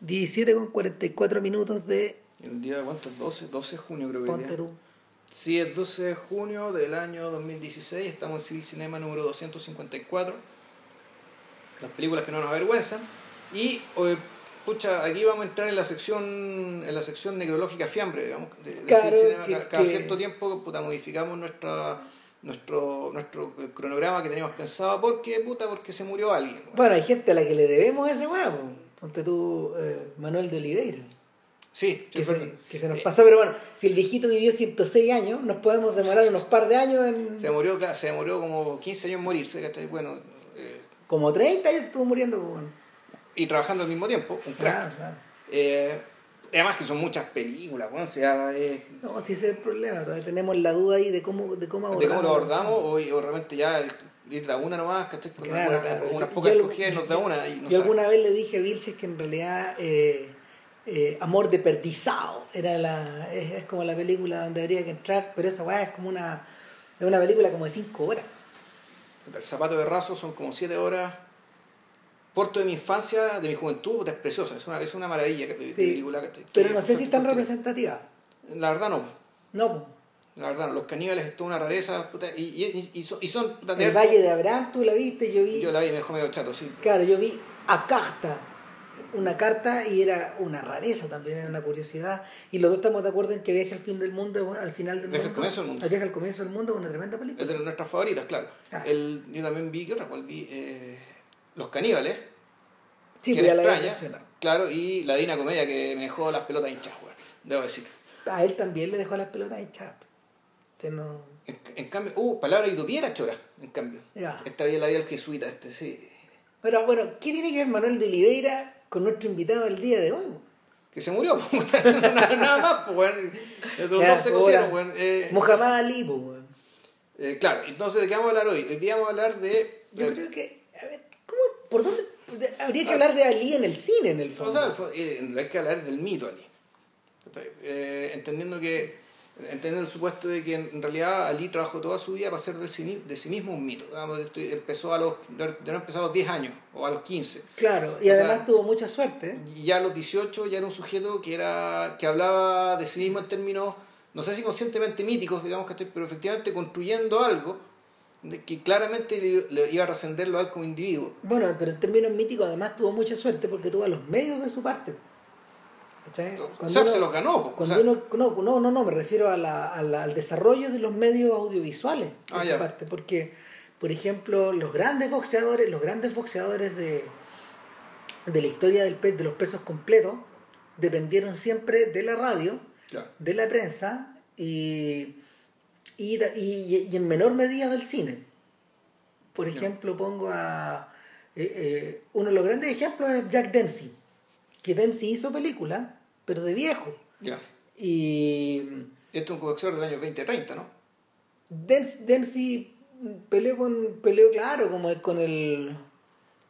17 con 44 minutos de... ¿El día de cuánto? 12, 12 de junio creo que Ponte tú. Sí, es 12 de junio del año 2016, estamos en Civil Cinema número 254. Las películas que no nos avergüenzan. Y, eh, pucha, aquí vamos a entrar en la sección en la sección necrológica fiambre, digamos, de, de Claro, Civil Cinema. que- Cada, cada que- cierto tiempo, puta, modificamos nuestra nuestro nuestro cronograma que teníamos pensado porque puta porque se murió alguien Bueno, hay gente a la que le debemos ese huevo. Ponte tú, eh, Manuel de Oliveira. sí, Que se, que se nos Eh, pasó, pero bueno, si el viejito vivió 106 años, nos podemos demorar unos par de años en... se murió claro, se demoró como 15 años en morirse bueno eh, Como 30 años estuvo muriendo. pues, bueno. y trabajando al mismo tiempo un crack Claro, claro. Eh, además que son muchas películas, bueno, o sea, eh, No, si ese es el problema, todavía tenemos la duda ahí de cómo, de cómo de cómo lo abordamos o, o realmente ya ir de una nomás, ¿cachai? Con, Claro, algunas, claro. pocas nos da una y no Yo sabe. alguna vez le dije a Vilches que en realidad eh, eh, Amor de Perdizao era la, es, es como la película donde habría que entrar, pero esa weá es como una, es una película como de 5 horas. El zapato de raso son como 7 horas. Porto de mi infancia, de mi juventud, es preciosa, es una, es una maravilla de Sí, película. Pero Que- no sé si es tan representativa. La verdad no, No. La verdad. Los caníbales es toda una rareza puta, y, y, y son, y son puta, de el Valle de Abraham, tú la viste, yo vi, Yo la vi me dejó medio chato, sí. claro, yo vi a carta, una carta y era una rareza también, era una curiosidad. Y los dos estamos de acuerdo en que Viaje al fin del mundo, al final del Viaje al mundo. comienzo del mundo. Viaje al comienzo del mundo, una tremenda Es película. de nuestras favoritas, claro. Ah. El, yo también vi, ¿qué otra cual vi? Eh, Los caníbales. Sí, que pues era la extraña, claro, y la Dina Comedia que me dejó las pelotas hinchas, weón, debo decir. A él también le dejó las pelotas hinchadas. No... En, en cambio, uh, palabra y era chora, en cambio. Ya. Esta vez la vi al jesuita, este sí. Pero bueno, ¿qué tiene que ver Manuel de Oliveira con nuestro invitado del día de hoy? Que se murió, nada, más, pues, weón. Los Ya, dos se cosieron, weón. Eh, Muhammad Ali, pues, weón. eh, claro, entonces, ¿de qué vamos a hablar hoy? Hoy día vamos a hablar de... Yo de- creo que, a ver, ¿cómo, ¿por dónde? Pues, habría que hablar de Ali en el cine, en el O fondo. sea, fue- eh, hay que hablar del mito Ali. Eh, entendiendo que entendiendo el supuesto de que en realidad Ali trabajó toda su vida para hacer del sí- de sí mismo un mito. Digamos, empezó a los, de no empezó a los 10 años o a los 15. claro, y o además sea, tuvo mucha suerte. ya a los 18 ya era un sujeto que era que hablaba de sí mismo en términos, no sé si conscientemente míticos, digamos, ¿cachai? pero efectivamente construyendo algo que claramente le, le iba a trascenderlo a él como individuo. Bueno, pero en términos míticos además tuvo mucha suerte porque tuvo a los medios de su parte. O sea, se los ganó. po. O Cuando sea, uno, no, no, no, no, me refiero a la- a la- al desarrollo de los medios audiovisuales Ah, ya. parte, porque, por ejemplo, los grandes boxeadores, los grandes boxeadores de, de la historia del de los pesos completos dependieron siempre de la radio, de la prensa y, y, da- y- y en menor medida del cine. Por Ya. ejemplo, pongo a eh, eh, uno de los grandes ejemplos es Jack Dempsey, que Dempsey hizo películas, pero de viejo. Ya. Y Este es un boxeador del año 2030, ¿no? Dempsey peleó con peleó claro como el- con el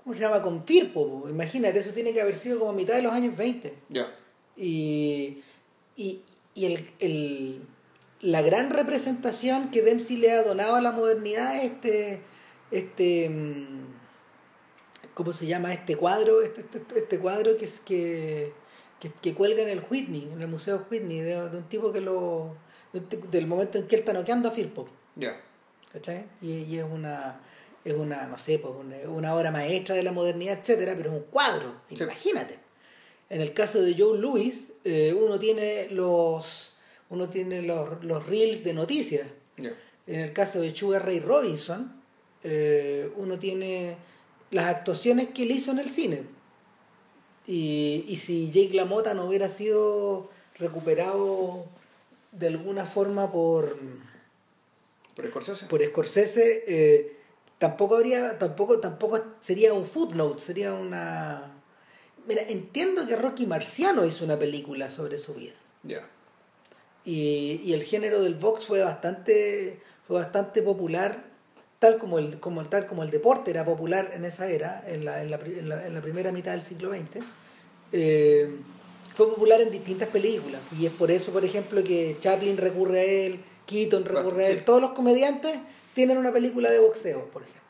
¿cómo se llama? con Firpo, po. imagínate, eso tiene que haber sido como a mitad de los años 20. Ya. Y, y, y el, el- la gran representación que Dempsey le ha donado a la modernidad es este este mm, ¿cómo se llama? este cuadro este, este, este cuadro que es que, que, que cuelga en el Whitney en el museo Whitney de, de un tipo que lo de del momento en que él está noqueando a Firpo Ya. ¿cachai? Y, y es una es una no sé pues una, una obra maestra de la modernidad etcétera pero es un cuadro Sí. imagínate en el caso de Joe Louis eh, uno tiene los uno tiene los, los reels de noticias Ya. en el caso de Sugar Ray Robinson eh, uno tiene las actuaciones que él hizo en el cine y, y si Jake LaMotta no hubiera sido recuperado de alguna forma por ¿Por Scorsese? por Scorsese eh, tampoco habría tampoco tampoco sería un footnote sería una mira entiendo que Rocky Marciano hizo una película sobre su vida Ya. y, y el género del box fue bastante fue bastante popular tal como el como tal como el deporte era popular en esa era en la, en la, en la- en la primera mitad del siglo XX eh, fue popular en distintas películas y es por eso por ejemplo que Chaplin recurre a él Keaton recurre a él Sí. todos los comediantes tienen una película de boxeo por ejemplo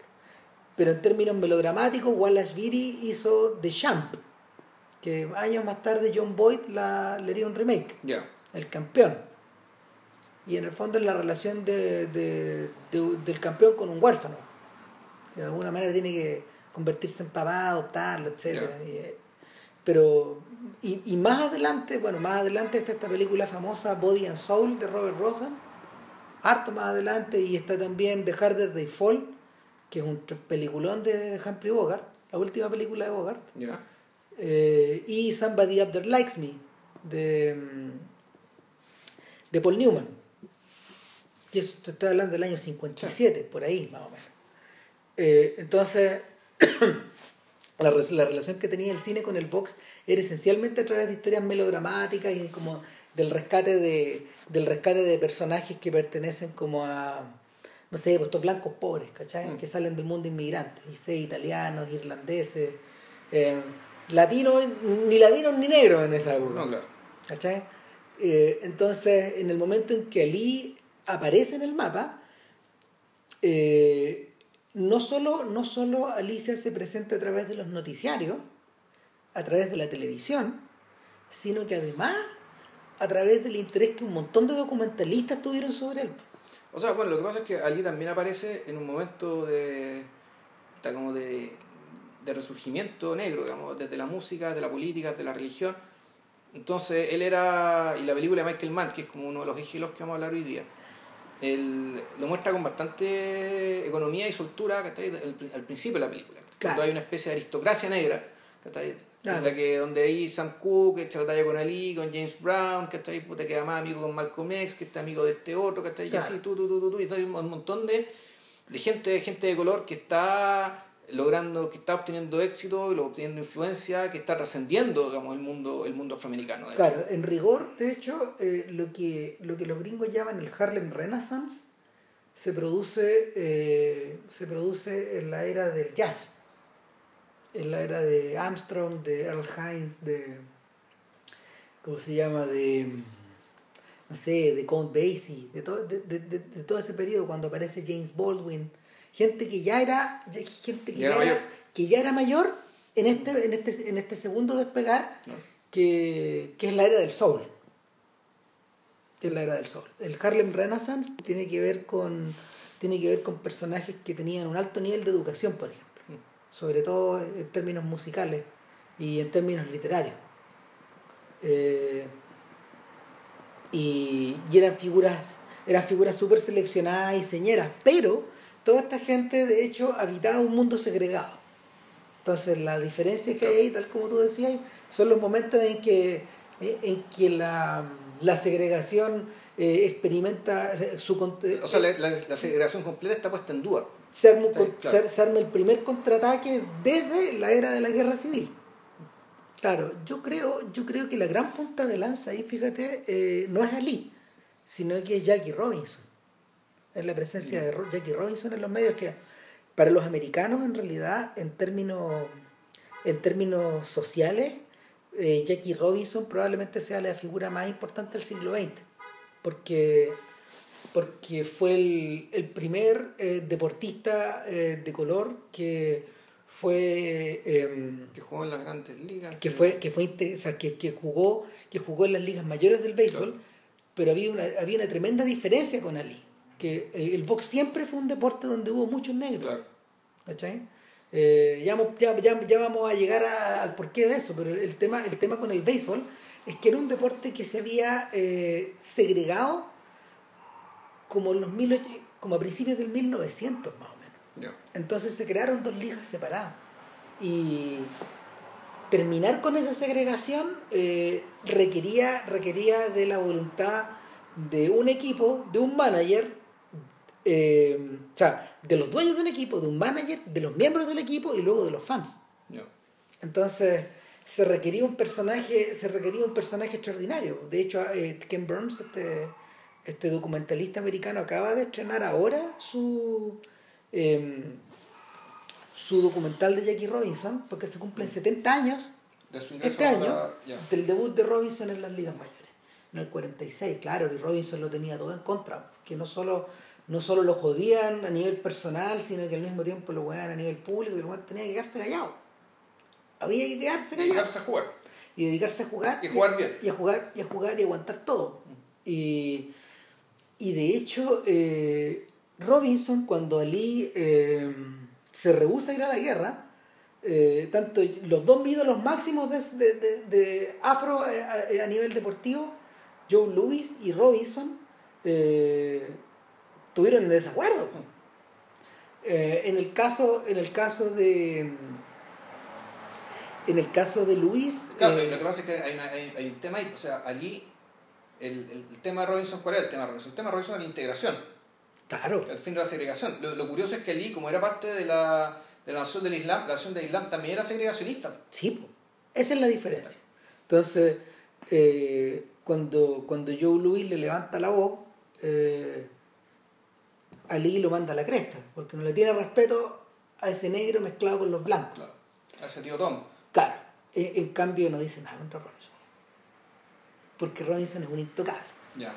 pero en términos melodramáticos Wallace Beery hizo The Champ que años más tarde John Boyd la, le haría un remake, Ya. El Campeón. Y en el fondo es la relación de, de- de- del campeón con un huérfano, que de alguna manera tiene que convertirse en papá, adoptarlo, etc. pero, y, y más adelante, bueno, más adelante está esta película famosa Body and Soul de Robert Rosen, harto más adelante, y está también The Harder They Fall, que es un peliculón de, Humphrey Bogart, la última película de Bogart. Eh, y Somebody Up There Likes Me de, mm, de Paul Newman. Y eso te estoy hablando del año 57, por ahí más o menos. Eh, entonces, la, la relación que tenía el cine con el box era esencialmente a través de historias melodramáticas y como del rescate de, del rescate de personajes que pertenecen como a, no sé, pues estos blancos pobres, ¿cachai? Mm. Que salen del mundo inmigrante, y sé, italianos, irlandeses, eh, latinos, ni latinos ni negros en esa época. No, claro. ¿Cachai? Eh, entonces, en el momento en que Ali aparece en el mapa, eh, no, solo, no solo Alicia se presenta a través de los noticiarios, a través de la televisión, sino que además a través del interés que un montón de documentalistas tuvieron sobre él. O sea, bueno, lo que pasa es que Ali también aparece en un momento de. está como de, de resurgimiento negro, digamos, desde la música, de la política, de la religión. Entonces, él era. y la película de Michael Mann, que es como uno de los ejilos que vamos a hablar hoy día, él lo muestra con bastante economía y soltura que está al principio de la película. Claro. Cuando hay una especie de aristocracia negra, ¿cachai? Claro. En la que donde ahí Sam Cooke echa la talla con Ali, con James Brown, que está ahí, puta, queda más amigo con Malcolm X, que está amigo de este otro, que está ahí Claro. así, tú, tú, tú, tú, y hay un montón de, de gente, gente de color que está logrando, que está obteniendo éxito, lo obteniendo influencia, que está trascendiendo, digamos, el mundo, el mundo afroamericano. Claro, en rigor, de hecho, eh, lo, que, lo que los gringos llaman el Harlem Renaissance se produce, eh, se produce en la era del jazz, en la era de Armstrong, de Earl Hines, de. ¿Cómo se llama? De. No sé, de Count Basie, de todo, de, de- de- de todo ese periodo cuando aparece James Baldwin. Gente que ya era. Gente que Ya ya, era era, mayor. que ya era mayor en este, en este, en este segundo despegar ¿no? que, que es la era del soul. Que es la era del soul. El Harlem Renaissance tiene que ver con tiene que ver con personajes que tenían un alto nivel de educación, por ejemplo, Mm. sobre todo en términos musicales y en términos literarios. Eh, y, y eran figuras eran figuras súper seleccionadas y señeras, pero toda esta gente de hecho habitaba un mundo segregado. Entonces la diferencia que hay ahí, tal como tú decías, son los momentos en que, en que la, la segregación eh, experimenta su... con- O sea, la, la- la segregación completa está puesta en duda. se arma, un Sí, con- claro. se- se arma el primer contraataque desde la era de la guerra civil. Claro, yo creo, yo creo que la gran punta de lanza ahí, fíjate, eh, no es Ali, sino que es Jackie Robinson. Es la presencia de Ro- Jackie Robinson en los medios que para los americanos en realidad en términos en términos sociales eh, Jackie Robinson probablemente sea la figura más importante del siglo XX porque porque fue el, el primer eh, deportista eh, de color que fue em, Que jugó en las grandes ligas. que fue que fue o sea, que, que jugó que jugó en las ligas mayores del béisbol Claro. pero había una había una tremenda diferencia con Ali que eh, el box siempre fue un deporte donde hubo muchos negros Claro. ¿cachai? Eh, ya, ya, ya, ya vamos a llegar a- al porqué de eso pero el tema el tema con el béisbol es que era un deporte que se había eh, segregado como en los mil como a principios del 1900 más o menos entonces se crearon dos ligas separadas. Y terminar con esa segregación eh, requería, requería de la voluntad de un equipo, de un manager, eh, o sea, de los dueños de un equipo, de un manager, de los miembros del equipo y luego de los fans. Entonces se requería un personaje, se requería un personaje extraordinario. De hecho, eh, Ken Burns, este, este documentalista americano, acaba de estrenar ahora su em, su documental de Jackie Robinson, porque se cumplen 70 años De su ingreso este año la- del debut de Robinson en las ligas mayores. En el 46, claro, y Robinson lo tenía todo en contra, que no solo, no solo lo jodían a nivel personal, sino que al mismo tiempo lo weaban a nivel público y el weón tenía que quedarse callado. Había que quedarse Y callado. llegarse a jugar. y dedicarse a jugar. Y jugar bien. Y a jugar, y a jugar y aguantar todo. Y, y de hecho, eh, Robinson, cuando Ali eh, se rehúsa a ir a la guerra, eh, tanto los dos ídolos máximos de, de, de, afro a, a, nivel deportivo, Joe Louis y Robinson, tuvieron en desacuerdo. en el caso, en el caso de en el caso de Luis. Claro, lo que pasa es que hay, una, hay, hay un tema ahí, o sea, allí el, el, tema de Robinson, ¿cuál es el tema de Robinson? El tema de Robinson es la integración. Claro. El fin de la segregación. Lo, lo curioso es que allí, como era parte de la, de la nación del Islam, la nación del Islam también era segregacionista. Sí, esa es la diferencia. Entonces, eh, cuando, cuando Joe Louis le levanta la voz, eh, Ali lo manda a la cresta, porque no le tiene respeto a ese negro mezclado con los blancos. Claro. A ese tío Tom. Claro. En, en cambio, no dice nada contra Robinson porque Robinson es un intocable. Ya.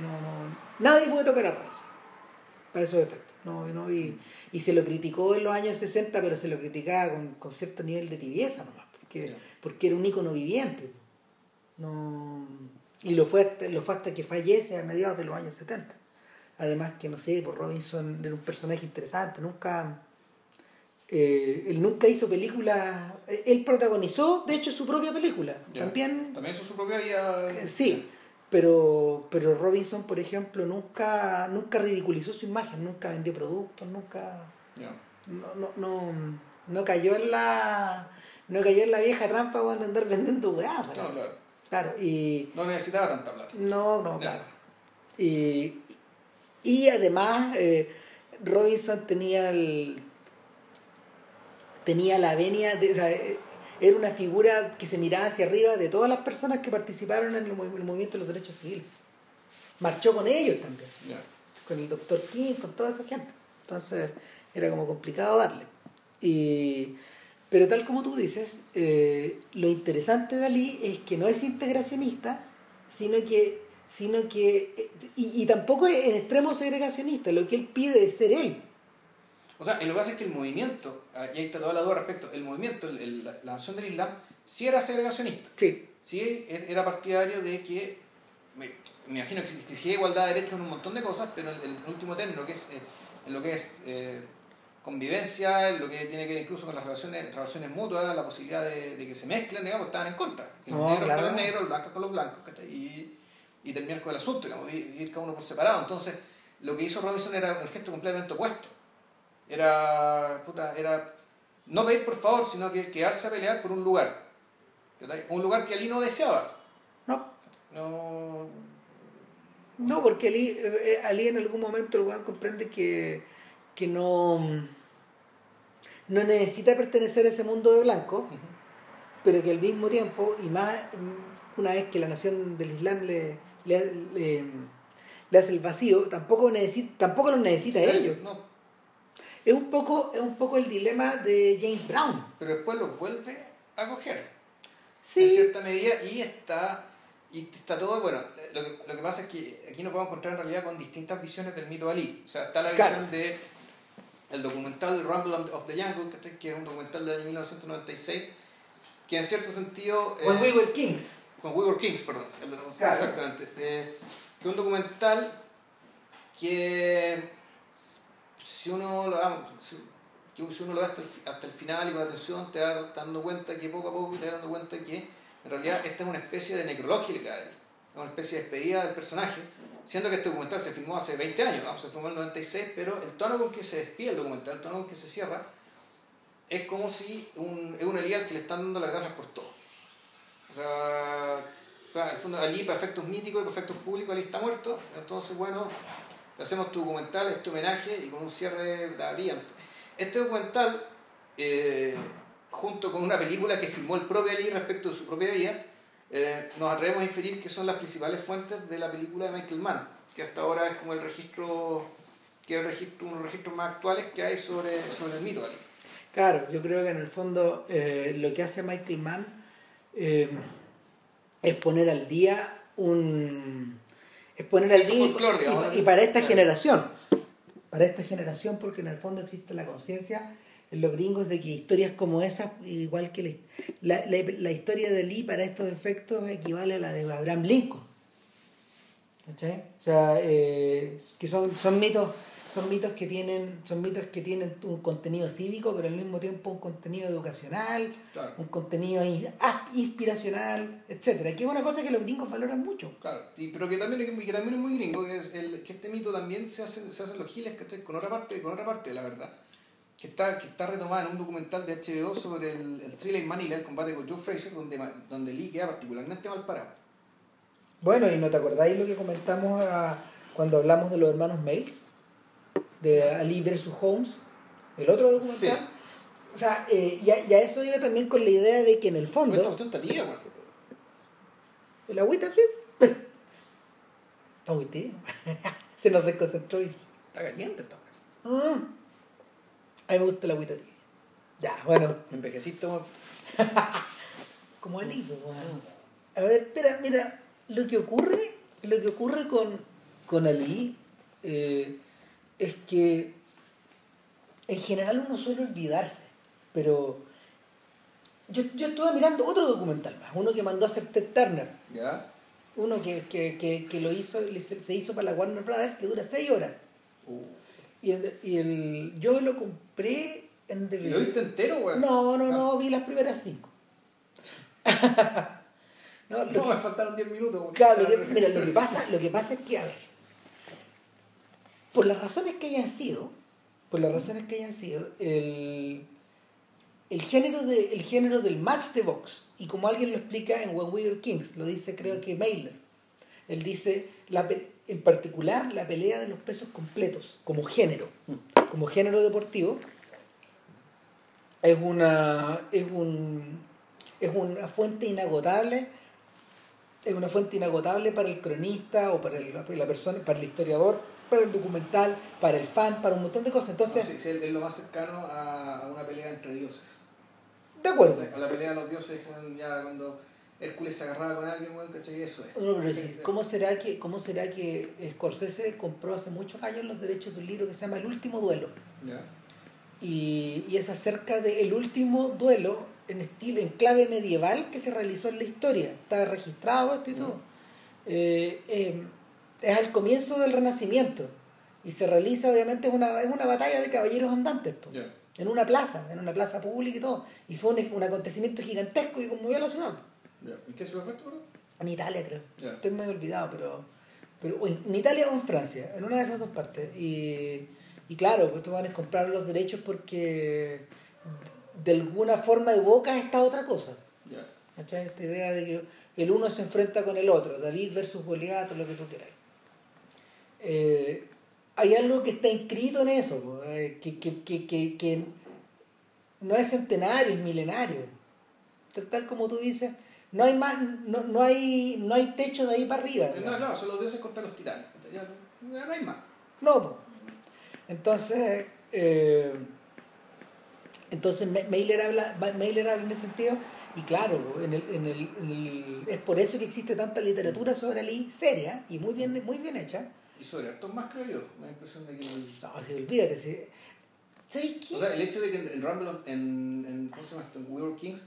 No, no, nadie puede tocar a Robinson. Para esos efectos. No, no, y, y, se lo criticó en los años 60, pero se lo criticaba con, con cierto nivel de tibieza nomás, porque, yeah. porque era un ícono viviente. No, y lo fue, hasta, lo fue hasta que fallece a mediados de los años 70. Además que, no sé, por Robinson era un personaje interesante, nunca... Eh, él nunca hizo películas. Él protagonizó, de hecho, su propia película. Yeah. También. También hizo su propia vida. Sí, pero, pero Robinson, por ejemplo, nunca, nunca ridiculizó su imagen, nunca vendió productos, nunca. Yeah. No, no, no, no, cayó en la. No cayó en la vieja trampa cuando andar vendiendo weá. No, claro. Claro, y. No necesitaba tanta plata. No, no, claro. Y, y además, eh, Robinson tenía el tenía la venia, de, o sea, era una figura que se miraba hacia arriba de todas las personas que participaron en el, el movimiento de los derechos civiles. Marchó con ellos también, yeah. con el doctor King, con toda esa gente. Entonces era como complicado darle. Y, pero tal como tú dices, eh, lo interesante de Ali es que no es integracionista, sino que, sino que y, y tampoco es en extremo segregacionista, lo que él pide es ser él. O sea, lo que pasa es que el movimiento, y ahí está toda la duda respecto, el movimiento, el, el, la nación del Islam, sí era segregacionista. Sí. Sí era partidario de que, me, me imagino que, hay igualdad de derechos en un montón de cosas, pero en el, último término, que es, eh, en lo que es eh, convivencia, en lo que tiene que ver incluso con las relaciones, relaciones mutuas, la posibilidad de, de que se mezclen, digamos, estaban en contra. Los No, negros claro. con los negros, los blancos con los blancos, y, y terminar con el asunto, digamos, ir cada uno por separado. Entonces, lo que hizo Robinson era un gesto completamente opuesto era, puta, era no pedir por favor, sino que quedarse a pelear por un lugar. Un lugar que Ali no deseaba. No. No. No, porque Ali, eh, Ali en algún momento el comprende que, que no, no necesita pertenecer a ese mundo de blanco, Uh -huh. pero que al mismo tiempo, y más una vez que la nación del Islam le, le, le, le hace el vacío, tampoco, necesita, tampoco los necesita Sí, ellos. no, Es un, poco, es un poco el dilema de James Brown. pero después los vuelve a coger. En cierta medida y está. Y está todo, bueno, lo que, lo que pasa es que aquí nos vamos a encontrar en realidad con distintas visiones del mito Ali. O sea, está la visión Claro. de el documental Rumble of the Jungle, que, que es un documental del año 1996, que en cierto sentido... When eh, We Were Kings. Con We Were Kings, perdón. el de- Claro. Exactamente. Eh, que es un documental que si uno lo, si, que si uno lo ve hasta el, hasta el final y con atención te vas dando cuenta que poco a poco te vas dando cuenta que en realidad esta es una especie de necrológica de. Es una especie de despedida del personaje, siendo que este documental se filmó hace 20 años, vamos, se filmó en el 96, pero el tono con que se despide el documental, el tono con que se cierra, es como si un, es un al que le están dando las gracias por todo. Sea, o sea, en el fondo Ali para efectos míticos y para efectos públicos Ali está muerto, entonces bueno, hacemos tu documental, este homenaje y con un cierre brillante. Este documental, eh, junto con una película que filmó el propio Ali respecto de su propia vida, eh, nos atrevemos a inferir que son las principales fuentes de la película de Michael Mann, que hasta ahora es como el registro, que es el registro, uno de los registros más actuales que hay sobre, sobre el mito de Ali. Claro, yo creo que en el fondo eh, lo que hace Michael Mann eh, es poner al día un es poner al día y- para esta Claro. generación para esta generación porque en el fondo existe la conciencia en los gringos de que historias como esas, igual que la, la, la historia de Lee para estos efectos equivale a la de Abraham Lincoln. ¿Cachai? O sea, eh, que son, son mitos son mitos que tienen son mitos que tienen un contenido cívico pero al mismo tiempo un contenido educacional un contenido ah, inspiracional etcétera que es una cosa que los gringos valoran mucho. Claro y, pero que también, que también es muy gringo que, es el, que este mito también se hace se hacen los giles con otra parte con otra parte la verdad. Que está que está retomada en un documental de HBO sobre el, el thriller in Manila el combate con Joe Fraser donde donde Lee queda particularmente mal parado. Bueno y no te acordáis lo que comentamos ah, cuando hablamos de los hermanos Mails de Ali versus Holmes, el otro documental. O sea, eh, ya, ya, eso iba también con la idea de que en el fondo. Esta cuestión weón. ¿El agüita, sí? Está muy. Se nos desconcentró y... Está caliente esta mm. A mí me gusta el agüita tía. Ya, bueno. Envejeciste, Como Ali, pues, A ver, espera, mira, lo que ocurre, lo que ocurre con, con Ali. Eh, es que en general uno suele olvidarse, pero yo, yo estuve mirando otro documental más, uno que mandó a hacer Ted Turner. ¿Ya? Uno que, que, que, que, lo hizo, se hizo para la Warner Brothers, que dura 6 horas. Uh. Y, el, y el, yo lo compré en DVD. ¿Y lo viste entero, güey? No, no, no, ah. vi las primeras 5. no, no me faltaron 10 minutos. Claro, lo que, mira, lo que, pasa, lo que pasa es que, a ver, por las razones que hayan sido, por las razones que hayan sido, el, el, género, de, el género del match de box, y como alguien lo explica en When We Were Kings, lo dice creo que Mailer, él dice, la, en particular la pelea de los pesos completos, como género, como género deportivo, es una, es un, es una fuente inagotable es una fuente inagotable para el cronista o para la persona, para el historiador para el documental, para el fan, para un montón de cosas. Entonces, sí, es lo más cercano a una pelea entre dioses. De acuerdo. A la pelea de los dioses, ya cuando Hércules se agarraba con alguien, bueno, ¿cachai? Eso es. No, pero ¿cómo, será que, ¿Cómo será que Scorsese compró hace muchos años los derechos de un libro que se llama El último duelo? Ya. Y, y, es acerca del último duelo en estilo, en clave medieval que se realizó en la historia. Está registrado esto y todo. Eh, eh, es al comienzo del Renacimiento. Y se realiza obviamente es una, es una batalla de caballeros andantes en una plaza, en una plaza pública y todo. Y fue un, un acontecimiento gigantesco y conmovió a la ciudad. ¿y qué ciudad fue esto? en Italia creo. Estoy medio olvidado pero, pero en Italia o en Francia en una de esas dos partes. Y, y claro pues tú van a comprar los derechos porque de alguna forma evoca esta otra cosa. Esta idea de que el uno se enfrenta con el otro David versus Goliat o lo que tú quieras eh, hay algo que está inscrito en eso, eh, que, que, que, que, no es centenario, es milenario. Tal, como tú dices, no hay más, no, no, hay, no hay techo de ahí para arriba. No, no, son los dioses contra los titanes. Ya, no hay más. No, entonces, eh, entonces Mailer habla, Mailer habla en ese sentido, y claro, en el, en el, en el, es por eso que existe tanta literatura sobre Lee seria y muy bien, muy bien hecha y sobre hartos más, creo yo. Me da impresión de que. No, sí, olvídate. Sí. ¿Sabes qué? O sea, el hecho de que en, Rumble, en, en, ¿cómo se llama esto? En We Were Kings,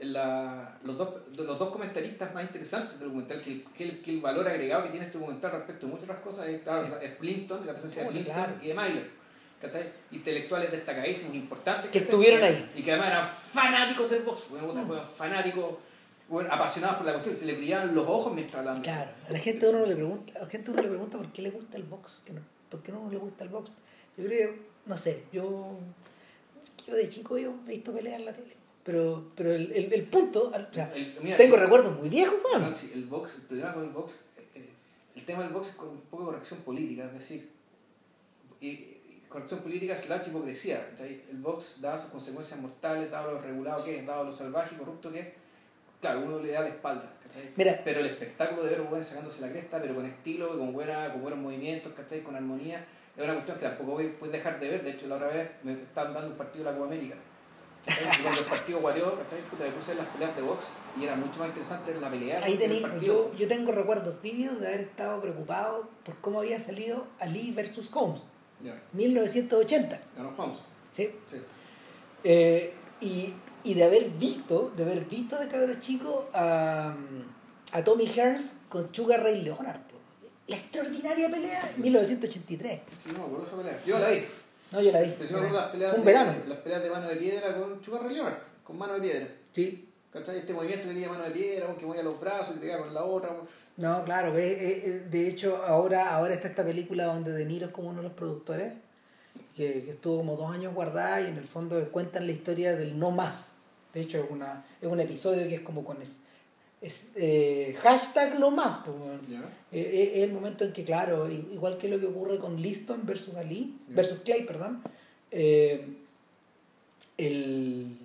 la, los, dos, los dos comentaristas más interesantes del documental, que el, que, el, valor agregado que tiene este documental respecto a muchas otras cosas es, claro, es Plimpton, la presencia de Plimpton y de Myler. ¿cachai? Intelectuales destacadísimos, importantes. Que estuvieron ahí. Y que además eran fanáticos del box, mm. fanáticos apasionados por la cuestión, se le brillaban los ojos mientras hablaban. Claro, a la gente uno le pregunta, a la gente uno le pregunta por qué le gusta el box, que no, por qué no le gusta el box. Yo creo, no sé, yo, yo de chico yo he visto pelear en la tele. Pero, pero el, el, el punto, o sea, tengo recuerdos muy viejos, bueno. No, sí, el box, el problema con el box, eh, eh, el tema del box es con un poco de corrección política, es decir, y, corrección política es la hipocresía. El box, daba sus consecuencias mortales, dado lo regulado que es, dado lo salvaje y corrupto que es, claro, uno le da la espalda, Mira, pero el espectáculo de ver a sacándose la cresta, pero con estilo, con, buena, con buenos movimientos, ¿cachai? Con armonía, es una cuestión que tampoco puedes dejar de ver. De hecho, la otra vez me estaban dando un partido de la Copa América. Y cuando el partido guateó, ¿cachai? Puta, me puse en las peleas de box y era mucho más interesante la pelea. Ahí tenéis, yo, yo tengo recuerdos vívidos de haber estado preocupado por cómo había salido Ali versus Holmes. 1980. Ganó Holmes. Sí. sí. Eh, y, y de haber visto, de haber visto de cabrón chico a, a Tommy Hearns con Sugar Ray Leonard. La extraordinaria pelea 1983. Sí, no, por esa pelea. Yo la vi. No, yo la vi. Pero sí me acuerdo las peleas, Un de, verano. las peleas de mano de piedra con Chugar Leonard, con mano de piedra. Sí. ¿Cachai? Este movimiento que tenía mano de piedra, que movía los brazos y te pegaba con la otra. No, claro, eh, eh, eh, de hecho ahora, ahora está esta película donde De Niro es como uno de los productores, que, que estuvo como dos años guardada y en el fondo cuentan la historia del no más. De hecho es, una, es un episodio que es como con es, es, eh, hashtag no más. pues, es el momento en que, claro, igual que lo que ocurre con Liston versus Ali, Ya. versus Clay, perdón, eh, el,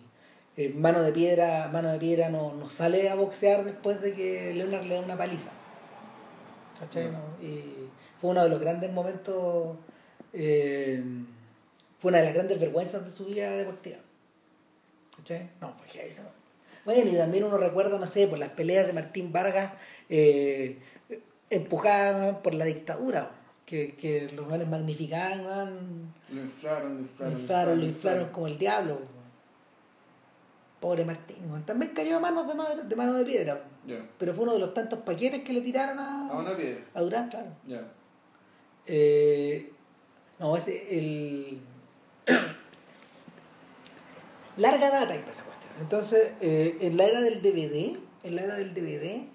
mano de piedra, mano de piedra no, no sale a boxear después de que Leonard le da una paliza. No? Y fue uno de los grandes momentos, fue una de las grandes vergüenzas de su vida deportiva. No, pues ya eso. Bueno, y también uno recuerda, no sé, por las peleas de Martín Vargas eh, empujadas por la dictadura, que, que los manes magnificaban, Lo inflaron, lo lo inflaron. inflaron, lo inflaron como el diablo. Pobre Martín, también cayó a manos de, madre- de mano de piedra, pero fue uno de los tantos paquetes que le tiraron a, A una piedra. a Durán, claro. Eh, no, ese, el... Larga data y esa cuestión. Entonces, eh, en la era del DVD, en la era del DVD,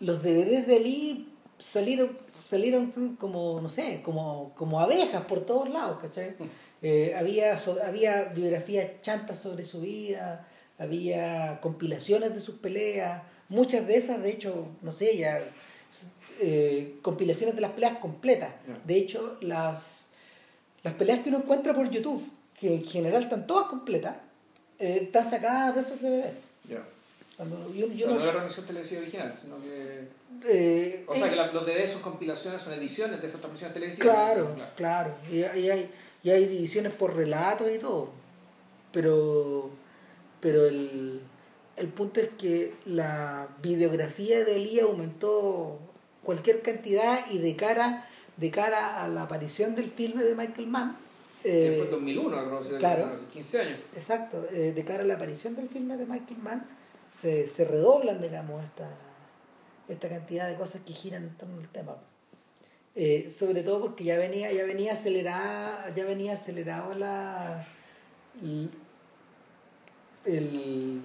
los DVDs de Ali salieron, salieron como, no sé, como, como abejas por todos lados, ¿cachai? Eh, había, so- había biografías chantas sobre su vida, había compilaciones de sus peleas, muchas de esas, de hecho, no sé, ya eh, compilaciones de las peleas completas. De hecho, las, las peleas que uno encuentra por YouTube, que en general están todas completas, eh, están sacadas de esos DVD. Cuando yo, O sea, no- no era transmisión televisiva original, sino que. eh, O sea, eh, que la- los DVDs son compilaciones, son ediciones de esas transmisiones televisivas. Claro, claro. Y, y hay, y hay divisiones por relatos y todo. Pero, pero el, el punto es que la videografía de Elías aumentó cualquier cantidad y de cara, de cara a la aparición del filme de Michael Mann. Que eh, fue en 2001, creo que claro. hace 15 años. Exacto, eh, de cara a la aparición del filme de Michael Mann, se, se redoblan, digamos, esta, esta cantidad de cosas que giran en torno al tema. Eh, sobre todo porque ya venía, ya venía acelerada, ya venía acelerado la el, el-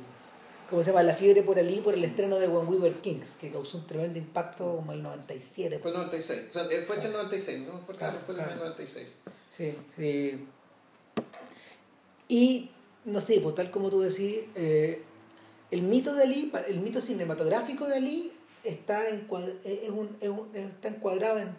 ¿cómo se llama? la fiebre por allí por el estreno de When We Were Kings, que causó un tremendo impacto como el 97. Fue el 96. O sea, fue hecho en el 96. ¿no? Fue, Claro, fue en el claro. 96. Sí, sí. Y, no sé, pues tal como tú decís, eh, el mito de Ali, el mito cinematográfico de Ali está, encuad- es un- es un- está encuadrado en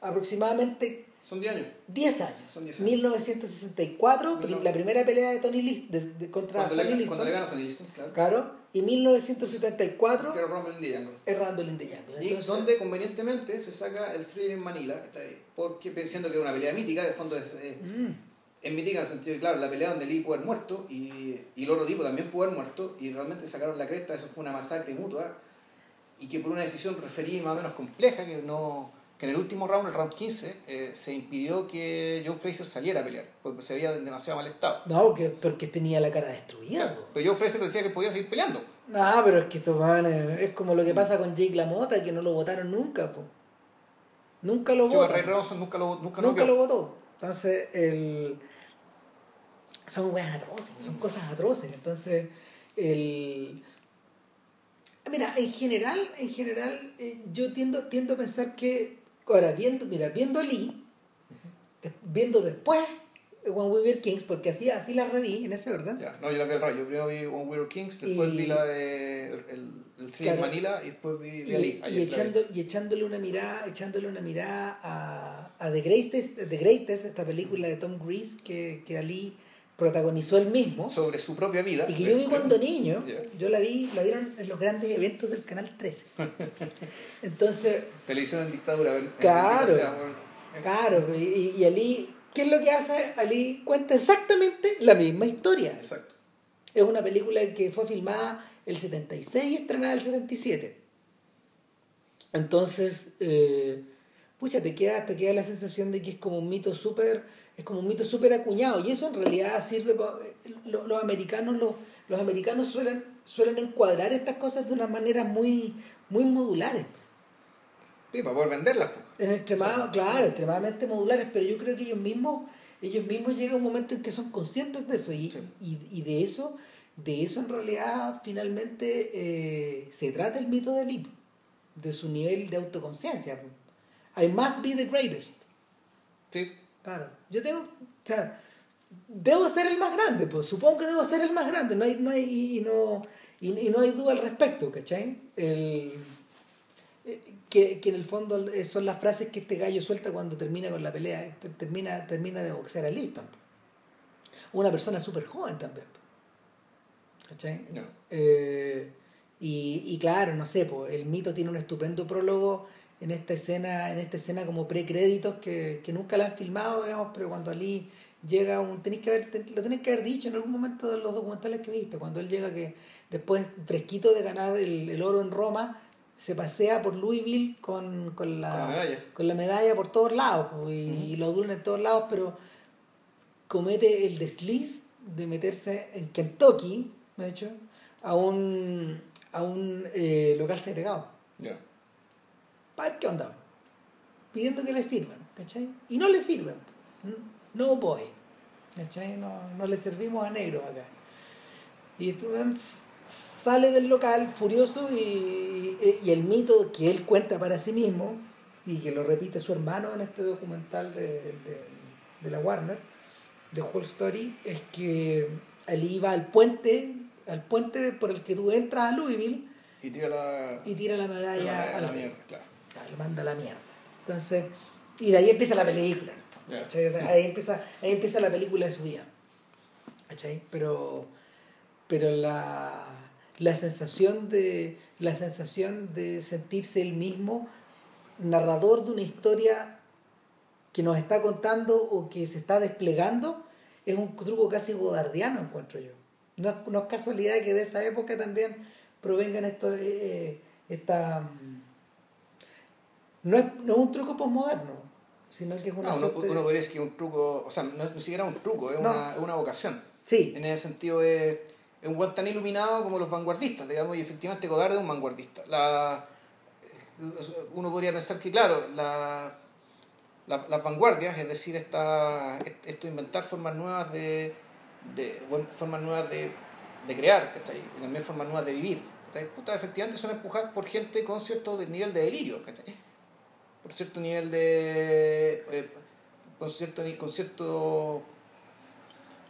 aproximadamente Son 10 años. 10 años. Son 10 años. 1964, pri- Mil- la primera pelea de Tony List, de- de- contra Cuando Sonny le, Liston, cuando le ganas a Liston, claro. claro, y 1974, Que Rumble in the Jungle. es Randall in the Jungle. Y donde convenientemente se saca el thriller en Manila, que está ahí, porque pensando que es una pelea mítica, de fondo es, eh, mm, es mítica en el sentido de, claro, la pelea donde Lee pudo haber muerto y, y el otro tipo también pudo haber muerto y realmente sacaron la cresta, eso fue una masacre mutua y que por una decisión referida más o menos compleja, que no que en el último round, el round 15, eh, se impidió que Joe Fraser saliera a pelear, porque se veía en demasiado mal estado. no, porque, porque tenía la cara destruida. Claro, pero Joe Fraser decía que podía seguir peleando. No, pero es que estos manes- es como lo que pasa con Jake LaMotta, que no lo votaron nunca, po. Nunca lo Joe Ray. Ronson nunca lo nunca, Nunca lo votó. Entonces, el... son weas atroces, son cosas atroces. Entonces, el... Mira, en general, en general, eh, yo tiendo, tiendo a pensar que, ahora, viendo, mira, viendo Lee, viendo después One We Were Kings, porque así, así la reví en ese orden, Ya, no, yo la vi al rayo. Yo primero vi One We Were Kings, después Y- vi la de el, el Claro. Manila y después vi y, Ali. y la vi. echando, y echándole una mirada echándole una mirada a, a The, Greatest, The Greatest esta película de Tom Cruise que, que Ali protagonizó él mismo sobre su propia vida. y que yo vi Este, cuando niño yo la vi la vieron en los grandes eventos del canal 13 entonces Televisión en dictadura. en- Claro. claro y Ali ¿qué es lo que hace? Ali cuenta exactamente la misma historia Exacto. Es una película que fue filmada el 76 y estrenada el 77. Entonces, eh, pucha, te queda, te queda la sensación de que es como un mito súper, es como un mito súper acuñado. Y eso en realidad sirve para, los, los americanos, los, los americanos suelen, suelen encuadrar estas cosas de una manera muy, muy modulares. Sí, para poder venderlas. pues. En extremado, claro, extremadamente modulares, pero yo creo que ellos mismos, ellos mismos llega un momento en que son conscientes de eso y, Sí. y, y de eso, de eso en realidad finalmente eh, se trata el mito de Lee, de su nivel de autoconciencia. I must be the greatest. Sí. Claro, yo tengo, o sea, debo ser el más grande, pues supongo que debo ser el más grande, no hay, no hay, y, y no, y, y no hay duda al respecto, ¿cachai? El, eh, que, que en el fondo son las frases que este gallo suelta cuando termina con la pelea, eh, ter- termina, termina de boxear a Liston. Una persona súper joven también. ¿Cachai? No. Eh, y, y claro, no sé, pues, el mito tiene un estupendo prólogo en esta escena, en esta escena como precréditos que, que nunca la han filmado, digamos, pero cuando Ali llega un, tenéis que haber, lo tenéis que haber dicho en algún momento de los documentales que viste, cuando él llega que después fresquito de ganar el, el oro en Roma, se pasea por Louisville con, con, la, Con la medalla. con la medalla por todos lados, pues, y, y lo duran en todos lados, pero comete el desliz de meterse en Kentucky, de hecho, a un, a un eh, local segregado. Ya. ¿Para ver qué onda? Pidiendo que le sirvan, ¿cachai? Y no le sirven. No boy. ¿cachai? No, no le servimos a negros acá. Y sale del local furioso y, y el mito que él cuenta para sí mismo y que lo repite su hermano en este documental de, de- de la Warner, de Whole Story, es que él iba al puente, al puente por el que tú entras a Louisville Y tira la. y tira la medalla la- a la, la mierda, claro. Lo manda a la mierda. Entonces, y de ahí empieza la película. sea, Ahí empieza, ahí empieza la película de su vida. ¿Cachai? Pero, pero la, la sensación de la sensación de sentirse el mismo narrador de una historia que nos está contando o que se está desplegando es un truco casi godardiano encuentro yo no, es- no es casualidad que de esa época también provengan estos eh, eh, esta no es, no es un truco posmoderno sino que es una No, uno, suerte- uno podría decir que es un truco, o sea, no es ni siquiera un truco, es, No. una, es una vocación. sí En ese sentido es, es un guan tan iluminado como los vanguardistas, digamos, y efectivamente Godard es un vanguardista. La, uno podría pensar que, claro, la, la- las vanguardias, es decir, esta, esto de inventar formas nuevas de, de bueno, formas nuevas de, de crear, ¿cachai? y también formas nuevas de vivir. ¿cachai? Puta, efectivamente son empujadas por gente con cierto nivel de delirio, ¿cachai? Por cierto nivel de... eh, con cierto, con cierto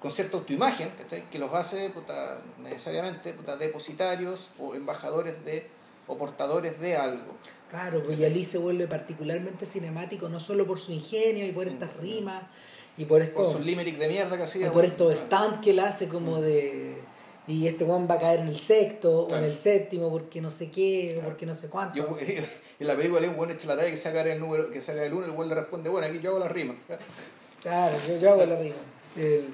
con cierta autoimagen, ¿cachai? que los hace puta, necesariamente puta, depositarios o embajadores de o portadores de algo. Claro, pues y Ali se vuelve particularmente cinemático no solo por su ingenio y por estas rimas y por Por esto sus limerick de mierda que y hacía. por estos bueno. stands que él hace como de y este Juan va a caer en el sexto o en el séptimo porque no sé qué o porque no sé cuánto. Yo, en la película un buen echa la talla que saca el número, que saca el uno, el buen le responde, bueno, aquí yo hago la rima. Claro, yo, yo hago la rima. El-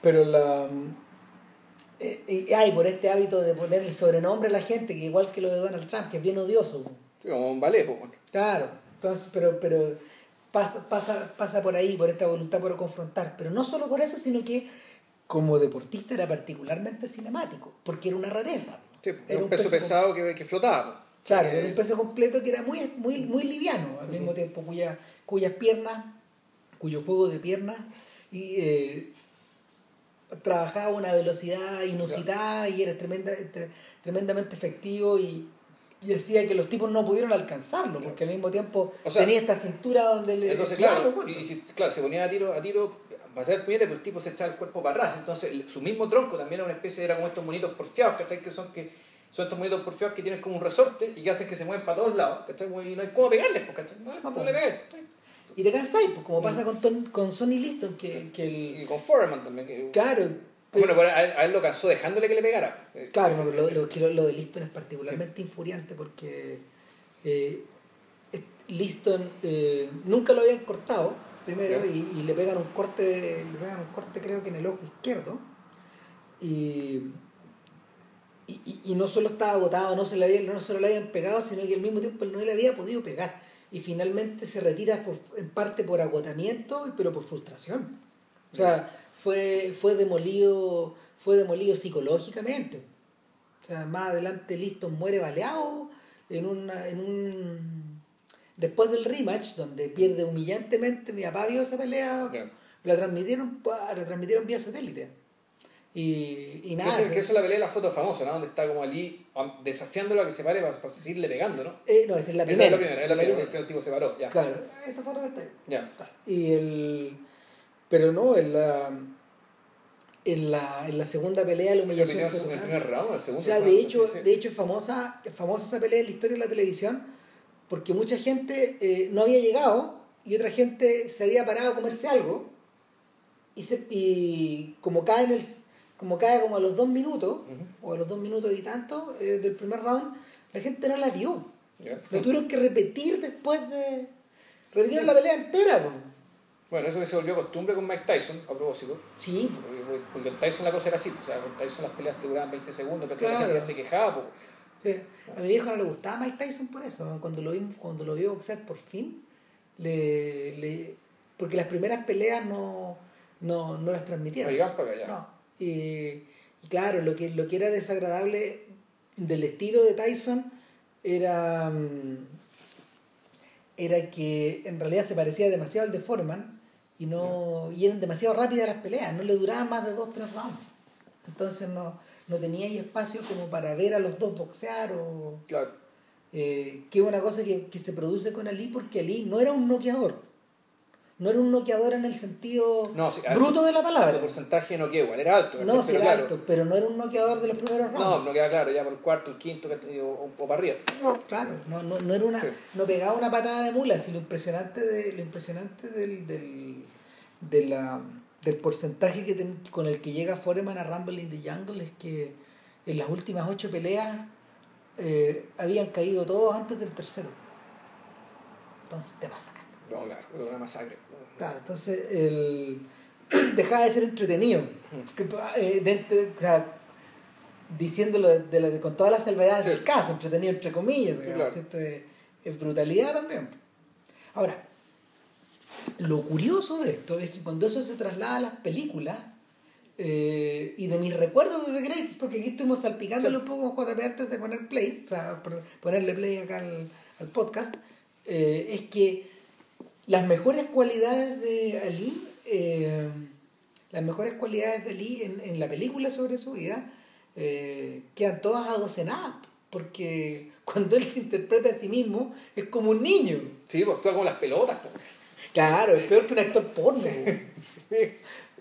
pero la. eh, y hay por este hábito de poner el sobrenombre a la gente, que igual que lo de Donald Trump, que es bien odioso. Sí, Como un ballet, pues, bueno. Claro, entonces, pero, pero pasa, pasa, pasa por ahí, por esta voluntad por confrontar. Pero no solo por eso, sino que como deportista era particularmente cinemático, porque era una rareza. Sí, Era era un peso peso pesado que, que flotaba. Claro, Eh, era un peso completo que era muy, muy, muy liviano, al mismo tiempo cuya, cuyas piernas, cuyo juego de piernas y, eh, trabajaba a una velocidad inusitada y era tremenda, tre- tremendamente efectivo y, y hacía que los tipos no pudieron alcanzarlo, porque al mismo tiempo O sea, tenía esta cintura donde le... Entonces, claro, y si, claro, se ponía a tiro, a tiro, va a ser puñete, pero el tipo se echaba el cuerpo para atrás. Entonces, su mismo tronco también era una especie, era como estos monitos porfiados, ¿cachai? Que son, que son estos monitos porfiados que tienen como un resorte y que hacen que se mueven para todos lados, ¿cachai? Y no hay cómo pegarles, pues, ¿cachai? No cómo pues. le pegáis. Y te cansáis, pues, como pasa con, Ton- con Sonny Liston, que, que el... Y con Foreman también. Que, Claro, bueno, pero a él, a él lo cansó dejándole que le pegara. Eh, Claro, no, pero lo, lo, lo- de Liston es particularmente infuriante porque eh, Liston eh, nunca lo habían cortado primero y, y le pegan un corte, le pegan un corte creo que en el ojo izquierdo y, y, y- y no solo estaba agotado, no se le había, no solo le habían pegado, sino que al mismo tiempo él no le había podido pegar. y finalmente se retira por- en parte por agotamiento, pero por frustración. O sea, fue, fue demolido, fue demolido psicológicamente. O sea, más adelante Liston muere baleado en una, en un después del rematch, donde pierde humillantemente, mi papá vio esa pelea, Ya. la transmitieron, la transmitieron vía satélite. Y, y nada. esa- se- que eso es la pelea de la foto famosa, ¿no? Donde está como Ali desafiándolo a que se pare para, para seguirle pegando, ¿no? eh, no, esa es la Esa primera. es la primera, es la primera, final el tipo se paró, ya. Claro, esa foto que está ahí. Ya. Y el. Pero no, en la. En la, en la segunda pelea la ¿Se humillación opinión fue en el primer round, el segundo? O sea, de hecho, de hecho es famosa, famosa esa pelea en la historia de la televisión porque mucha gente eh, no había llegado y otra gente se había parado a comerse algo y, se, y como cae en el como cae como a los dos minutos o a los dos minutos y tanto eh, del primer round la gente no la vio Ya. lo tuvieron que repetir después de repitieron la pelea entera po. Bueno, eso que se volvió costumbre con Mike Tyson, a propósito. sí Porque con Tyson la cosa era así, o sea, con Tyson las peleas duraban 20 segundos, que la Claro. gente ya se quejaba, pues. Sí. A mi viejo no le gustaba Mike Tyson por eso. Cuando lo, vi, cuando lo vio boxear por fin, le, le- porque las primeras peleas no, no, no las No transmitieron. llegaban para. No. Y, y claro, lo que, lo que era desagradable del estilo de Tyson era, mm, era que en realidad se parecía demasiado al de Foreman y, no, y eran demasiado rápidas las peleas, no le duraban más de dos tres rounds. Entonces no, no tenía ahí espacio como para ver a los dos boxear o... Claro. eh, que es una cosa que, que se produce con Ali porque Ali no era un noqueador. No era un noqueador en el sentido No, sí, a bruto de la Ese palabra. porcentaje no queda igual, era alto, No, pero era claro. alto, pero no era un noqueador de los primeros rounds. No, no queda claro, ya por el cuarto, el quinto, o, o, para arriba. Claro, no, no, no era una, Sí. no pegaba una patada de mula, sino lo impresionante de, lo impresionante del, del, de la, del porcentaje que ten- con el que llega Foreman a Rumble in the Jungle es que en las últimas ocho peleas eh, habían caído todos antes del tercero. Entonces te pasaste. No, claro, una masacre. Claro, entonces el, dejaba de ser entretenido. Que, eh, dentro- o sea, diciéndolo de, de la- de- con todas las salvedades Sí. del caso, entretenido entre comillas, digamos. Es, es brutalidad también. Ahora, lo curioso de esto es que cuando eso se traslada a las películas, eh, y de mis recuerdos de The Greatest, porque aquí estuvimos salpicándole Sí. un poco con JP antes de poner play, o sea, ponerle play acá al, al podcast, eh, es que las mejores cualidades de Ali, eh, las mejores cualidades de Ali en, en la película sobre su vida, quedan todas adocenadas, porque cuando él se interpreta a sí mismo es como un niño. Sí, pues actúa como las pelotas. Claro, es peor que un actor porno.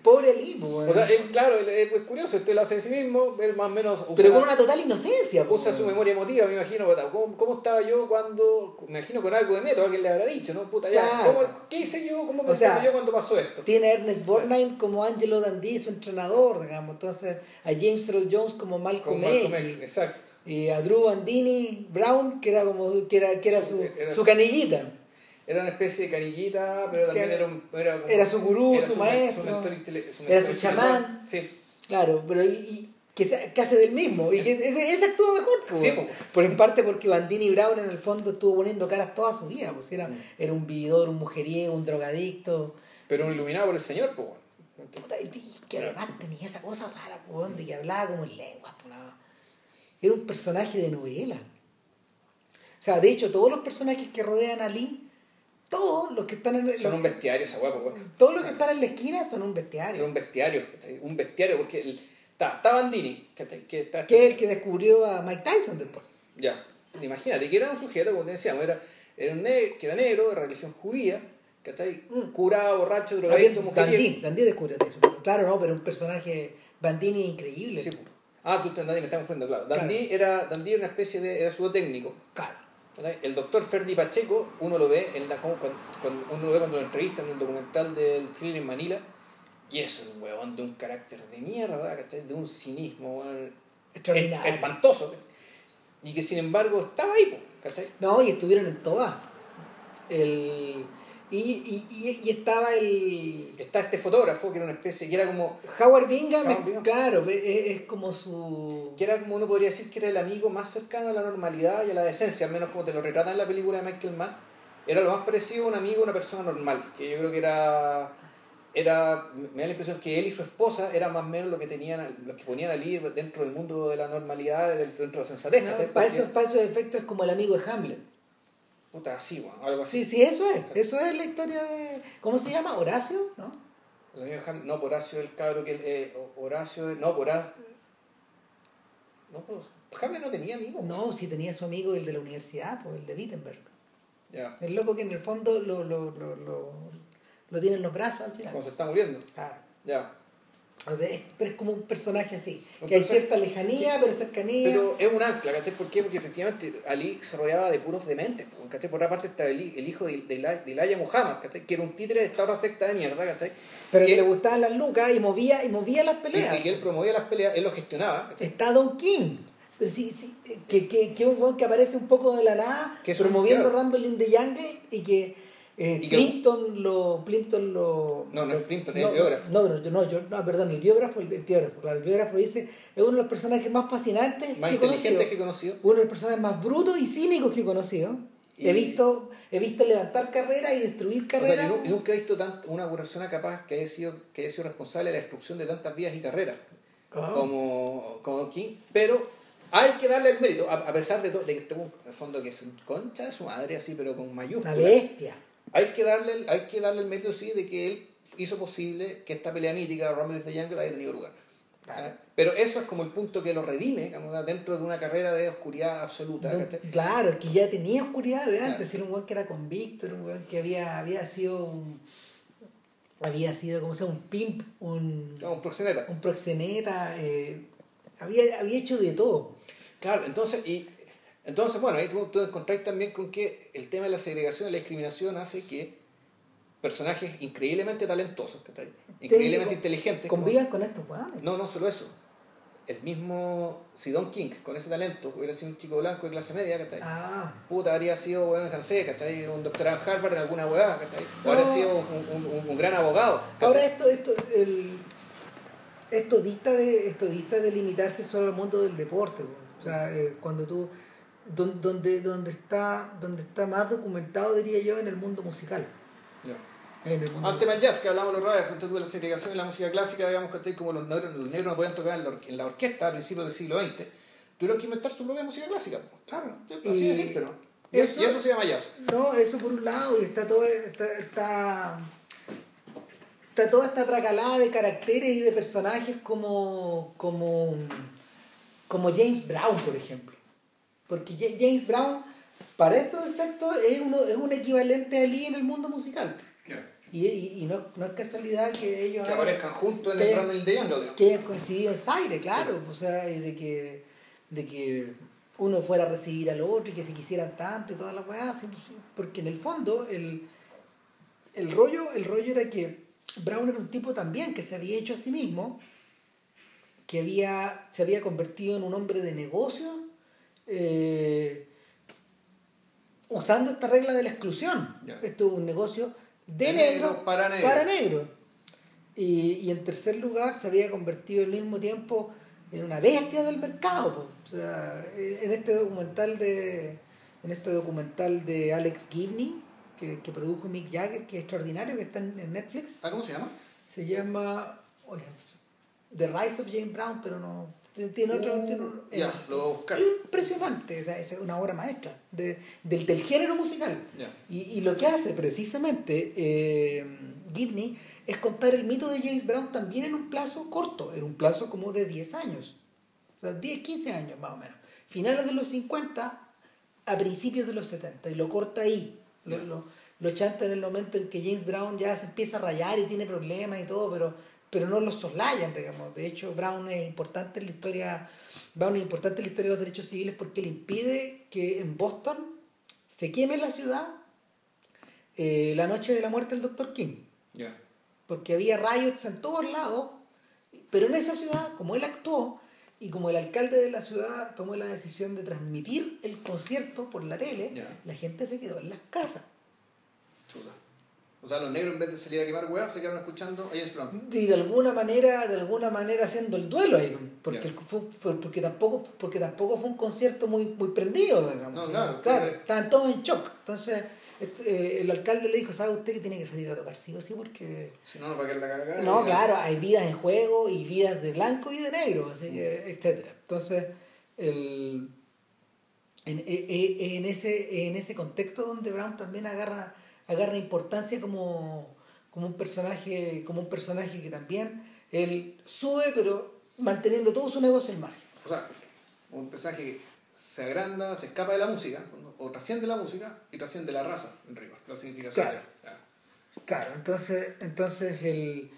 Pobre Ali, po, O sea, él, claro, él- es curioso, esto lo hace en sí mismo, él más o menos usa, pero con una total inocencia. po. usa su memoria emotiva, me imagino, ¿cómo, cómo estaba yo cuando, me imagino con algo de método, alguien le habrá dicho, ¿no? Puta, ya, Claro. ¿cómo- ¿qué hice yo? ¿Cómo O pensaba sea, yo cuando pasó esto? Tiene a Ernest Borgnine como Angelo Dandy, su entrenador, digamos. Entonces, a James Earl Jones como Malcolm, X. X, exacto. Y a Drew Andini Brown, que era como que era, que era Su- su, era su su- canillita. Era una especie de canillita, pero también era un... Era, como- era su gurú, era su maestro, mentor era su chamán. Sí, Claro, pero y, y que, se- que hace del mismo. Y que ese, ese actúa mejor. po. Sí, po. Por en parte porque Bandini Brown en el fondo estuvo poniendo caras toda su vida. Pues era, Mm. era un vividor, un mujeriego, un drogadicto. pero un iluminado por el Señor, pues. Que además tenía esa cosa rara, po, de que hablaba como en lenguas. po, la- Era un personaje de novela. O sea, de hecho, todos los personajes que rodean a Lee, todos los que están en Son un bestiario esa guapo, pues. todos los que están en la esquina son un bestiario. Son un bestiario, un bestiario, porque el, está, está Bandini, que está, Que es el que descubrió a Mike Tyson después. Ya, imagínate, que era un sujeto, como te decíamos, era, era un ne- que era negro, de religión judía, que está ahí Mm. curado, borracho, drogadicto, Dandy, mujeriego. Dandy descubrió a Tyson. Claro, no, pero un personaje Bandini increíble. Sí, ah, tú Dandy, me estás confundiendo, claro. Claro. Dandy era, Dandy era una especie de, era técnico. Claro. El doctor Ferdi Pacheco, uno lo ve en la, como cuando, cuando- uno lo ve cuando lo entrevistan en el documental del thriller en Manila, y es un huevón de un carácter de mierda, ¿cachai? de un cinismo Extraordinario. espantoso, y que sin embargo estaba ahí, ¿cachai? No, y estuvieron en todas. El, y, y, y, y estaba el. Está este fotógrafo que era una especie, que era como, Howard Bingham, Howard Bingham. claro, es, es como su. que era como uno podría decir que era el amigo más cercano a la normalidad y a la decencia, al menos como te lo retratan en la película de Michael Mann, era lo más parecido a un amigo, una persona normal, que yo creo que era era me da la impresión que él y su esposa eran más o menos lo que tenían los que ponían Ali dentro del mundo de la normalidad dentro de la sensatez no, para, esos, para esos efectos es como el amigo de Hamlet puta así bueno, algo así sí sí eso es eso es la historia de ¿cómo se llama? Horacio ¿no? no Horacio el cabro que eh, Horacio no por no pues Hamlet no tenía amigos no sí tenía su amigo el de la universidad pues el de Wittenberg ya el loco que en el fondo lo, lo, lo, lo lo tiene en los brazos al final. Cuando se está muriendo. Claro. Ya. O sea, es, pero es como un personaje así, que hay cierta lejanía, pero cercanía. Pero es un ancla, ¿cachai? ¿Por qué? Porque efectivamente Ali se rodeaba de puros dementes, ¿cachai? Por otra parte está el, el hijo de, de, de Muhammad, ¿cachai? Que era un títere de esta otra secta de mierda, ¿cachai? Pero que, le gustaban las lucas y movía, y movía las peleas. Y, que él promovía las peleas, él lo gestionaba. ¿cachai? Está Don King. Pero sí, sí, que, que, que un que aparece un poco de la nada, que promoviendo Rumble in the Jungle y que eh, Plimpton lo. Plimpton lo. No, no es Plimpton, es el biógrafo. No, no, no, yo, no, perdón, el biógrafo, el, biógrafo, claro, el biógrafo dice, es uno de los personajes más fascinantes más que inteligentes que he conocido. Uno de los personajes más brutos y cínicos que he conocido. He visto, he visto levantar carreras y destruir carreras. O sea, nunca he visto tanto, una persona capaz que haya sido, que haya sido responsable de la destrucción de tantas vías y carreras como, como King, pero hay que darle el mérito, a, pesar de, todo, de que tengo un fondo que es un concha de su madre, así, pero con mayúsculas. Una bestia hay que darle, hay que darle el mérito, sí, de que él hizo posible que esta pelea mítica, Rumble the Jungle, haya tenido lugar. ¿Ah? Pero eso es como el punto que lo redime dentro de una carrera de oscuridad absoluta. claro, es que ya tenía oscuridad de antes. Era un weón que era convicto, era un weón que había, había sido un, había sido, como sea, un pimp, un, un proxeneta. Un proxeneta, eh, había, había hecho de todo. Claro, entonces, y entonces, bueno, ahí tú, tú encontrás también con que el tema de la segregación y la discriminación hace que personajes increíblemente talentosos, increíblemente inteligentes. Convivan con estos weones. No, no solo eso. El mismo, si Don King, con ese talento, hubiera sido un chico blanco de clase media, ¿cachai? Ah. Puta, habría sido, weón, no sé, ¿cachai? Un doctorado en Harvard en alguna weá, ¿cachai? O habría sido un, un, un, gran abogado. Ahora esto, esto, el, esto dista de, esto dista de limitarse solo al mundo del deporte, O sea, eh, cuando tú donde, donde, está, donde está más documentado, diría yo, en el mundo musical. En el mundo tema jazz, que hablamos los radios, de la segregación en la música clásica, digamos que como los negros, los negros no podían tocar en la, orquesta a principios del siglo XX, tuvieron que inventar su propia música clásica. Claro, así de simple, ¿no? Y eso, y eso se llama jazz. No, eso por un lado, y está todo, está, está, está toda esta tracalada de caracteres y de personajes como, como, como James Brown, por ejemplo. Porque James Brown, para estos efectos, es, uno, es un equivalente a Lee en el mundo musical. Y, y, no, no, es casualidad que ellos que aparezcan juntos en el Ramel de Young, Que hayan coincidido en Zaire, claro. O sea, y de que, de que uno fuera a recibir al otro y que se quisieran tanto y todas las weas. Porque en el fondo, el, el, rollo, el rollo era que Brown era un tipo también que se había hecho a sí mismo, que había, se había convertido en un hombre de negocios eh, usando esta regla de la exclusión. Esto es un negocio de, negro, para negro. Y, y, en tercer lugar se había convertido al mismo tiempo en una bestia del mercado. O sea, en este documental de en este documental de Alex Gibney que, que, produjo Mick Jagger, que es extraordinario, que está en, Netflix. ¿Ah, ¿Cómo se llama? Se llama The Rise of James Brown, pero no, tiene otro, uh, ya, lo voy a buscar. impresionante, o sea, es una obra maestra de, del, del, género musical. Y, y, lo que hace precisamente eh, Gibney es contar el mito de James Brown también en un plazo corto, en un plazo como de 10 años, o sea, 10, 15 años más o menos. Finales de los 50 a principios de los 70, y lo corta ahí. Lo, lo, lo chanta en el momento en que James Brown ya se empieza a rayar y tiene problemas y todo, pero pero no los soslayan, digamos. De hecho, Brown es importante en la historia, Brown es importante en la historia de los derechos civiles porque le impide que en Boston se queme la ciudad eh, la noche de la muerte del Dr. King. Porque había riots en todos lados, pero en esa ciudad, como él actuó, y como el alcalde de la ciudad tomó la decisión de transmitir el concierto por la tele, la gente se quedó en las casas. O sea, los negros en vez de salir a quemar huevas se quedaron escuchando a James Brown. Y de alguna manera, de alguna manera haciendo el duelo ahí, porque, fue, porque, tampoco, porque tampoco fue un concierto muy, muy prendido, digamos. No, claro. Claro, estaban todos en shock. Entonces, este, eh, el alcalde le dijo, ¿sabe usted que tiene que salir a tocar? Sí o sí, porque... Si no, no va a quedar la cagada. No, claro, hay vidas en juego y vidas de blanco y de negro, así que, etcétera. Entonces, el, en, e- e- en ese, en ese contexto donde Brown también agarra, agarra importancia como, como un personaje, como un personaje que también él sube, pero manteniendo todo su negocio en margen. O sea, un personaje que se agranda, se escapa de la música, o trasciende la música y trasciende la raza en rigor, la significación. Claro. Entonces, entonces el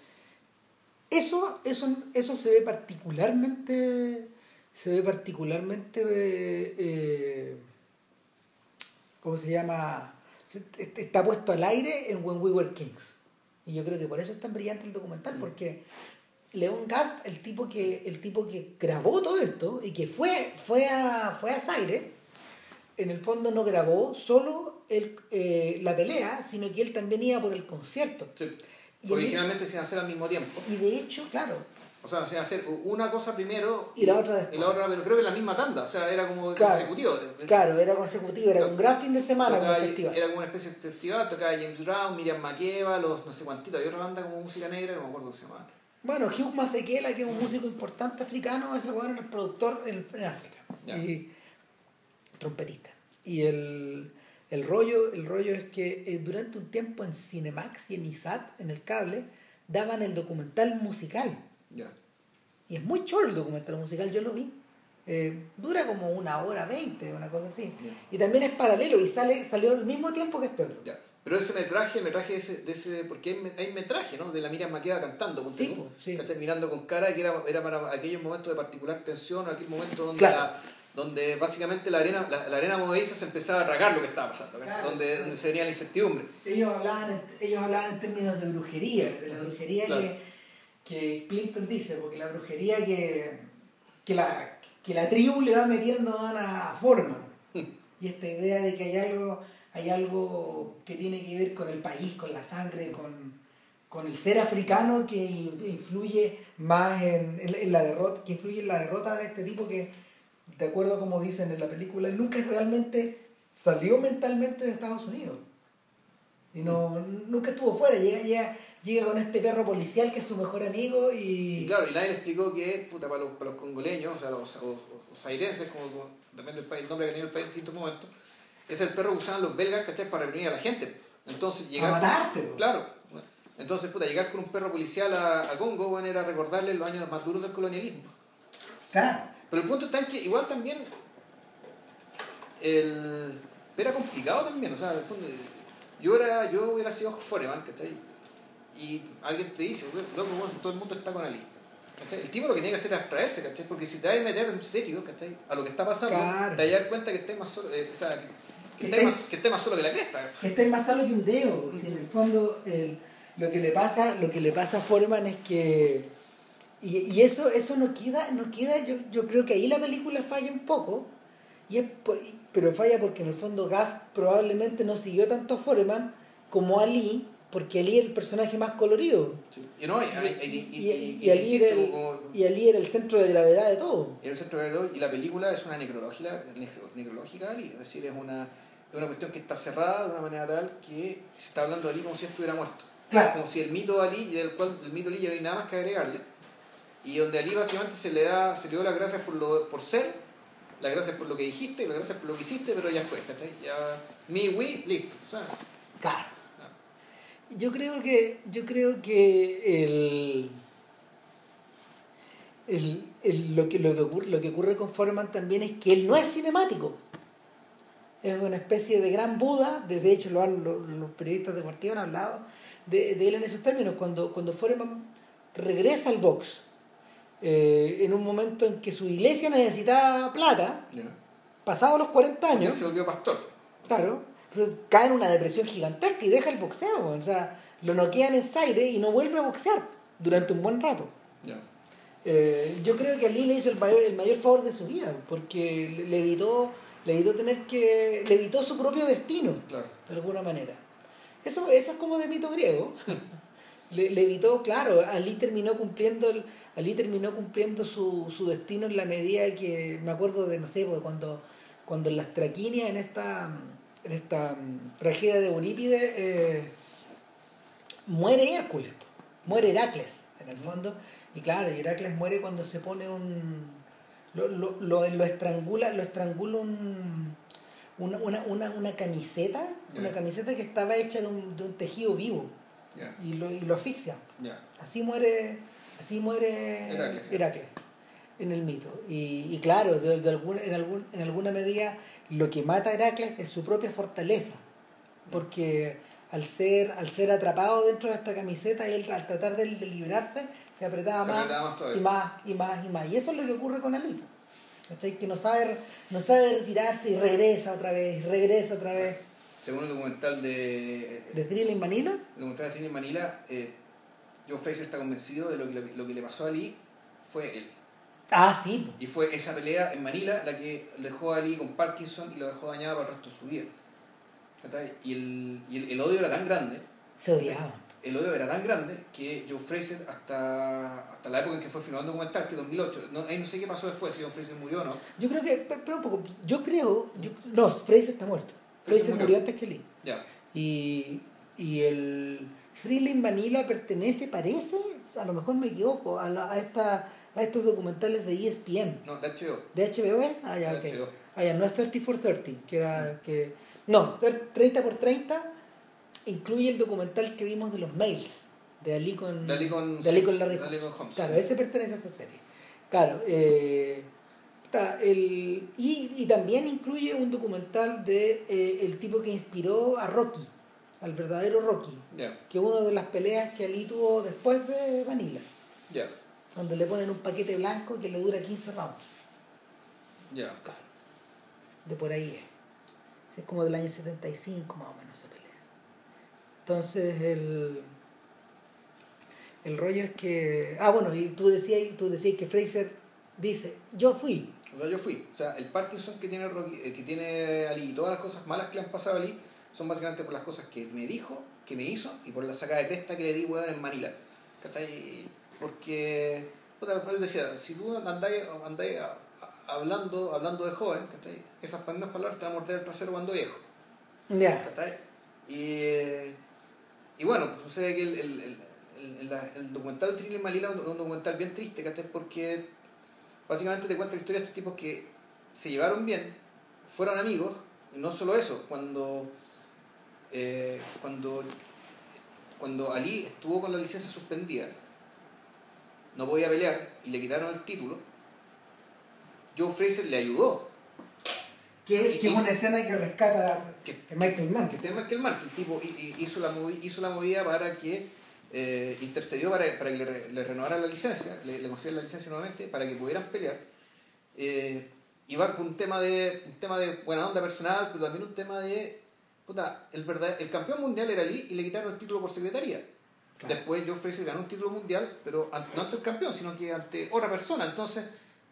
eso, eso, eso se ve particularmente, se ve particularmente, eh, eh, ¿cómo se llama? Se- est- Está puesto al aire en When We Were Kings. Y yo creo que por eso es tan brillante el documental, Mm. porque León Gast, el tipo que, el tipo que grabó todo esto y que fue, fue a, fue a Zaire, en el fondo no grabó solo el, eh, la pelea, sino que él también iba por el concierto. Sí. Y Originalmente se iban a hacer al mismo tiempo. Y de hecho, claro, O sea, se hacer una cosa primero Y la otra después. Y la otra, pero creo que la misma tanda. O sea, era como Claro. consecutivo. claro, era consecutivo, era un gran fin de semana como festival. Era como una especie de festival. Tocaba James Brown, Miriam Makeba, los no sé cuantitos. Había otra banda como música negra, no me acuerdo cómo se llamaba. Bueno, Hugh Masekela, que es un músico importante africano, ese weón era el productor en, en África. Ya. Y trompetista. Y el, el rollo, el rollo es que eh, durante un tiempo en Cinemax y en ISAT, en el cable, daban el documental musical. Ya. Y es muy chulo el documental musical, yo lo vi. Eh, dura como una hora veinte, una cosa así. Ya. Y también es paralelo y sale salió al mismo tiempo que este otro. Ya. Pero ese metraje, el metraje de ese, de ese porque hay, hay metraje, ¿no? De la Miriam Makeba cantando, ponte Sí, sí. mirando con cara, que era, era para aquellos momentos de particular tensión, o aquel momento donde, Claro. la- donde básicamente la arena, la, la arena movediza se empezaba a tragar lo que estaba pasando. Claro. donde, donde se venía la incertidumbre. Ellos hablaban, ellos hablaban en términos de brujería, de la brujería Claro. que, que Clinton dice, porque la brujería que, que, la, que la tribu le va metiendo a Ana Forman. Y esta idea de que hay algo, hay algo que tiene que ver con el país, con la sangre, con, con el ser africano que in- influye más en, en- en la derrota, que influye en la derrota de este tipo que, de acuerdo a como dicen en la película, nunca realmente salió mentalmente de Estados Unidos. Y no, nunca estuvo fuera, llega, llega, llega con este perro policial que es su mejor amigo y... Y claro, y nadie le explicó que, puta, para los, para los congoleños, o sea, los, los, los zairenses, como, como depende del país, el nombre que tenía el país en distintos momentos, es el perro que usaban los belgas, ¿cachai? Para reunir a la gente. Entonces, llegar. A matarte, po. Claro. Entonces, puta, llegar con un perro policial a, a Congo, bueno, era recordarle los años más duros del colonialismo. Claro, Pero el punto está en que igual también el, era complicado también, o sea, en el fondo, yo, era, yo hubiera sido Foreman, ¿cachai? Y alguien te dice, loco, bueno, todo el mundo está con Ali. ¿cachai? El tipo lo que tiene que hacer es abstraerse, ¿cachai? Porque si te vas a meter en serio, ¿cachai? A lo que está pasando, Claro. te vas a dar cuenta que estés más solo, eh, o sea, que, que, Que estés estés- más, que estés más solo que la cresta. que está más solo que un dedo. Si Sí. en el fondo el- lo que le pasa, lo que le pasa a Foreman es que y, y eso, eso no queda, no queda, yo, yo creo que ahí la película falla un poco, y es por- pero falla porque en el fondo Gast probablemente no siguió tanto a Foreman como a Lee, porque Ali era el personaje más colorido. Sí. Y no, y, y, y, Ali era el- como- y Ali era el centro de gravedad de todo. Y el centro de todo, y la película es una necrológica, necro- necrológica de Ali, es decir, es una, es una cuestión que está cerrada de una manera tal que se está hablando de Ali como si estuviera muerto. Claro. Como si el mito de Ali, del cual el mito de Ali ya no hay nada más que agregarle, y donde a Ali básicamente se le da, se le dio las gracias por, lo, por ser, las gracias por lo que dijiste, las gracias por lo que hiciste, pero ya fue, ¿cachai? Ya, mi, we, listo. ¿sabes? Claro. Yo creo que, yo creo que el, el, el- lo, que, lo, que ocurre, lo que ocurre con Foreman también es que él no es cinemático. Es una especie de gran Buda, de hecho lo han, lo- los periodistas deportivos han hablado de, de él en esos términos, cuando, cuando Foreman regresa al box, eh, en un momento en que su iglesia necesitaba plata, Ya. pasado los 40 Porque él años, se volvió pastor. Claro, cae en una depresión gigantesca y deja el boxeo. O sea, lo noquean en Zaire y no vuelve a boxear durante un buen rato. Eh, yo creo que Ali le hizo el mayor, el mayor favor de su vida, porque le, evitó, le evitó tener que. le evitó su propio destino, Claro. de alguna manera. Eso, eso es como de mito griego. le, le evitó, claro, Ali terminó cumpliendo el- Ali terminó cumpliendo su, su destino en la medida que me acuerdo de, no sé, porque cuando, cuando en las traquinias, en esta en esta mm, tragedia de Eurípides, eh, muere Hércules, muere Heracles, en el fondo. Y claro, Heracles muere cuando se pone un. Lo, lo, lo, lo estrangula, lo estrangula un, una, una, una, una camiseta, una camiseta que estaba hecha de un, de un tejido vivo y lo, y lo asfixia. Así muere, así muere Heracles. Heracles en el mito. Y, y claro, de, de algún, en, algún, en alguna medida lo que mata a Heracles es su propia fortaleza. Porque al ser, al ser atrapado dentro de esta camiseta y él al tratar de, de liberarse, se apretaba, Se más, apretaba más todavía. y más y más y más. Y eso es lo que ocurre con Ali. ¿cachai? Que no sabe, no sabe retirarse y regresa otra vez, regresa otra vez. Según el documental de, De Thriller Manila, el documental de Thriller en Manila, eh, Joe Fraser está convencido de lo que, lo, que- lo que le pasó a Ali fue él. Ah, sí. Y fue esa pelea en Manila la que dejó a Ali con Parkinson y lo dejó dañado para el resto de su vida. Y, el, y el, el odio era tan grande, se odiaban. el odio era tan grande que Joe Fraser hasta, hasta la época en que fue filmado el documental, que es 2008, no, ahí no sé qué pasó después, si Joe Fraser murió o no. Yo creo que, pe- pero un poco, yo creo, yo- no, Fraser está muerto. Fraser Fraser murió. murió antes que Lee. Ya, Y, y el Thriller in Manila pertenece, parece, a lo mejor me equivoco, a, la- a, esta, a estos documentales de ESPN. no, de HBO. ¿De HBO es? Ah, ya, De ok. HBO. Ah, ya, no es 30 for 30, que era que... No, 30 por 30 incluye el documental que vimos de los mails, de Ali con, De Ali con- de Ali con Larry Holmes. con Holmes. Claro, ese pertenece a esa serie. Claro, eh, está el, y, y también incluye un documental de eh, el tipo que inspiró a Rocky, al verdadero Rocky, que es una de las peleas que Ali tuvo después de Vanilla, ya, donde le ponen un paquete blanco que le dura 15 rounds. ya. Claro. De por ahí es. Es como del año 75 más o menos esa pelea. Entonces el, el rollo es que... Ah, bueno, y tú decías, tú decías que Fraser dice, yo fui. O sea, yo fui. O sea, el Parkinson que tiene, Rocky- eh, que tiene Ali y todas las cosas malas que le han pasado a Ali son básicamente por las cosas que me dijo, que me hizo y por la sacada de cresta que le di, weón, en Manila. ¿Cachai? Porque, puta, él decía, si tú andáis, hablando, hablando de joven, ¿cachai? Esas mismas palabras te van a morder el trasero cuando viejo. Ya. ¿cachai? Y, y bueno, pues sucede que el, el, el, el- documental de Thriller en Manila es un, un documental bien triste, ¿cachai? Porque básicamente te cuenta la historia de estos tipos que se llevaron bien, fueron amigos, y no solo eso, cuando, eh, cuando, cuando Ali estuvo con la licencia suspendida, no podía pelear y le quitaron el título, Joe Fraser le ayudó. Que, es una escena que rescata Que- que Michael Mann. que el tema es que el tipo hi- hi- hizo la, movi- hizo la movida para que eh, intercedió para, para que le, le renovara la licencia, le, le concedieran la licencia nuevamente para que pudieran pelear. Eh, y va por un tema de un tema de buena onda personal, pero también un tema de puta, el verdad, el campeón mundial era Lee y le quitaron el título por secretaría. Claro. Después Joe Fraser ganó un título mundial, pero no ante el campeón, sino que ante otra persona. Entonces,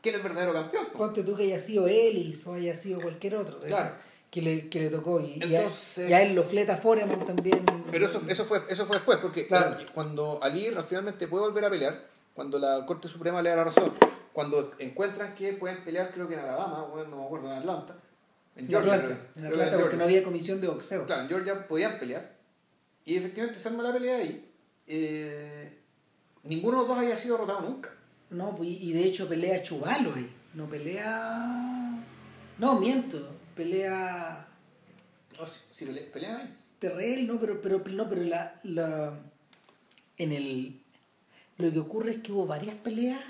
¿quién es el verdadero campeón? po? Ponte tú que haya sido Ellis o haya sido cualquier otro. Claro. que, le, que le tocó. Y, y a- Entonces- y, a, él lo fleta Foreman también. Pero eso, eso, fue, eso fue después, porque Claro. claro, cuando Ali finalmente puede volver a pelear, cuando la Corte Suprema le da la razón, cuando encuentran que pueden pelear, creo que en Alabama, o en- no me acuerdo, en Atlanta, en En Georgia, Atlanta, en Atlanta porque Georgia. no había comisión de boxeo. Claro, en Georgia podían pelear, y efectivamente se arma la pelea ahí. Eh, ninguno de los dos había sido derrotado nunca. No, pues, y de hecho pelea Chubalo ahí. No pelea. No, miento. Pelea No, si, si pele- pelean ahí. Terrell, no, pero, pero, no, pero la, la. En el. Lo que ocurre es que hubo varias peleas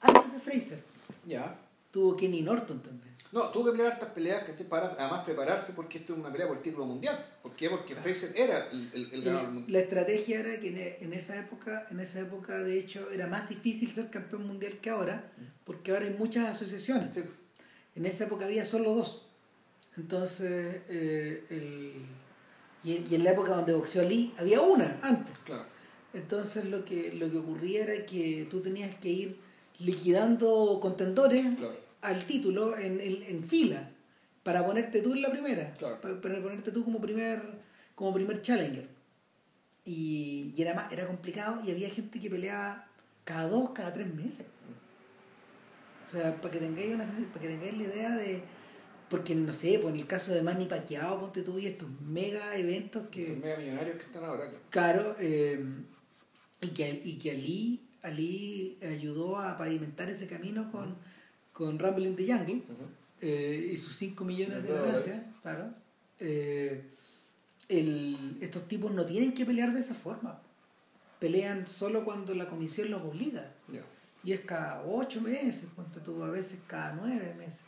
antes de Fraser. Ya. Tuvo Kenny Norton también. No, tuvo que pelear estas peleas que para además prepararse porque esto es una pelea por el título mundial. ¿Por qué? Porque Fraser era el, el, el ganador mundial. la estrategia era que en, en esa época, en esa época de hecho era más difícil ser campeón mundial que ahora, porque ahora hay muchas asociaciones. Sí. En esa época había solo dos. Entonces, eh, el, y, y en la época donde boxeó Lee, había una antes. Claro. Entonces lo que, lo que ocurría era que tú tenías que ir liquidando contendores Claro. Al título en, en, en fila para ponerte tú en la primera, Claro. para, para ponerte tú como primer, como primer challenger. Y, y era, era complicado y había gente que peleaba cada dos, cada tres meses. O sea, para que tengáis, una, para que tengáis la idea de, porque no sé, pues en el caso de Manny Pacquiao, ponte tú y estos mega eventos que... Los mega millonarios que están ahora. Claro, eh, y, que, y que Ali, Ali ayudó a pavimentar ese camino con, con Rumble in the Jungle eh, y sus 5 millones de ganancias, claro. Eh, el, estos tipos no tienen que pelear de esa forma. Pelean solo cuando la comisión los obliga. Y es cada 8 meses, ponte tú, a veces cada 9 meses.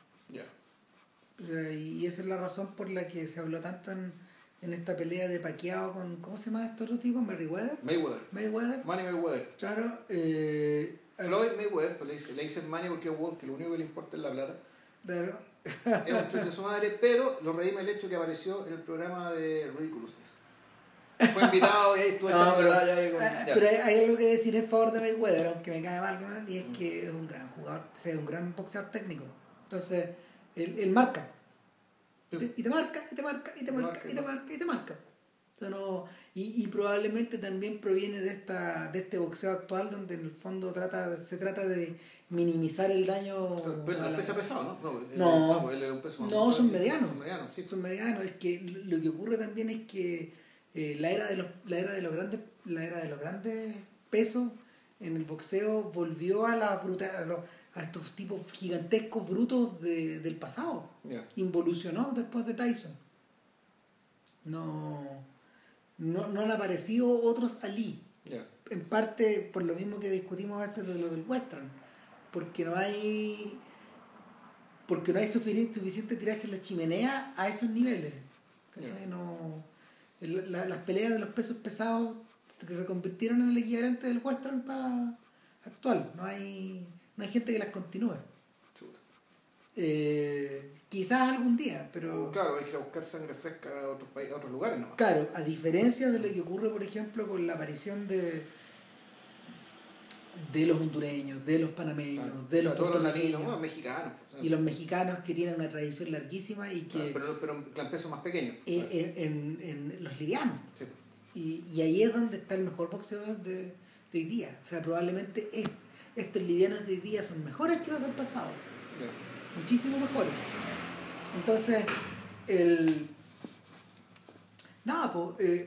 Y esa es la razón por la que se habló tanto en, en esta pelea de paqueado con. ¿Cómo se llama este otro tipo? ¿Mayweather? Mayweather. Mayweather. Manny Mayweather. Claro. Eh, Floyd Mayweather, pues le dicen le dice Manny porque que lo único que le importa es la plata. Claro. es un chucho de su madre, pero lo redime el hecho que apareció en el programa de Ridiculousness. Fue invitado y ahí estuvo echando pero. Con, ah, pero hay, hay, algo que decir en favor de Mayweather, aunque me cae mal, ¿no? y es que es un gran jugador, o sea, es un gran boxeador técnico. Entonces, él, él marca. Y te marca, y te marca, y te marca, y te marca, y te marca. No, y, y, probablemente también proviene de esta de este boxeo actual donde en el fondo trata se trata de minimizar el daño pero la... pesa pesado ¿no? no, no, él, peso no son medianos son medianos, sí. son medianos es que lo que ocurre también es que eh, la era de los la era de los grandes la era de los grandes pesos en el boxeo volvió a la brutal a estos tipos gigantescos brutos de, del pasado. Involucionó después de Tyson. No, no, no han aparecido otros Ali. En parte por lo mismo que discutimos a veces de lo del western. Porque no hay porque no hay suficiente, suficiente tiraje en la chimenea a esos niveles. No, las peleas de los pesos pesados que se convirtieron en el equivalente del western para actual. No hay no hay gente que las continúe. Eh, quizás algún día, pero... Claro, hay que ir a buscar sangre fresca a otros, países, a otros lugares. ¿no? Claro, a diferencia de lo que ocurre, por ejemplo, con la aparición de de los hondureños, de los panameños, de los, todos latinos, mexicanos. Pues, y los mexicanos que tienen una tradición larguísima y que... pero, pero peso más pequeño. En, en, en, los livianos. Y, y, ahí es donde está el mejor boxeo de, de hoy día. O sea, probablemente es estos livianos de hoy día son mejores que los del pasado. Muchísimo mejores. Entonces, el. Nada, pues.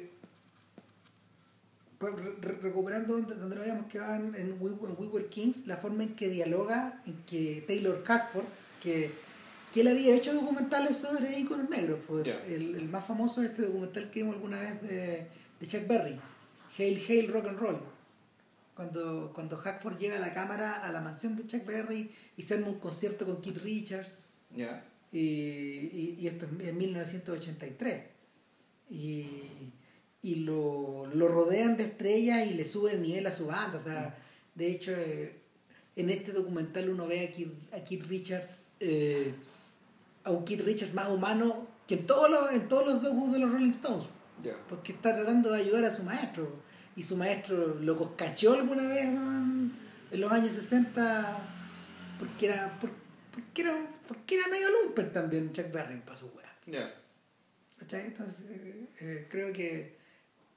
recuperando donde, nos habíamos quedado en, en, We, Were Kings, la forma en que dialoga, en que Taylor Catford, que, que él había hecho documentales sobre iconos negros. Pues, el, el, más famoso es este documental que vimos alguna vez de, de Chuck Berry, Hail Hail Rock and Roll cuando, cuando Hackford llega a la cámara a la mansión de Chuck Berry y se arma un concierto con Keith Richards. Y, y, esto es en 1983. Y, y lo, lo, rodean de estrellas y le suben el nivel a su banda. O sea, de hecho, eh, en este documental uno ve a Keith, a Keith Richards, eh, a un Keith Richards más humano que en todos los, en todos los de los Rolling Stones. Porque está tratando de ayudar a su maestro y su maestro lo coscacheó alguna vez en los años 60 porque era porque era porque era medio lumper también Chuck Berry para su weá. Entonces eh, eh, creo que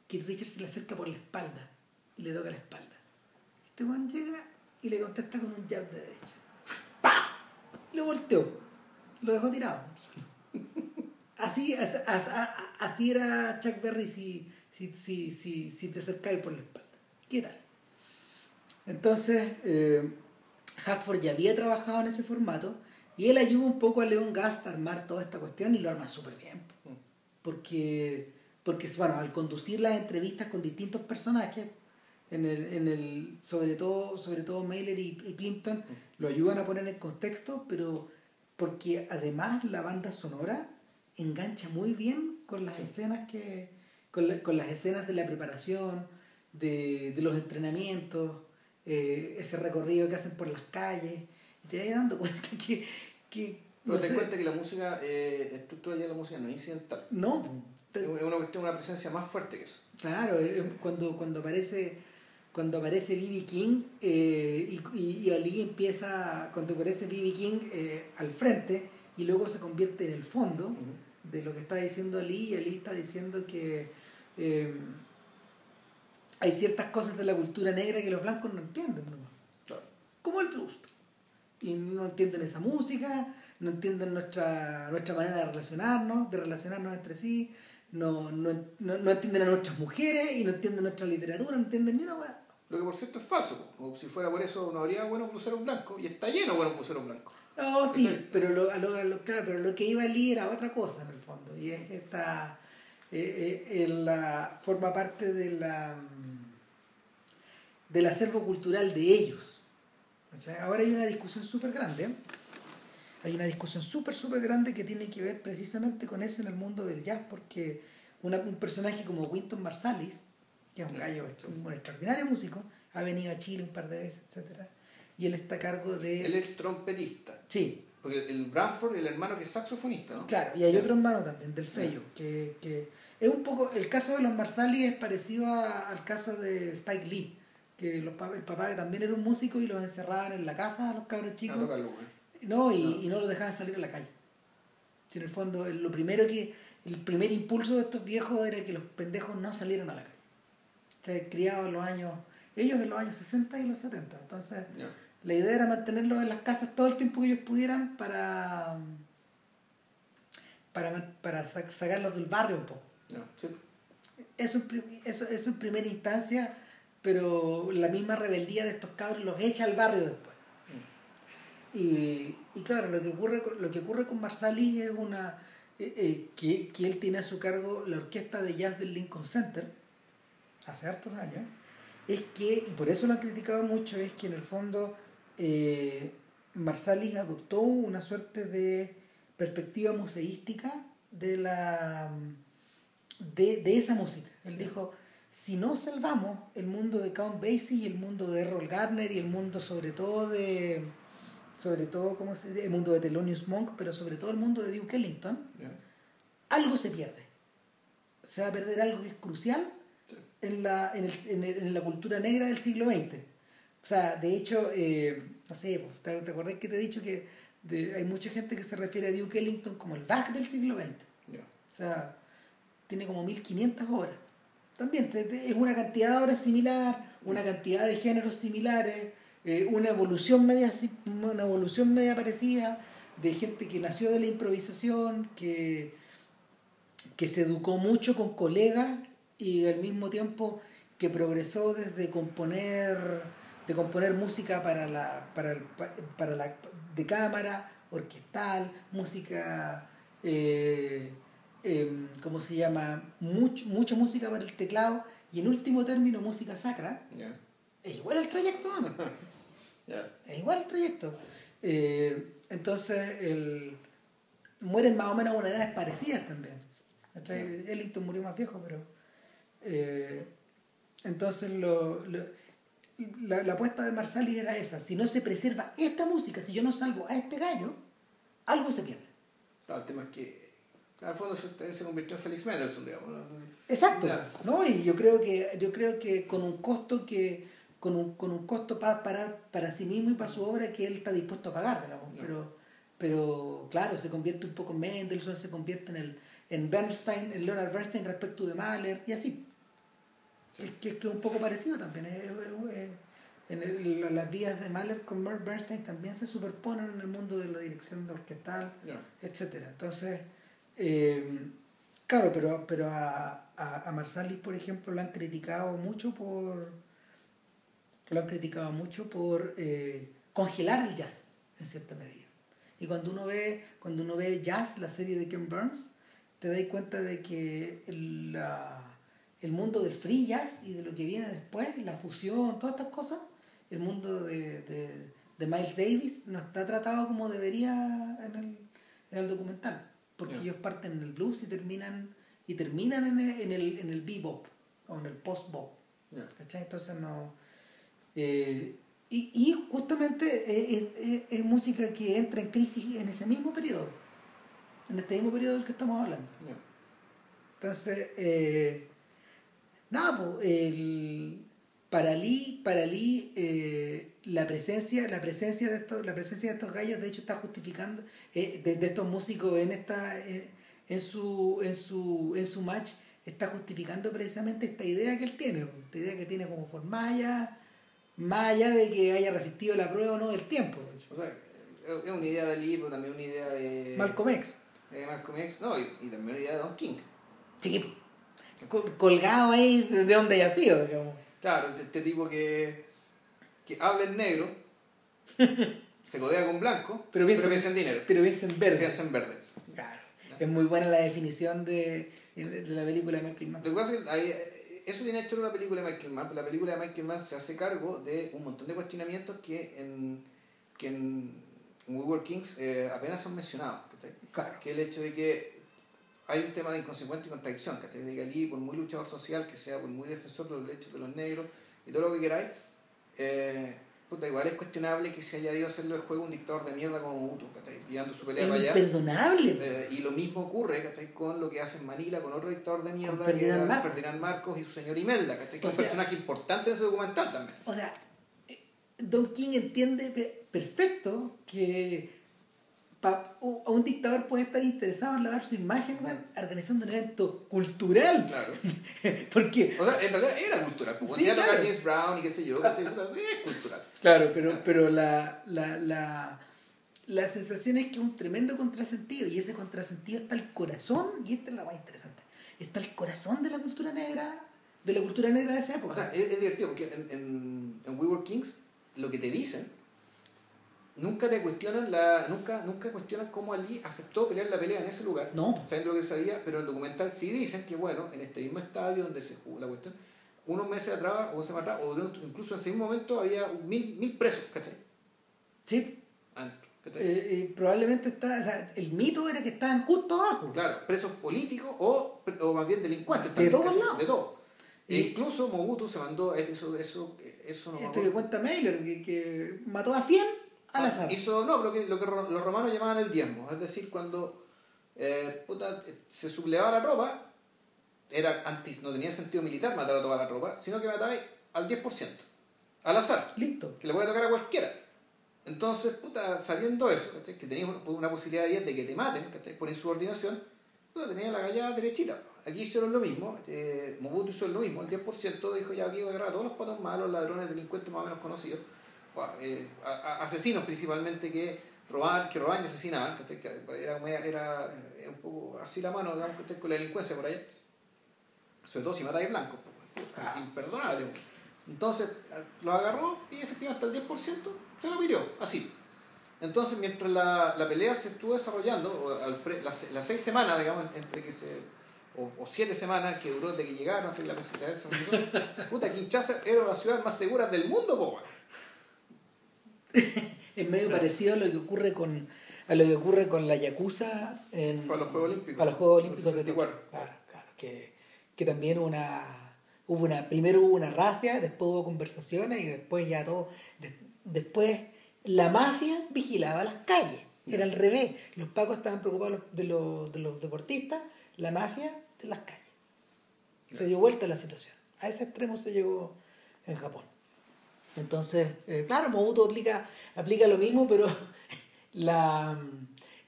Keith Richards se le acerca por la espalda y le toca la espalda. Este weón llega y le contesta con un jab de derecha. ¡Pah! Lo volteó. Lo dejó tirado. Así, así, así era Chuck Berry si si, si, si, si te acercáis por la espalda. ¿Qué tal? Entonces, eh, Hackford ya había trabajado en ese formato y él ayuda un poco a Leon Gast a armar toda esta cuestión y lo arma súper bien. Porque, porque, bueno, al conducir las entrevistas con distintos personajes, en el, en el, sobre todo, sobre todo Mailer y, y Plimpton, lo ayudan a poner en contexto, pero porque además la banda sonora engancha muy bien con las escenas que, con, con las escenas de la preparación, de, de los entrenamientos, eh, ese recorrido que hacen por las calles, y te vas dando cuenta que... que Pero te das cuenta que la música, eh, estructura ya la música no es incidental. No. es una cuestión, una presencia más fuerte que eso. Claro, eh, cuando, cuando aparece cuando aparece B.B. King eh, y, y, Ali empieza, cuando aparece B.B. King eh, al frente y luego se convierte en el fondo de lo que está diciendo Ali, y Ali está diciendo que eh, hay ciertas cosas de la cultura negra que los blancos no entienden. ¿no? Como el blues. Y no entienden esa música, no entienden nuestra, nuestra manera de relacionarnos, de relacionarnos entre sí, no, no, no, no entienden a nuestras mujeres y no entienden nuestra literatura, no entienden ni una weá. Lo que por cierto es falso, como si fuera por eso no habría buenos bluseros blancos, y está lleno de buenos bluseros blancos. No, sí, pero lo, a lo, a lo- claro, pero lo que iba a leer era otra cosa en el fondo, y es esta, eh, eh, en la, forma parte de la, mm, del acervo cultural de ellos. O sea, ahora hay una discusión súper grande, ¿eh? hay una discusión súper, súper grande que tiene que ver precisamente con eso en el mundo del jazz, porque una- un personaje como Winton Marsalis, que es un gallo, un extraordinario músico, ha venido a Chile un par de veces, etcétera, y él está a cargo de... Él es trompetista, Sí, porque el Branford, el hermano que es saxofonista, ¿no? Claro, y hay otro hermano también, del Fello, que, que es un poco, el caso de los Marsali es parecido a- al caso de Spike Lee, que los, el papá que también era un músico y los encerraban en la casa a los cabros chicos, tocarlo, güey. no, y, No. y no los dejaban salir a la calle. Si en el fondo, lo primero que, el primer impulso de estos viejos era que los pendejos no salieran a la calle. O sea, criados en los años, ellos en los años 60 y los 70, entonces... La idea era mantenerlos en las casas todo el tiempo que ellos pudieran para para, para sa- sacarlos del barrio un poco. Sí. Eso, eso, eso en primera instancia, pero la misma rebeldía de estos cabros los echa al barrio después. Y, y claro, lo que ocurre con, lo que ocurre con Marsali es una eh, eh, que, que él tiene a su cargo la orquesta de jazz del Lincoln Center hace hartos años, es que, y por eso lo han criticado mucho, es que en el fondo eh, Marsalis adoptó una suerte de perspectiva museística de la de, de esa música. Él dijo, si no salvamos el mundo de Count Basie y el mundo de Errol Garner y el mundo sobre todo de sobre todo ¿cómo se dice? el mundo de Thelonious Monk, pero sobre todo el mundo de Duke Ellington, algo se pierde. Se va a perder algo que es crucial en la, en, el- en el- en la cultura negra del siglo XX. O sea, de hecho, eh, no sé, pues, ¿te, te acordás que te he dicho que de- hay mucha gente que se refiere a Duke Ellington como el Bach del siglo XX? O sea, tiene como 1500 obras. También es una cantidad de obras similar, una cantidad de géneros similares, eh, una evolución media una evolución media parecida de gente que nació de la improvisación, que, que se educó mucho con colegas y al mismo tiempo que progresó desde componer de componer música para la para, el- para la de cámara orquestal música eh, em, ¿cómo se llama? Much- mucha música para el teclado y en último término música sacra. Es igual el trayecto es igual el trayecto. Eh, entonces el, mueren más o menos a una edades parecidas también. Ellington murió más viejo pero eh, entonces lo, lo- la, la apuesta de Marsali era esa si no se preserva esta música si yo no salvo a este gallo algo se pierde Claro, el tema es que, al fondo se, se convirtió en Felix Mendelssohn, digamos. ¿no? Exacto, Ya. ¿no? Y yo creo que yo creo que con un costo que con un, con un costo pa- para para sí mismo y para su obra que él está dispuesto a pagar, digamos, Ya. pero pero claro, se convierte un poco en Mendelssohn, se convierte en el en Bernstein, en Leonard Bernstein respecto de Mahler y así. Sí. Que, que, que es un poco parecido también. es- es- es- en el- las vías de Mahler con Mer- Bernstein también se superponen en el mundo de la dirección de orquestal Ya. etcétera. Entonces, eh, claro, pero, pero a, a, a Marsalis, por ejemplo, lo han criticado mucho por lo han criticado mucho por eh, congelar el jazz en cierta medida. Y cuando uno ve cuando uno ve jazz, la serie de Ken Burns, te das cuenta de que la- el mundo del free jazz y de lo que viene después, la fusión, todas estas cosas, el mundo de, de, de Miles Davis no está tratado como debería en el, en el documental. Porque ellos parten en el blues y terminan y terminan en el, en el, en el bebop o en el post-bop. ¿cachai? Entonces no... eh, y, y justamente eh, es, es- es música que entra en crisis en ese mismo periodo, en este mismo periodo del que estamos hablando. Entonces, eh, nada, pues, el, para Lee, para Lee eh, la presencia, la presencia de estos, la presencia de estos gallos, de hecho, está justificando eh, de, de estos músicos en esta, en, en su, en su, en su match, está justificando precisamente esta idea que él tiene, esta idea que tiene como por allá, más allá de que haya resistido la prueba o no del tiempo. O sea, es una idea de Ali, pero también una idea de. Malcolm X. De Malcolm X, no, y, y también una idea de Don King. Sí, colgado ahí de de donde haya sido, digamos. Claro, este, tipo que, que habla en negro, se codea con blanco, Pero piensa- piensa en dinero. Pero es en verde. Piensa en verde. Claro. Es muy buena la definición de, de la película de Michael Mann. Lo que pasa es que hay- eso tiene hecho la película de Michael Mann, pero la película de Michael Mann se hace cargo de un montón de cuestionamientos que en, que en, en We Were Kings eh, apenas son mencionados. Claro. Que el hecho de que hay un tema de inconsecuencia y contradicción, ¿cachai? De que Ali, por muy luchador social que sea, por muy defensor de los derechos de los negros y todo lo que queráis, eh, puta, igual es cuestionable que se haya ido a hacerle el juego un dictador de mierda como Mobutu. Llevando su pelea Es para allá. imperdonable. Eh, y lo mismo ocurre ¿cachai? con lo que hace en Manila con otro dictador de mierda que Ferdinand. Ferdinand Marcos y su señor Imelda, ¿cachai? que O es un personaje importante en ese documental también. O sea, eh, Don King entiende pe- perfecto que pa- u- a un dictador puede estar interesado en lavar su imagen organizando un evento cultural. Claro. Porque, O sea, en realidad era cultural. Pues, Sí, claro. James Brown y qué sé yo, es cultural. claro, pero, pero la, la, la, la sensación es que es un tremendo contrasentido y ese contrasentido está el corazón, y esta es la más interesante, está el corazón de la cultura negra, de la cultura negra de esa época. O sea, es, es divertido porque en, en, en We Were Kings lo que te dicen nunca te cuestionan la nunca nunca cuestionan cómo Ali aceptó pelear la pelea en ese lugar no, sabiendo lo que sabía pero en el documental sí dicen que bueno en este mismo estadio donde se jugó la cuestión unos meses atrás o semanas atrás o incluso en ese mismo momento había mil, mil presos ¿cachai? sí, Adentro, ¿cachai? eh, eh, probablemente está, o sea, el mito era que estaban justo abajo. claro presos políticos o, o más bien delincuentes De todos lados. de todo e incluso Mobutu se mandó eso eso eso no Esto que cuenta Mailer, que, que mató a 100 al azar. Hizo, no, lo que, lo que los romanos llamaban el diezmo, es decir, cuando eh, puta, se sublevaba la tropa, era antes, no tenía sentido militar matar a toda la tropa, sino que mataba al 10%, al azar, Listo. que le puede tocar a cualquiera. Entonces, puta, sabiendo eso, ¿cachai? que tenías una, posibilidad de 10 de que te maten ¿cachai? por insubordinación, puta, tenía la gallada derechita. Aquí hicieron lo mismo, eh, Mobutu hizo lo mismo, el 10% dijo ya aquí voy a agarrar a todos los patos malos, ladrones, delincuentes más o menos conocidos, eh, asesinos principalmente que robaban, que robaban y asesinaban, que era, era, era un poco así la mano, digamos, ¿cachai? con la delincuencia por allá, sobre todo si matáis blancos, pues, es imperdonable. Entonces eh, lo agarró y efectivamente el 10% se lo pidió, así. Entonces, mientras la, la pelea se estuvo desarrollando, o al pre- las, las seis semanas, digamos, entre que se. O, o siete semanas que duró desde que llegaron hasta que la presentación puta, Kinshasa era la ciudad más segura del mundo, po. Es medio parecido a lo que ocurre con a lo que ocurre con la Yakuza en, Para los Juegos Olímpicos. para los Juegos Olímpicos de 64. Tokio. Claro, claro, que, que también una hubo una primero hubo una racia, después hubo conversaciones y después ya todo de- después la mafia vigilaba las calles. Era al revés. Los pacos estaban preocupados de los, de los deportistas, la mafia de las calles. Se dio vuelta la situación. A ese extremo se llegó en Japón. Entonces, eh, claro, Mobutu aplica, aplica lo mismo, pero la,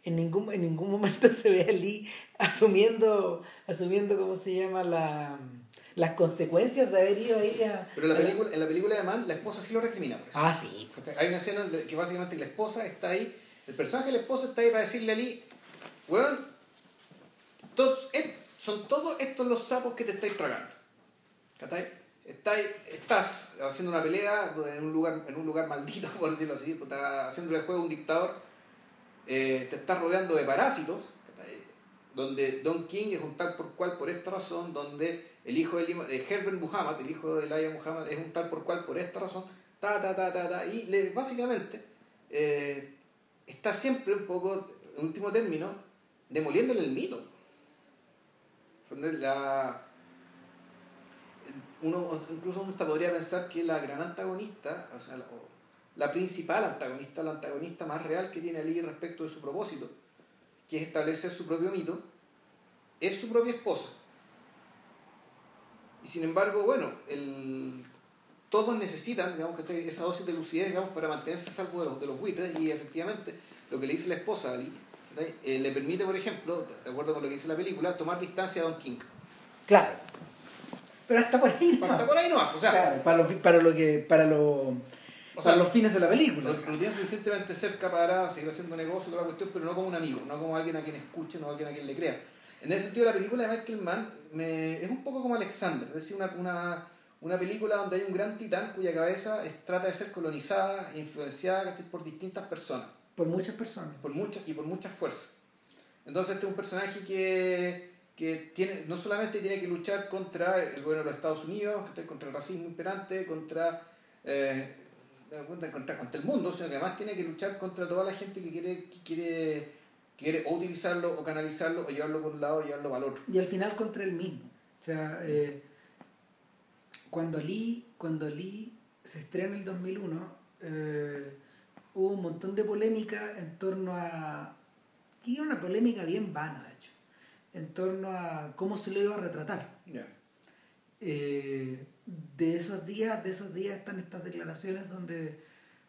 en, ningún, en ningún momento se ve a Lee asumiendo, asumiendo ¿cómo se llama? La, las consecuencias de haber ido ahí a... Pero en la película, en la película de Man, la esposa sí lo recrimina por eso. Ah, sí. Hay una escena que básicamente la esposa está ahí, el personaje de la esposa está ahí para decirle a Lee, weón, todos, et- son todos estos los sapos que te estáis tragando. ¿Cachai? Estáis- estás haciendo una pelea en un lugar, en un lugar maldito, por decirlo así, puta, haciéndole el juego a un dictador, eh, te estás rodeando de parásitos, donde Don King es un tal por cual por esta razón, donde el hijo del ima- de Herbert Muhammad, el hijo de Elijah Muhammad, es un tal por cual por esta razón, ta, ta, ta, ta, ta, y le- básicamente eh, está siempre un poco, en último término, demoliéndole el mito. La, uno, incluso uno podría pensar que la gran antagonista, o sea, la, principal antagonista, la antagonista más real que tiene Ali respecto de su propósito, que es establecer su propio mito, es su propia esposa. Y sin embargo, bueno, el, todos necesitan digamos, que esa dosis de lucidez digamos, para mantenerse a salvo de los, de los buitres y efectivamente lo que le dice la esposa a Ali eh, le permite, por ejemplo, de acuerdo con lo que dice la película, tomar distancia de Don King. Claro. Pero hasta por ahí. no. Hasta por ahí no va, o sea, Claro, para lo, para lo que para lo o sea, los fines de la película. Lo, lo tiene suficientemente cerca para seguir haciendo negocio, toda la cuestión, pero no como un amigo, no como alguien a quien escuche, no alguien a quien le crea. En ese sentido, la película de Michael Mann me, es un poco como Alexander, es decir, una, una, una película donde hay un gran titán cuya cabeza es, trata de ser colonizada e influenciada por distintas personas. Por muchas personas. Por muchas y por muchas fuerzas. Entonces, este es un personaje que, que tiene, no solamente tiene que luchar contra el gobierno de los Estados Unidos, contra el racismo imperante, contra, eh, contra, contra, el mundo, sino que además tiene que luchar contra toda la gente que quiere, quiere, quiere o utilizarlo o canalizarlo o llevarlo por un lado o llevarlo para el otro. Y al final contra él mismo. O sea, eh, cuando Lee, cuando Lee se estrena en el 2001, eh, hubo un montón de polémica en torno a... Y una polémica bien vana, de hecho, en torno a cómo se lo iba a retratar. Eh, de esos días, de esos días están estas declaraciones donde,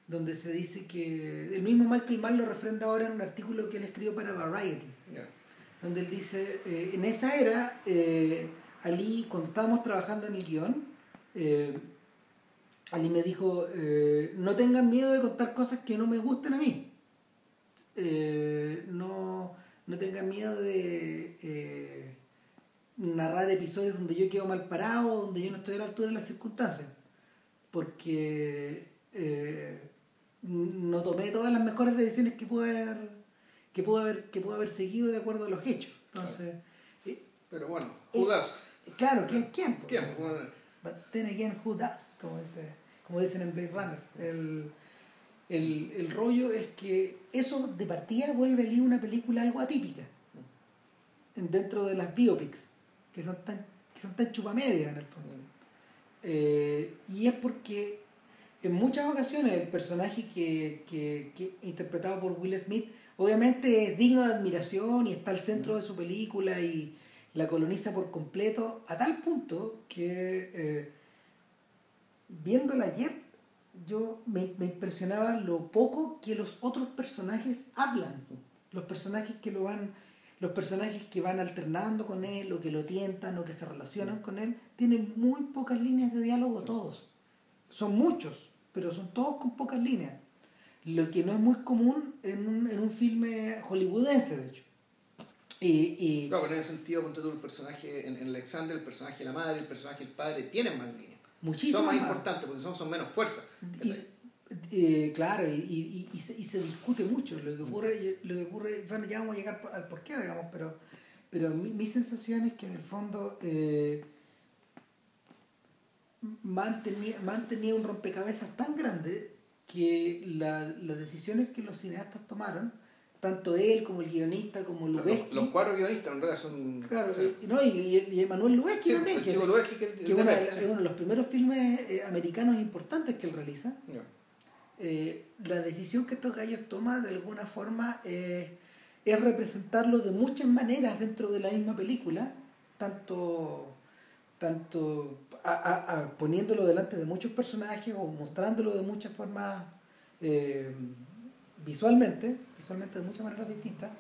donde se dice que el mismo Michael Mann lo refrenda ahora en un artículo que él escribió para Variety, donde él dice, eh, en esa era, Ali, cuando estábamos trabajando en el guion, eh, Ali me dijo, eh, no tengan miedo de contar cosas que no me gusten a mí. Eh, no, no tengan miedo de narrar episodios donde yo quedo mal parado, donde yo no estoy a la altura de las circunstancias. Porque no tomé todas las mejores decisiones que pude haber, que puedo haber, que puedo haber seguido de acuerdo a los hechos. Entonces, Pero bueno, Judas. claro, ¿quién? ¿Quién? ¿Quién? But then again, who does? Como, dice, como dicen en Blade Runner. El, el, el, rollo es que eso de partida vuelve a una película algo atípica. Dentro de las biopics, que son tan, que son tan chupamedia en el fondo. Eh, y es porque en muchas ocasiones el personaje que, que, que, interpretado por Will Smith obviamente es digno de admiración y está al centro de su película y, la coloniza por completo a tal punto que eh, viéndola ayer yo me, impresionaba lo poco que los otros personajes hablan los personajes que lo van los personajes que van alternando con él o que lo tientan o que se relacionan con él tienen muy pocas líneas de diálogo todos. Son muchos pero son todos con pocas líneas. Lo que no es muy común en un, en un filme hollywoodense de hecho. Y, y... Claro, en ese sentido, con todo el personaje en, Alexander, el personaje de la madre, el personaje del padre, tienen más líneas. Muchísimo. Son más, importantes porque son, son menos fuerza. Y, claro, y, y, se, y, se, discute mucho. Lo que ocurre, lo que ocurre bueno, ya vamos a llegar al porqué, digamos, pero, pero mi, mi sensación es que en el fondo eh, mantenía, mantenía un rompecabezas tan grande que la, las decisiones que los cineastas tomaron tanto él como el guionista como Lubezki. los, cuatro guionistas en realidad son. Claro, no, y, y, Emanuel Lubezki también. que, es uno de los primeros filmes eh, americanos importantes que él realiza. Eh, la decisión que estos gallos toman de alguna forma eh, es representarlo de muchas maneras dentro de la misma película, tanto, tanto poniéndolo delante de muchos personajes o mostrándolo de muchas formas visualmente, visualmente de muchas maneras distintas,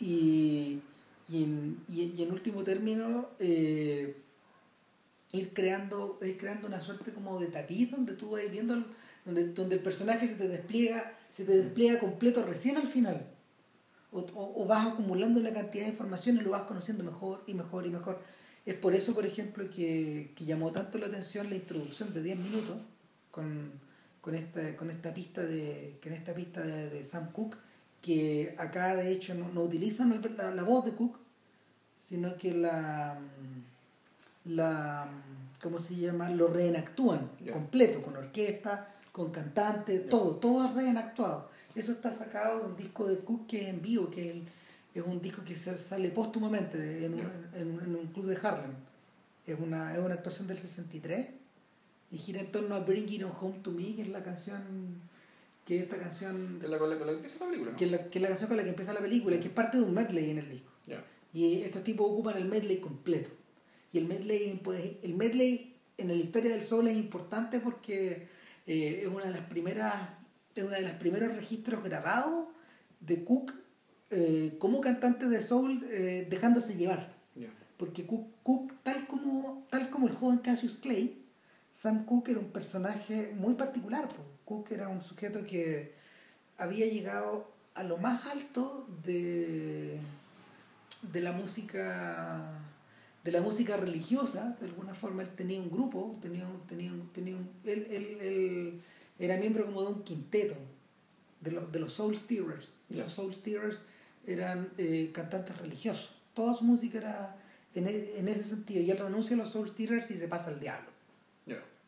y, y, en, y, en, último término, eh, ir, creando, ir creando una suerte como de tapiz donde tú vas viendo, donde, donde el personaje se te despliega, se te despliega completo recién al final. O, o, vas acumulando la cantidad de información y lo vas conociendo mejor y mejor y mejor. Es por eso, por ejemplo, que, que llamó tanto la atención la introducción de 10 minutos con, con esta, con esta pista de, en esta pista de, Sam Cooke, que acá de hecho no, utilizan la, voz de Cook, sino que la, la ¿cómo se llama? lo reenactúan completo, con orquesta, con cantante, todo, todo es reenactuado. Eso está sacado de un disco de Cook que es en vivo, que es un disco que sale póstumamente en, un, en, un club de Harlem. Es una, es una actuación del 63 y gira en torno a Bring It Home to Me, que es la canción que es esta canción que es la con la, que empieza la película que, es la, que es la canción con la que empieza la película que es parte de un medley en el disco. Y estos tipos ocupan el medley completo. Y el medley pues, el medley en la historia del soul es importante porque eh, es una de las primeras es uno de los primeros registros grabados de Cook eh, como cantante de soul eh, dejándose llevar. Porque Cook, Cook, tal como tal como el joven Cassius Clay Sam Cooke era un personaje muy particular. Cooke era un sujeto que había llegado a lo más alto de, de la música de la música religiosa, de alguna forma él tenía un grupo, tenía, tenía, tenía un- él, él- él era miembro como de un quinteto, de los, de los Soul Steerers. Y. Los Soul Steerers eran eh, cantantes religiosos. Toda su música era en, e- en ese sentido. Y él renuncia a los Soul Steerers y se pasa al diablo.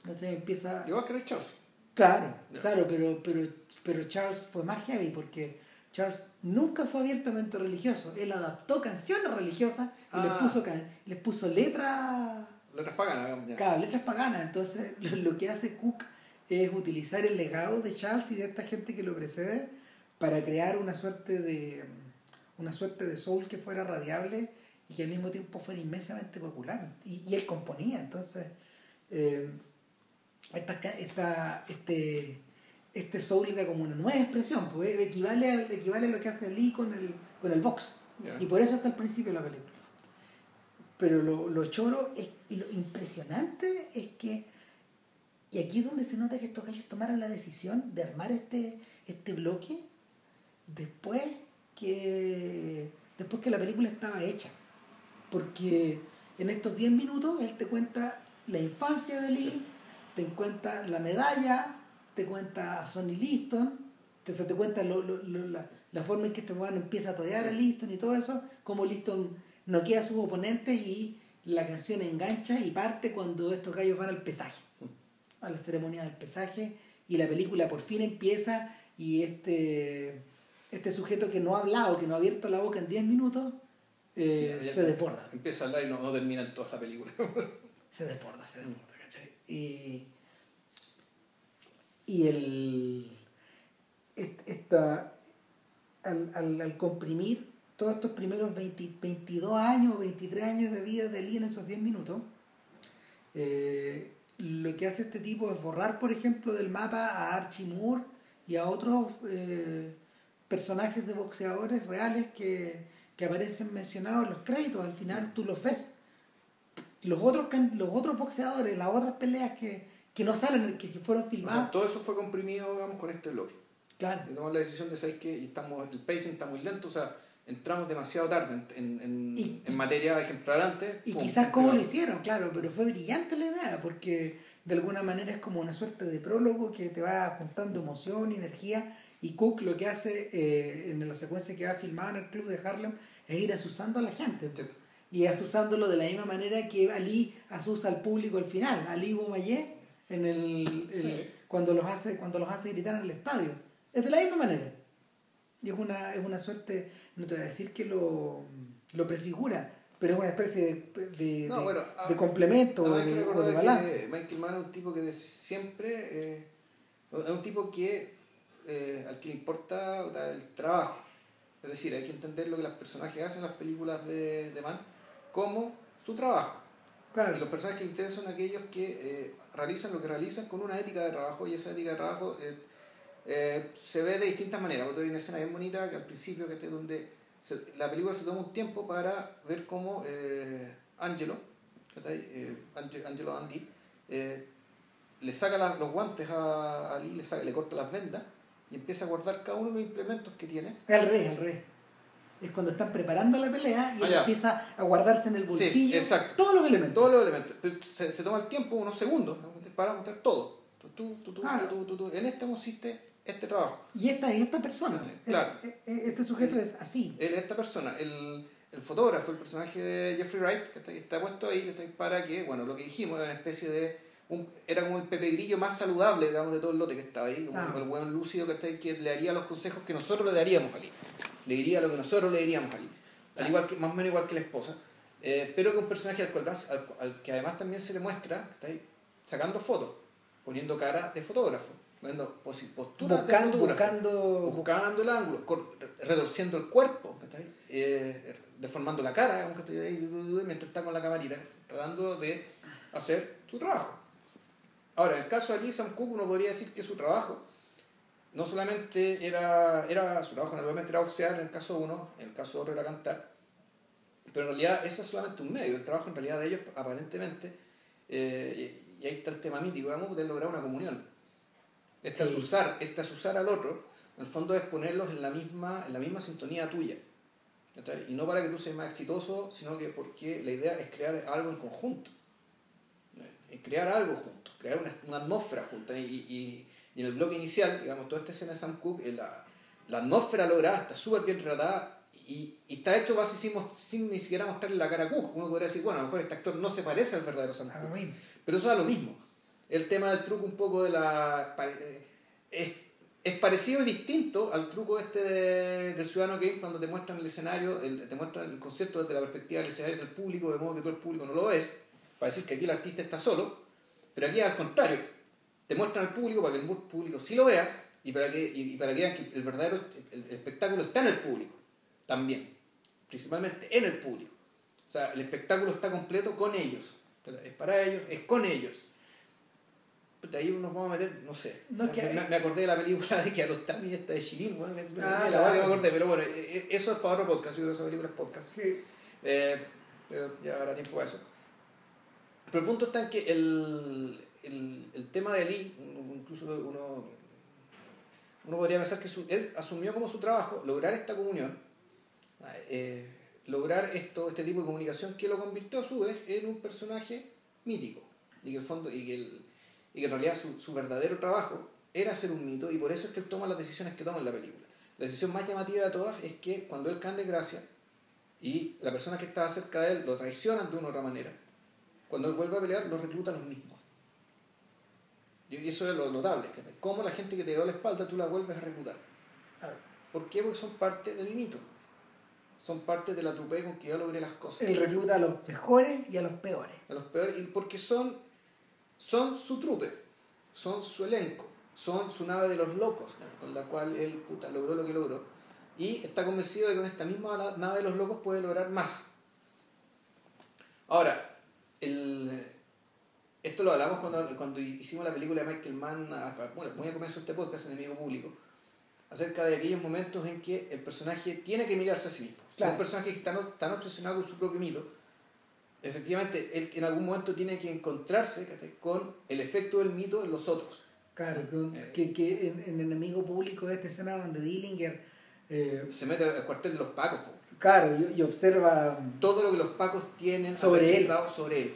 Entonces empieza... Igual que Charles. Claro, claro, pero, pero, pero Charles fue más heavy porque Charles nunca fue abiertamente religioso. Él adaptó canciones religiosas y les Ah. puso, ca- les puso letras Letras paganas, ya. Claro, letras paganas. Entonces, lo, lo que hace Cook es utilizar el legado de Charles y de esta gente que lo precede para crear una suerte de una suerte de soul que fuera radiable y que al mismo tiempo fuera inmensamente popular. Y, y él componía, entonces eh, esta, esta- este, este soul era como una nueva expresión, pues, equivale, al- equivale a lo que hace Lee con el, con el box. Y por eso está al principio de la película. Pero lo, lo choro es, y lo impresionante es que, y aquí es donde se nota que estos gallos tomaron la decisión de armar este, este bloque después que, después que la película estaba hecha. Porque en estos 10 minutos él te cuenta la infancia de Lee, Sí. Te cuenta la medalla, te cuenta a Sonny Liston, te, te cuenta lo- lo- lo- la, la forma en que este weón empieza a torear a. Liston y todo eso, cómo Liston noquea a sus oponentes y la canción engancha y parte cuando estos gallos van al pesaje, a la ceremonia del pesaje y la película por fin empieza y este, este sujeto que no ha hablado, que no ha abierto la boca en 10 minutos, eh, Ya, ya. se desborda. Empieza a hablar y no, no termina en toda la película. Se desborda, se desborda, ¿cachai? Y, el. Esta, al, al, al comprimir todos estos primeros 20 22 años, 23 años de vida de Lee en esos 10 minutos, eh, lo que hace este tipo es borrar, por ejemplo, del mapa a Archie Moore y a otros eh, personajes de boxeadores reales que, que aparecen mencionados en los créditos. Al final tú los ves los otros los otros boxeadores, las otras peleas que, que no salen, que, que fueron O filmadas. sea, todo eso fue comprimido, digamos, con este bloque. claro. Y tomamos la decisión de saber que estamos, el pacing está muy lento, o sea, entramos demasiado tarde en, en, en, Y- en materia ejemplar antes. Y pum, quizás cómo lo hicieron, claro, pero fue brillante la idea, porque de alguna manera es como una suerte de prólogo que te va juntando emoción energía. Y Cook lo que hace eh, en la secuencia que va filmada en el club de Harlem es ir asusando a la gente. Sí. Y asusándolo de la misma manera que Ali asusa al público al final. Ali Boumaier en el, el- Sí. cuando los hace cuando los hace gritar en el estadio. Es de la misma manera. Y es una, es una suerte, no te voy a decir que lo, lo prefigura, pero es una especie de, de, No, de- bueno, de ah, complemento Además, o de, o de balance. Michael Mann es un tipo que de siempre eh, es un tipo que eh, al que le importa el trabajo. Es decir, hay que entender lo que los personajes hacen en las películas de, de Mann como su trabajo. Claro. Y los personajes que le interesan son aquellos que eh, realizan lo que realizan con una ética de trabajo y esa ética de trabajo es- eh, se ve de distintas maneras. Porque hay una escena bien bonita que al principio que donde se- la película se toma un tiempo para ver cómo eh, Angelo, Angelo Andy, le saca los guantes a, a Lee, le, saca, le corta las vendas y empieza a guardar cada uno de los implementos que tiene. Al revés, al revés. Es cuando están preparando la pelea y Ah, él empieza a guardarse en el bolsillo exacto. todos los elementos. Todos los elementos. Se, se toma el tiempo, unos segundos, para mostrar todo. Tú, tú, tú, tú, Claro. tú, tú, tú. En esto consiste este trabajo. Y esta es esta persona. Sí, claro. E- e- Este sujeto es así. Él es esta persona. El, el fotógrafo, el personaje de Jeffrey Wright, que está, está puesto ahí que está ahí para que, bueno, lo que dijimos era una especie de. Un, era como el Pepe Grillo más saludable, digamos, de todo el lote que estaba ahí. Como Ah. el buen lúcido que está ahí, que le daría los consejos que nosotros le daríamos a Ali. Le diría lo que nosotros le diríamos a Ali. Al igual que, más o menos igual que la esposa. Eh, pero que un personaje al, cual, al, al que además también se le muestra, está ahí, sacando fotos, poniendo cara de fotógrafo, poniendo posturas de Buscando, fotógrafo buscando. buscando el ángulo, retorciendo el cuerpo, ¿cachai? Eh, deformando la cara, aunque estoy ahí, mientras está con la camarita, tratando de hacer su trabajo. Ahora, en el caso de Ali Sam Cooke, uno podría decir que su trabajo no solamente era, era su trabajo, naturalmente era boxear en el caso uno, en el caso otro era cantar, pero en realidad ese es solamente un medio, el trabajo en realidad de ellos aparentemente, eh, y ahí está el tema mítico, vamos a poder lograr una comunión. Este es usar, este es usar al otro, en el fondo es ponerlos en la misma, en la misma sintonía tuya. Y no para que tú seas más exitoso, sino que porque la idea es crear algo en conjunto. Es crear algo junto, crear una, una atmósfera junta. Y, y, y, en el bloque inicial, digamos, toda esta escena de Sam Cooke, eh, la, la atmósfera lograda está súper bien tratada y, y, está hecho básicamente sin, ni siquiera mostrarle la cara a Cook. Uno podría decir, bueno, a lo mejor este actor no se parece al verdadero Sam Cooke. Pero eso da lo mismo. El tema del truco un poco de la... Es, es parecido y distinto al truco este del ciudadano que cuando te muestran el escenario, te muestran el concepto desde la perspectiva del escenario del público, de modo que todo el público no lo ves, para decir que aquí el artista está solo, pero aquí al contrario, te muestran al público para que el público sí lo veas y para que, y para que vean que el verdadero el, espectáculo está en el público también, principalmente en el público. O sea, el espectáculo está completo con ellos, es para ellos, es con ellos ahí nos vamos a meter, no sé. me, acordé de la película de Kiarostami, esta de Shirin, bueno, ah, la me acordé, pero bueno, e, e, eso es para otro podcast, yo creo que esa película es podcast. Eh, pero ya habrá tiempo para eso. Pero el punto está en que el, el, el tema de Lee, incluso uno, uno podría pensar que él asumió como su trabajo lograr esta comunión, eh, lograr esto, este tipo de comunicación que lo convirtió a su vez en un personaje mítico. Y que el fondo, y que el, y que en realidad su, su, verdadero trabajo era ser un mito y por eso es que él toma las decisiones que toma en la película. La decisión más llamativa de todas es que cuando él cae de gracia y la persona que estaba cerca de él lo traicionan de una u otra manera, cuando él vuelve a pelear lo recluta los mismos. Y eso es lo notable, que cómo la gente que te dio la espalda tú la vuelves a reclutar. ¿Por qué? Porque son parte del mito. Son parte de la trupe con que yo logré las cosas. Él recluta a los mejores y a los peores. A los peores, y porque son son su trupe, son su elenco, son su nave de los locos, con la cual él puta, logró lo que logró. Y está convencido de que con esta misma nave de los locos puede lograr más. Ahora, el, esto lo hablamos cuando, cuando hicimos la película de Michael Mann, bueno, muy a comienzo de este podcast, Enemigo Público, acerca de aquellos momentos en que el personaje tiene que mirarse a sí mismo. Es un personaje que está tan obsesionado con su propio mito efectivamente, él en algún momento tiene que encontrarse con el efecto del mito en los otros. Claro, eh, que, que en, en, Enemigo Público esta escena donde Dillinger... Eh, se mete al cuartel de los pacos. Claro, y, observa... Todo lo que los pacos tienen sobre él. sobre él.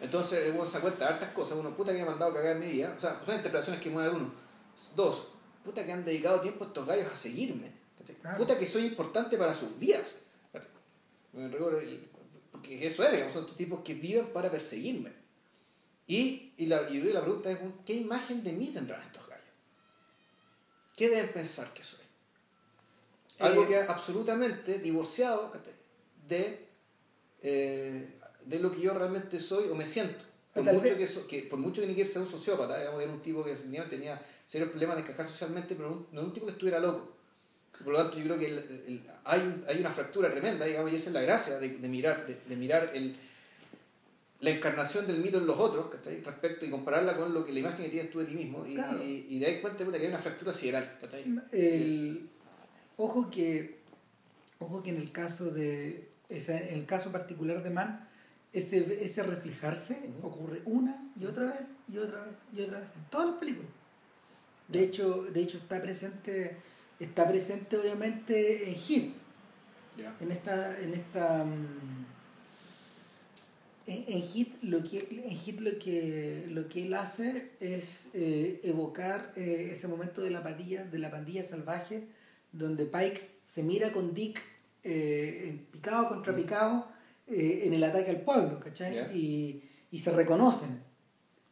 Entonces uno se da cuenta de hartas cosas. Uno, puta que me ha mandado a cagar en mi día. O sea, son interpretaciones que mueve uno. Dos, puta que han dedicado tiempo estos gallos a seguirme. Puta que soy importante para sus vidas. Porque eso es, digamos, son estos tipos que viven para perseguirme. Y, y, la, y la pregunta es, ¿qué imagen de mí tendrán estos gallos? ¿Qué deben pensar que soy? Algo eh, que absolutamente divorciado de, eh, de lo que yo realmente soy o me siento. Por mucho que, que, por mucho que ni quiera ser un sociópata, digamos, era un tipo que tenía serios problemas de encajar socialmente, pero no un tipo que estuviera loco. Por lo tanto, yo creo que hay, hay una fractura tremenda, digamos, y esa es la gracia de, mirar, de, mirar el, la encarnación del mito en los otros, Respecto y compararla con lo que la imagen que tienes tú de ti mismo, y, y, de ahí cuenta que hay una fractura sideral, El, ojo que, ojo que en el caso de, en el caso particular de Mann, ese, ese reflejarse ocurre una y otra vez, y otra vez, y otra vez, en todas las películas. De hecho, de hecho está presente está presente obviamente en Hit. En esta, en esta mm, en, Hit lo que en Hit lo que lo que él hace es eh, evocar eh, ese momento de la pandilla, de la pandilla salvaje, donde Pike se mira con Dick eh, picado contra mm. Picado en el ataque al pueblo, ¿cachai? Y, y se reconocen.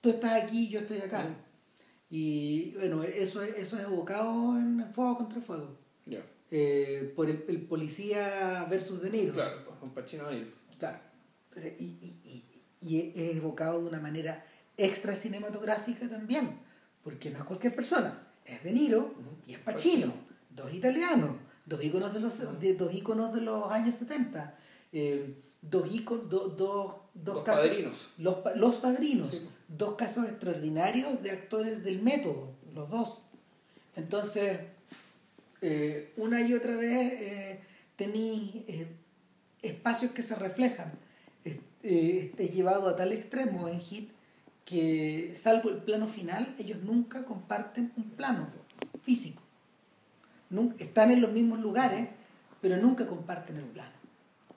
Tú estás aquí, yo estoy acá. Mm. Y bueno, eso, eso es evocado en Fuego contra Fuego. Eh, por el, el, policía versus De Niro. Claro, con Pacino ahí. Claro. Y, y, y, es evocado de una manera extra cinematográfica también, porque no es cualquier persona, es De Niro y es Pacino, dos italianos, dos íconos de los, de, dos íconos de los años 70. Eh, dos, íconos, dos, dos, casos, padrinos. Los, los padrinos dos casos extraordinarios de actores del método, los dos. Entonces, eh, una y otra vez eh, tenéis eh, espacios que se reflejan. es llevado a tal extremo en Hit que, salvo el plano final, ellos nunca comparten un plano físico. Nunca, están en los mismos lugares, pero nunca comparten el plano.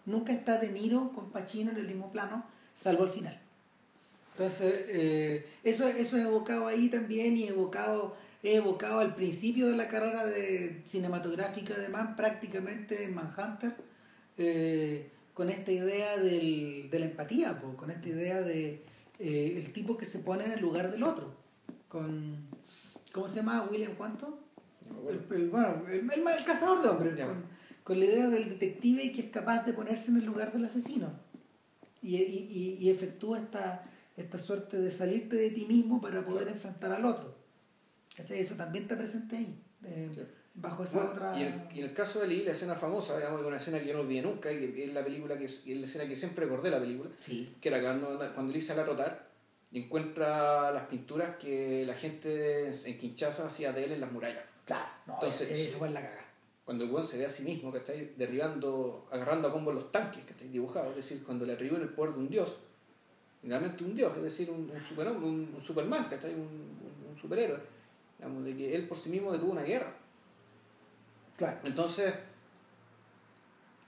Nunca está De Niro con Pacino en el mismo plano, salvo al final. Entonces, eh, eso, eso es evocado ahí también y evocado, evocado al principio de la carrera de cinematográfica de Mann, prácticamente en Manhunter, eh, con esta idea del, de la empatía, con esta idea de eh, el tipo que se pone en el lugar del otro. Con, ¿Cómo se llama? William cuánto? El, bueno, el, cazador de hombres, con, con, la idea del detective que es capaz de ponerse en el lugar del asesino y, y, y efectúa esta, esta suerte de salirte de ti mismo para poder enfrentar al otro. Eso también está presente ahí, bajo esa otra... Y, en el caso de Lee, la escena famosa, digamos, una escena que yo no olvidé nunca, que es la película que es, la escena que siempre recordé la película, que era cuando, cuando Lee sale a rotar y encuentra las pinturas que la gente en Kinshasa hacía de él en las murallas. Claro, no, Entonces, eso fue la cagada. Cuando el buen se ve a sí mismo, ¿cachai? Derribando, agarrando a combo los tanques, ¿cachai? Dibujados, es decir, cuando le atribuyó el poder de un dios realmente un dios, es decir, un, un, superhombre, un, un Superman, ¿cachai? Un, un, superhéroe. Digamos, de que él por sí mismo detuvo una guerra. Claro. Entonces,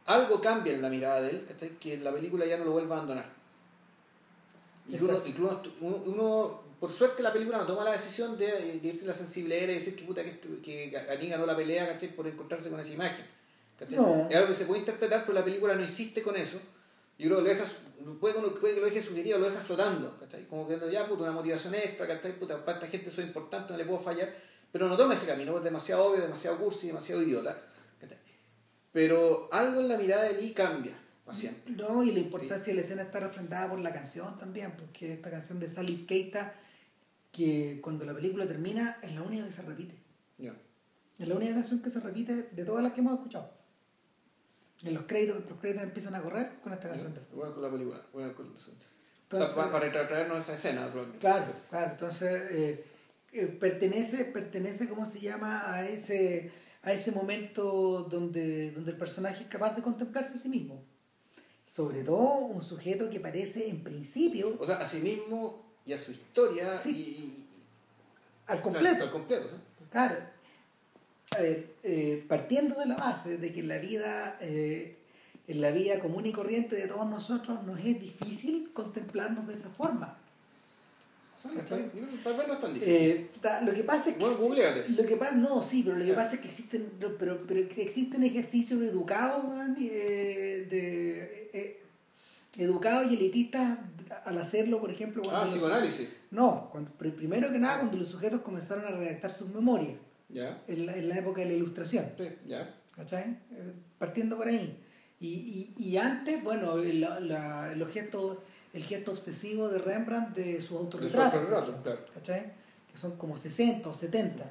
algo cambia en la mirada de él, ¿cachai? Que la película ya no lo vuelva a abandonar. Y uno, uno, uno, por suerte la película no toma la decisión de, de irse la sensible y decir que puta que, que Ani ganó la pelea, ¿cachai? Por encontrarse con esa imagen. ¿cachai? Es algo que se puede interpretar, pero la película no insiste con eso. Yo creo que lo deja, puede, puede que lo deje sugerido, lo deja flotando, ¿cachai? Como que ya, puta, una motivación extra, ¿cachai? Puta, para esta gente soy importante, no le puedo fallar, pero no toma ese camino, es demasiado obvio, demasiado cursi, demasiado idiota, ¿cachai? Pero algo en la mirada de Lee cambia, siempre. No, y la importancia de la escena está refrendada por la canción también, porque esta canción de Salif Keita, que cuando la película termina, es la única que se repite. Es la única canción que se repite de todas las que hemos escuchado en los créditos, los créditos empiezan a correr con esta canción. Bueno, con la película, bueno, con entonces, para retraernos esa escena. Claro, claro. Entonces, eh, eh, pertenece, pertenece, ¿cómo se llama? A ese, a ese momento donde, donde el personaje es capaz de contemplarse a sí mismo. Sobre todo un sujeto que parece en principio... O sea, a sí mismo y a su historia y... Al completo. al completo, ¿sí? Claro a ver, eh, partiendo de la base de que en la vida, eh, en la vida común y corriente de todos nosotros nos es difícil contemplarnos de esa forma. Tal vez no es tan difícil. Eh, lo que pasa es que lo que pasa no sí pero lo que pasa es que existen pero, pero existen ejercicios educados de educados y elitistas al hacerlo por ejemplo cuando ah psicoanálisis no cuando, primero que nada cuando los sujetos comenzaron a redactar sus memorias en, la, en, la, época de la ilustración. ya. ¿Cachai? Eh, partiendo por ahí. Y, y, y antes, bueno, la, la, el, gesto, el gesto obsesivo de Rembrandt de sus autorretratos. ¿Cachai? Que son como 60 o 70.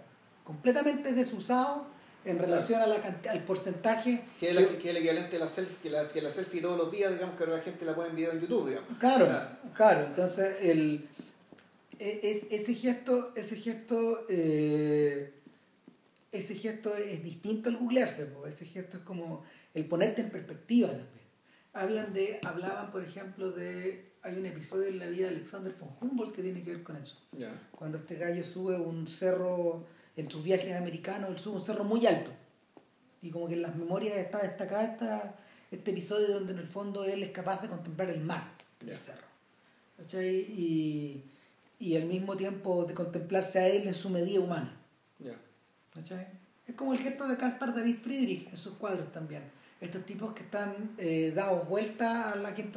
Completamente desusados en relación a la, al porcentaje. Que es, que, el equivalente a la selfie, que la, que la selfie todos los días, digamos, que ahora la gente la pone en video en YouTube, digamos. Claro, claro. Entonces, el, e, es, ese gesto, ese gesto eh, ese gesto es distinto al googlearse, ese gesto es como el ponerte en perspectiva también. Hablan de, hablaban, por ejemplo, de. Hay un episodio en la vida de Alexander von Humboldt que tiene que ver con eso. Cuando este gallo sube un cerro, en sus viajes americanos, él sube un cerro muy alto. Y como que en las memorias está destacada este episodio donde en el fondo él es capaz de contemplar el mar del cerro. Y, y al mismo tiempo de contemplarse a él en su medida humana. Es como el gesto de Caspar David Friedrich en sus cuadros también. Estos tipos que están eh, dados vuelta a la que,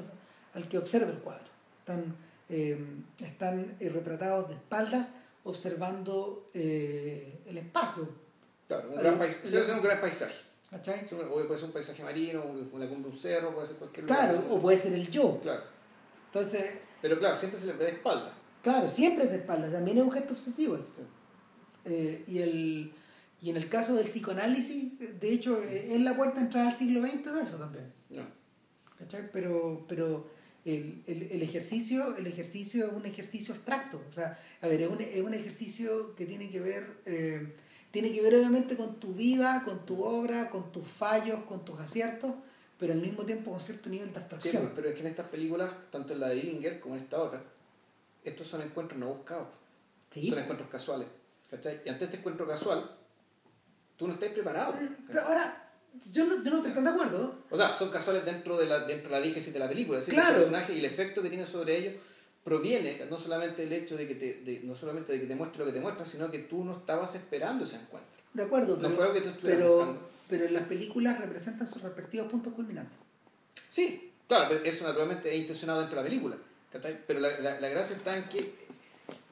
al que observa el cuadro. Están, eh, están eh, retratados de espaldas observando el espacio. Claro, un gran, paisaje, ser un gran paisaje. ¿Cachai? O puede ser un paisaje marino, cumbre un cerro, puede ser cualquier Claro, o puede ser el yo. Claro. Entonces, Pero claro, siempre se le ve de espalda. Claro, siempre es de espalda, también es un gesto obsesivo. y el y en el caso del psicoanálisis, de hecho, es la puerta de entrada al siglo XX de eso también. ¿Cachai? Pero, pero el, el, ejercicio, el ejercicio es un ejercicio abstracto. O sea, a ver, es un, es un ejercicio que tiene que ver, eh, tiene que ver obviamente con tu vida, con tu obra, con tus fallos, con tus aciertos, pero al mismo tiempo con cierto nivel de abstracción. Sí, pero es que en estas películas, tanto en la de Dillinger como en esta otra, estos son encuentros no buscados. Sí. Son encuentros casuales. ¿cachai? Y ante este encuentro casual, tú no estás preparado. Pero ahora, yo no, yo no estoy tan de acuerdo. O sea, son casuales dentro de la, dentro de la diégesis de la película. Es decir, Claro. el personaje y el efecto que tiene sobre ellos proviene no solamente del hecho de que te, de- no solamente de que te muestre lo que te muestra, sino que tú no estabas esperando ese encuentro. De acuerdo, No pero, fue lo que tú estuvieras pero, buscando. pero las películas representan sus respectivos puntos culminantes. Sí, claro, pero eso naturalmente es intencionado dentro de la película. Pero la, la, la gracia está en que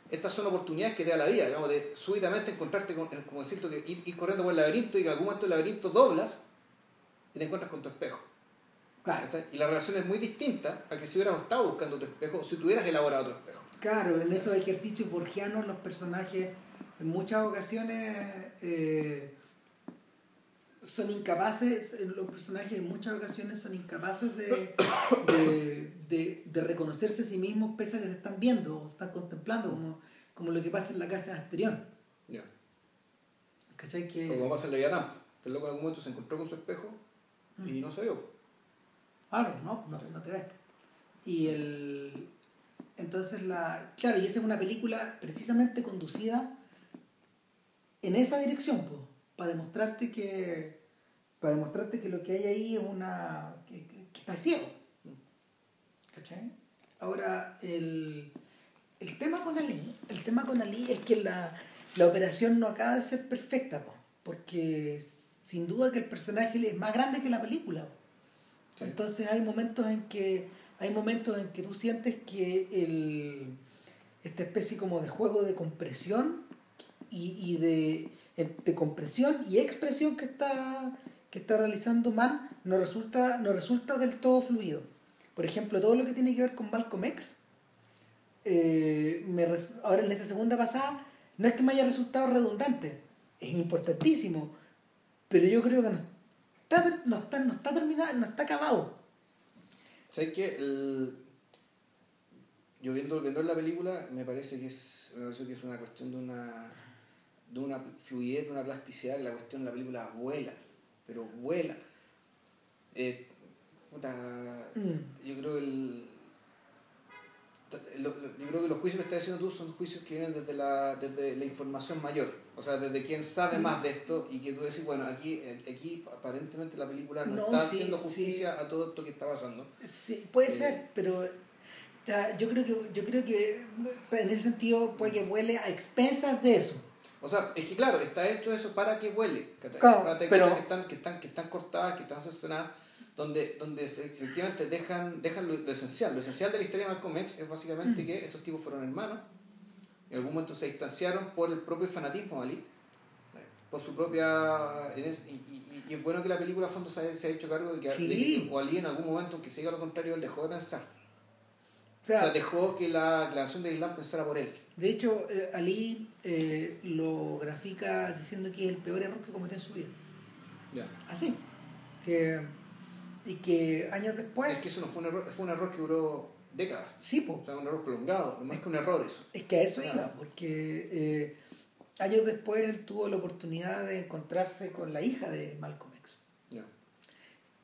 estas son oportunidades que te da la vida, digamos, de súbitamente encontrarte con, como decirte, que ir, ir corriendo por el laberinto y que en algún momento del laberinto doblas y te encuentras con tu espejo. Claro. Y la relación es muy distinta a que si hubieras estado buscando tu espejo o si tuvieras elaborado tu espejo. Claro, en esos ejercicios borgianos los personajes en muchas ocasiones eh, son incapaces, los personajes en muchas ocasiones son incapaces de, de, de- de reconocerse a sí mismos pese a que se están viendo o se están contemplando, como, como lo que pasa en la casa de Asterión. Ya. ¿Cachai? O como Que, pasa en Leviatán, que el loco en algún momento se encontró con su espejo y no se vio. claro, no, no, no te ves. Y el... Entonces, la, claro, y esa es una película precisamente conducida en esa dirección, pues, para demostrarte que para demostrarte que lo que hay ahí es una que, que- que está ciego. ¿Cachai? Ahora, el, el tema con Ali, el tema con Ali es que la, la operación no acaba de ser perfecta, po, porque sin duda que el personaje es más grande que la película. Sí. Entonces hay momentos en que hay momentos en que tú sientes que el, esta especie como de juego de compresión y, y de, de compresión y expresión que está, que está realizando Mann no resulta, no resulta del todo fluido. Por ejemplo, todo lo que tiene que ver con Malcolm X, eh, me ahora en esta segunda pasada, no es que me haya resultado redundante, es importantísimo, pero yo creo que no está, no está, no está terminado, no está acabado. ¿Sabes qué? El... Yo viendo, viendo la película me parece que es, me parece que es una cuestión de una, de una fluidez, de una plasticidad, que la cuestión de la película vuela, pero vuela. Eh, puta, Mm. yo creo que el, lo- lo- yo creo que los juicios que estás haciendo tú son juicios que vienen desde la, desde la información mayor, o sea, desde quien sabe más de esto y que tú decís, bueno, aquí, aquí aparentemente la película no, No, está sí, haciendo sí. justicia a todo esto que está pasando. Sí, puede Eh. ser, pero yo creo que yo creo que en ese sentido puede que vuele a expensas de eso. O sea, es que claro, está hecho eso para que. ¿cachai? Claro, pero- cosas que están, que están, que están cortadas, que están cercenadas, donde, donde efectivamente dejan, dejan lo, lo esencial. Lo esencial de la historia de Malcolm X es básicamente Mm. que estos tipos fueron hermanos, en algún momento se distanciaron por el propio fanatismo malí, por su propia... y, y- y es bueno que la película a fondo se, ha- se ha hecho cargo de que, Sí. de que Walí en algún momento, aunque se diga lo contrario, él dejó de pensar. O sea, o sea, dejó que la, la nación de Islam pensara por él. de hecho, eh, Ali eh, lo grafica diciendo que es el peor error que cometió en su vida. Ya. Así. Que, y que años después. Es que eso no fue un error, fue un error que duró décadas. Sí, po. O sea, un error prolongado, no más que un error eso. Es que a eso Claro. iba, porque eh, años después él tuvo la oportunidad de encontrarse con la hija de Malcolm X. Ya.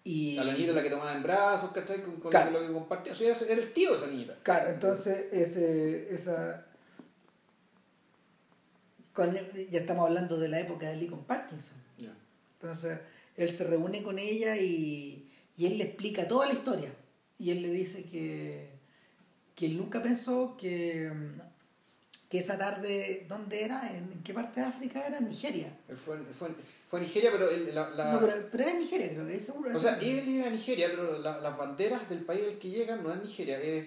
Y, A la niñita la que tomaba en brazos, ¿cachai? Con, con Claro. lo que compartía. O sea, era el tío de esa niñita. Claro, entonces ese, esa... con- ya estamos hablando de la época de Lee con Parkinson. Ya. Entonces él se reúne con ella y, y él le explica toda la historia. Y él le dice que, que él nunca pensó que, que esa tarde, ¿dónde era? ¿En, qué parte de África era? En Nigeria. Fue, fue, Nigeria, pero él- la, la- No, pero, pero es Nigeria, creo que es seguro. O sea, él iba a Nigeria, pero la- las banderas del país al que llegan no es Nigeria, es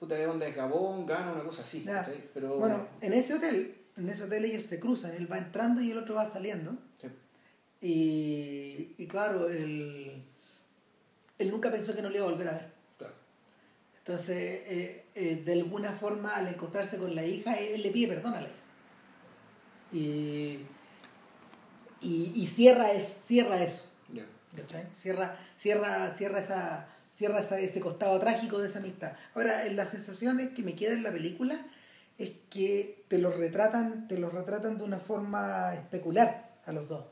puta de onda es Gabón, Ghana, una cosa así. Pero, Bueno, en ese hotel, en ese hotel ellos se cruzan, él va entrando y el otro va saliendo. sí. Y, y claro, él, él nunca pensó que no le iba a volver a ver. claro. Entonces, eh, eh, de alguna forma, al encontrarse con la hija, él le pide perdón a la hija. Y, y, y cierra, es, cierra eso. Cierra, cierra, cierra, esa, cierra esa- ese costado trágico de esa amistad. Ahora, las sensaciones que me queda en la película es que te los retratan, te los retratan de una forma especular a los dos.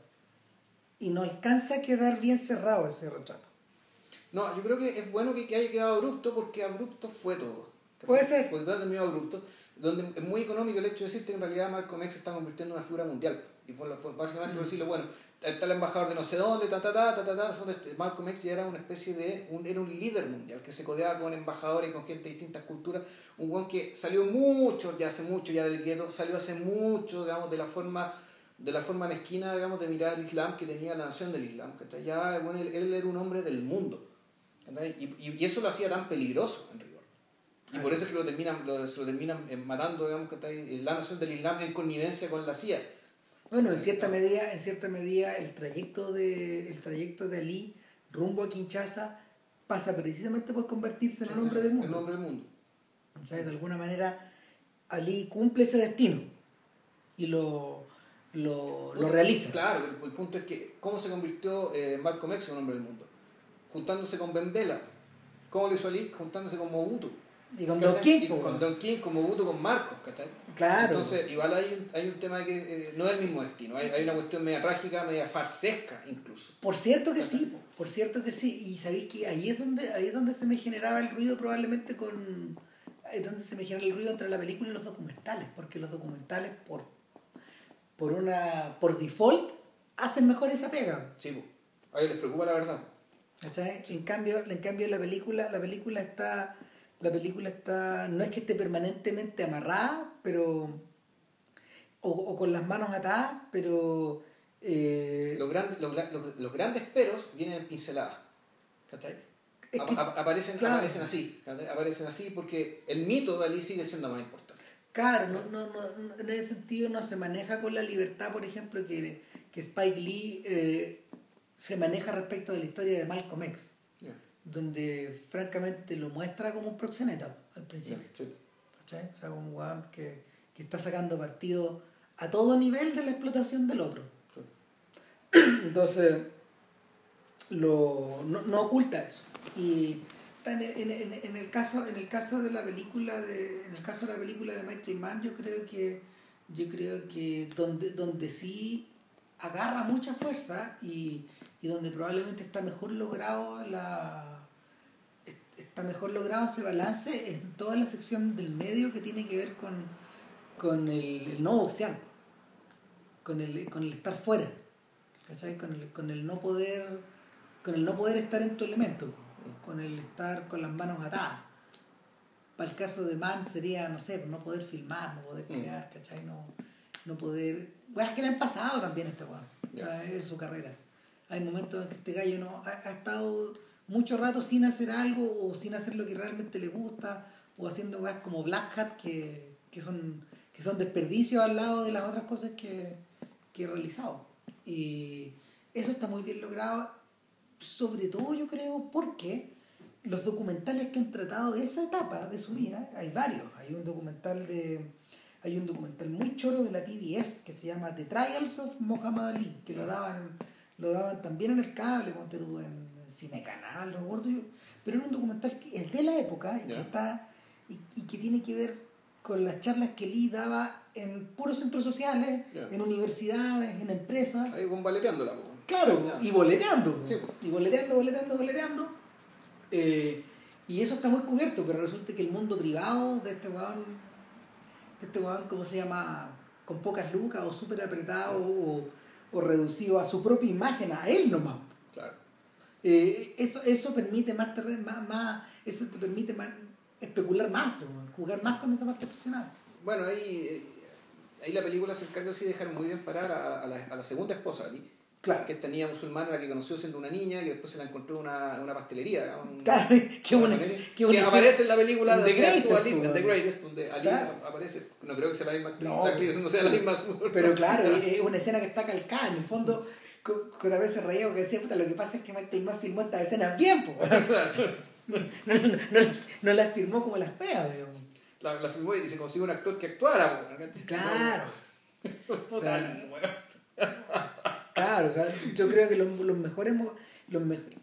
Y no alcanza a quedar bien cerrado ese retrato. No, yo creo que es bueno que, que haya quedado abrupto porque abrupto fue todo. Puede ser. Porque todo ha terminado abrupto. Donde es muy económico el hecho de decirte que en realidad Malcolm X se está convirtiendo en una figura mundial. Y fue, fue básicamente por decirlo, bueno, está el embajador de no sé dónde, ta, ta, ta, ta, ta, ta, Malcolm X ya era una especie de, un, era un líder mundial, que se codeaba con embajadores, con gente de distintas culturas, un buen que salió mucho, ya hace mucho, ya del gueto, salió hace mucho, digamos, de la forma de la forma mezquina, digamos, de mirar el Islam que tenía la nación del Islam. ¿cachai? Ya, bueno, él, él era un hombre del mundo. Y, y, y eso lo hacía tan peligroso, en rigor. Y por eso es que lo terminan, lo, se lo terminan eh, matando, digamos, ¿cachai? la nación del Islam en connivencia con la CIA. Bueno, en cierta medida, en cierta medida el trayecto de el trayecto de Ali rumbo a Kinshasa pasa precisamente por convertirse en un hombre del El mundo. hombre del mundo. ¿Cachai? De alguna manera Ali cumple ese destino y lo, lo, lo realiza. Claro, el, el punto es que, ¿cómo se convirtió eh, Malcolm X en un hombre del mundo? Juntándose con Ben Bella. ¿Cómo lo hizo Ali? Juntándose con Mobutu. Y con ¿cachai? Don King, Y con Don King, con Mobutu, con Marcos, ¿cachai? Claro. Entonces, igual hay un, hay un tema que eh, no es el mismo destino. Hay, hay una cuestión media trágica, media farsesca incluso. Por cierto que sí, po, por cierto que sí. Y sabéis que ahí es donde, ahí es donde se me generaba el ruido probablemente con. Es donde se me genera el ruido entre la película y los documentales. Porque los documentales por, por una. por default hacen mejor esa pega. Sí, a ellos les preocupa la verdad. ¿Cachai? En cambio, en cambio la película, la película está. La película está. no es que esté permanentemente amarrada, pero. o, o con las manos atadas, pero. eh, Los, grandes, los, gra- los- los grandes peros vienen en pinceladas. ¿cachai? Es Ap- que- ap- aparecen, claro. aparecen así. ¿cachai? Aparecen así porque el mito de Ali sigue siendo más importante. Claro, no, no, no, no- en ese sentido no se maneja con la libertad, por ejemplo, que, que Spike Lee eh, se maneja respecto de la historia de Malcolm X, donde francamente lo muestra como un proxeneta al principio. sí. ¿cachai? O sea, como un weón que, que está sacando partido a todo nivel de la explotación del otro. Sí. Entonces, lo, no, no oculta eso. Y en- en- en el caso, en el caso de la película de, en el caso de la película de Michael Mann, yo creo que, yo creo que donde, donde sí agarra mucha fuerza y, y donde probablemente está mejor logrado la está mejor logrado ese balance en toda la sección del medio que tiene que ver con, con el, el no boxear, con el, con el estar fuera, ¿cachai? Con el, con el no poder, con el no poder estar en tu elemento, con el estar con las manos atadas. Para el caso de Man sería, no sé, no poder filmar, no poder Mm. crear, ¿cachai? No, no poder. Weas que le han pasado también a este weón Ya. en su carrera. Hay momentos en que este gallo no ha, ha estado mucho rato sin hacer algo o sin hacer lo que realmente le gusta o haciendo weas como Black Hat que, que son que son desperdicios al lado de las otras cosas que, que he realizado. Y eso está muy bien logrado, sobre todo yo creo porque los documentales que han tratado esa etapa de su vida, hay varios. Hay un documental de hay un documental muy choro de la PBS que se llama The Trials of Muhammad Ali, que lo daban lo daban también en el cable, ponte tú, en Cine Canal, no pero era un documental que es de la época y que está y, y que tiene que ver con las charlas que Lee daba en puros centros sociales, en universidades, en empresas. Ahí con valeteándola. po. Claro, y boleteando. Sí. Y boleteando, boleteando, boleteando. Eh, y eso está muy cubierto, pero resulta que el mundo privado de este weón, de este weón, ¿cómo se llama? Con pocas lucas o súper apretado o, o reducido a su propia imagen, a él nomás. Claro. Eh, eso, eso permite más, terreno, más, más, eso te permite más especular más, jugar más con esa parte personal. Bueno, ahí, eh, ahí la película se encarga sí de dejar muy bien parar a, a la, a la segunda esposa Ali, Claro. que niña musulmana la que conoció siendo una niña, que después se la encontró en una, una pastelería. un- Claro, qué buena, que aparece en la película de The Greatest, Ali, pues, en The. Greatest, donde Ali Claro. aparece. No creo que sea la misma No, actriz no sea la misma. Pero claro, es una escena que está calcada. En el fondo, cada vez se reía porque decía, puta, lo que pasa es que Michael Mann filmó estas escenas bien. Claro. No, no, no, no las filmó como las digamos. La, la filmó y se consiguió un actor que actuara. po. Claro, Claro. O sea, yo creo que los, los mejores mo- los, mej-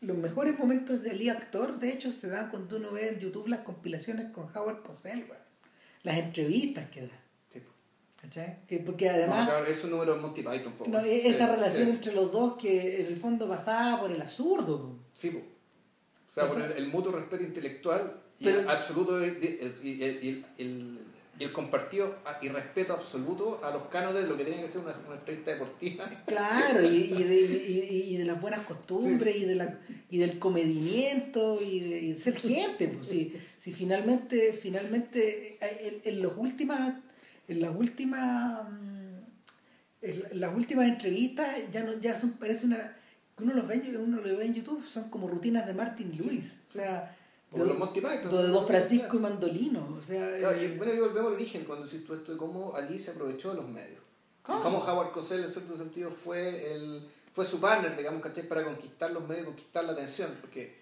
los mejores momentos de Ali actor, de hecho, se dan cuando uno ve en YouTube las compilaciones con Howard Cosell, weón. Las entrevistas que da. Que, porque No, además... claro, es un número de Monty Python. po. No, e- esa Sí, relación sí. entre los dos que en el fondo pasaba por el absurdo. po. Sí, po. O sea, poner el mutuo respeto intelectual y el absoluto el, el, el, el, compartido y respeto absoluto a los cánones de lo que tiene que ser una, una entrevista deportiva. Claro, y, y, de, y, de las buenas costumbres y, de la, y del comedimiento y de, ser gente. Pues, si, si finalmente, finalmente en, en, los últimas, en las últimas en las últimas entrevistas ya no ya son parece una uno los ve uno lo ve en YouTube son como rutinas de Martin Lewis o sea de, los Monty Python, de Don Francisco y Mandolino o sea eh, bueno y volvemos al origen cuando hiciste tú esto de cómo Ali se aprovechó de los medios ah. cómo Howard Cosell en cierto sentido fue el fue su partner digamos ¿cachai? para conquistar los medios conquistar la atención porque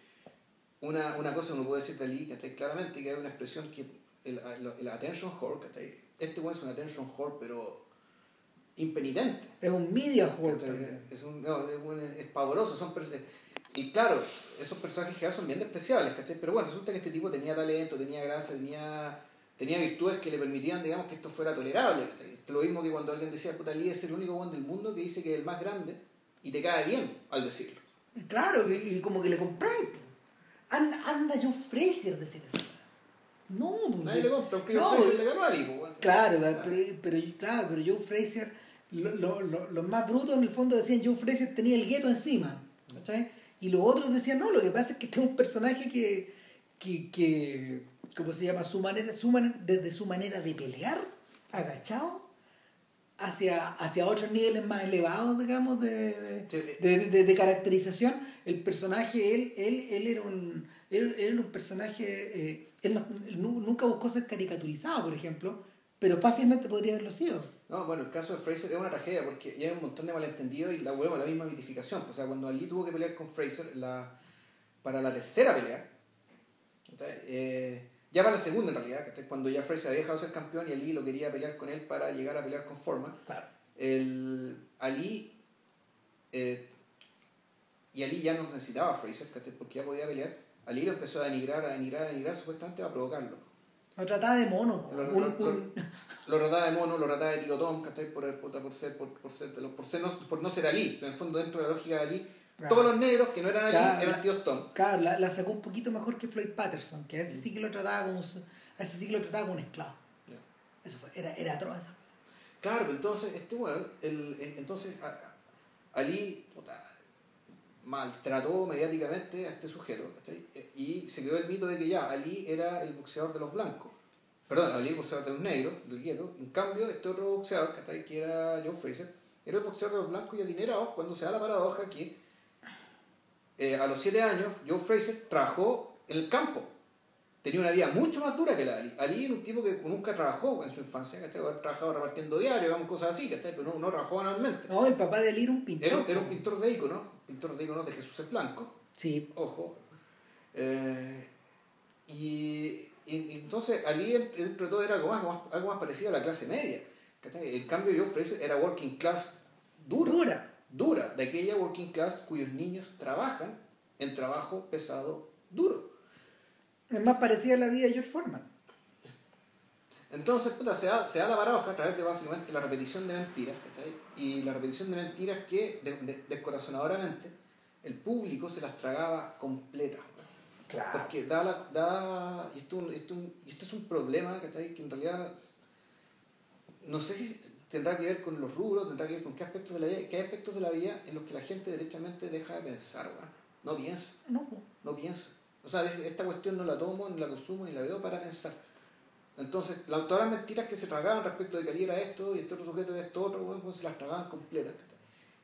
una, una cosa uno puede decir de Ali ¿cachai? claramente que hay una expresión que el, el, attention whore ¿cachai? este bueno es un attention whore pero impenitente. Es un media Es, un, no, es, pavoroso. Son y claro, esos personajes que son bien despreciables, ¿cachai? Pero bueno, resulta que este tipo tenía talento, tenía gracia, tenía, tenía virtudes que le permitían, digamos, que esto fuera tolerable. Lo mismo que cuando alguien decía, puta, Lee es el único one del mundo que dice que es el más grande y te cae bien al decirlo. Claro, y, como que le compráis. Anda, anda John Fraser decir eso. No, pues, Nadie le compra, aunque John Fraser le ganó a Lee. Pues, claro, pero, pero, claro, pero John Fraser los más brutos en el fondo decían Joe Fraser tenía el gueto encima. Y los otros decían, no, lo que pasa es que este es un personaje que, que, que ¿cómo se llama? Su manera, su desde su manera de pelear, agachado, hacia, hacia otros niveles más elevados, digamos, de, de, de, caracterización. El personaje, él, él, él era un, él, era un personaje, eh, él, nunca buscó ser caricaturizado, por ejemplo, pero fácilmente podría haberlo sido. No, bueno, el caso de Fraser es una tragedia porque ya hay un montón de malentendidos y la huevo la misma mitificación. O sea, cuando Ali tuvo que pelear con Fraser la, para la tercera pelea, eh, ya para la segunda en realidad, cuando ya Fraser había dejado de ser campeón y Ali lo quería pelear con él para llegar a pelear con Foreman, claro. el, Ali eh, y Ali ya no necesitaba a Fraser porque ya podía pelear. Ali lo empezó a denigrar, a denigrar, a denigrar, supuestamente a provocarlo. Lo trataba de mono. Lo, trataba de mono, lo trataba de tigotón, ¿cachai? Por, por, por, ser, por, por, ser, por, ser no, por no ser Ali. En el fondo, dentro de la lógica de Ali, todos los negros que no eran Ali eran tíos Tom. Claro, la, la, sacó un poquito mejor que Floyd Patterson, que a ese sí que lo trataba como, a ese sí que lo trataba como un esclavo. Eso fue, era, era atroz. Claro, entonces, este bueno, el, entonces Ali maltrató mediáticamente a este sujeto y se creó el mito de que ya Ali era el boxeador de los blancos perdón, Ali el boxeador de los negros del gueto en cambio este otro boxeador que era Joe Fraser era el boxeador de los blancos y adinerados cuando se da la paradoja que eh, a los 7 años Joe Fraser trabajó en el campo tenía una vida mucho más dura que la de Ali. Ali era un tipo que nunca trabajó en su infancia, ¿cachai? Había trabajado repartiendo diarios, cosas así. Pero no, no trabajó anualmente. No, el papá de Ali era un pintor. Era, un pintor de icono, pintor de icono de Jesús el Blanco. Sí. Ojo. Eh, y, entonces Ali dentro de todo era algo más, algo más parecido a la clase media. En cambio yo ofrece era working class dura. Dura. Dura, de aquella working class cuyos niños trabajan en trabajo pesado duro. Es más parecida a la vida de George Foreman. Entonces, puta, se, da, se da la paradoja a través de básicamente la repetición de mentiras, ¿cachai? Y la repetición de mentiras que, descorazonadoramente, el público se las tragaba completas. Claro. Porque da la, da, y, esto, esto, esto es un problema, ¿cachai? Que en realidad, no sé si tendrá que ver con los rubros, tendrá que ver con qué aspectos de la vida, qué aspectos de la vida en los que la gente derechamente deja de pensar, No piensa. No. No piensa. O sea, esta cuestión no la tomo, ni la consumo, ni la veo para pensar. Entonces, las, todas las mentiras que se tragaban respecto de que era esto y este otro sujeto de esto otro, pues se las tragaban completas.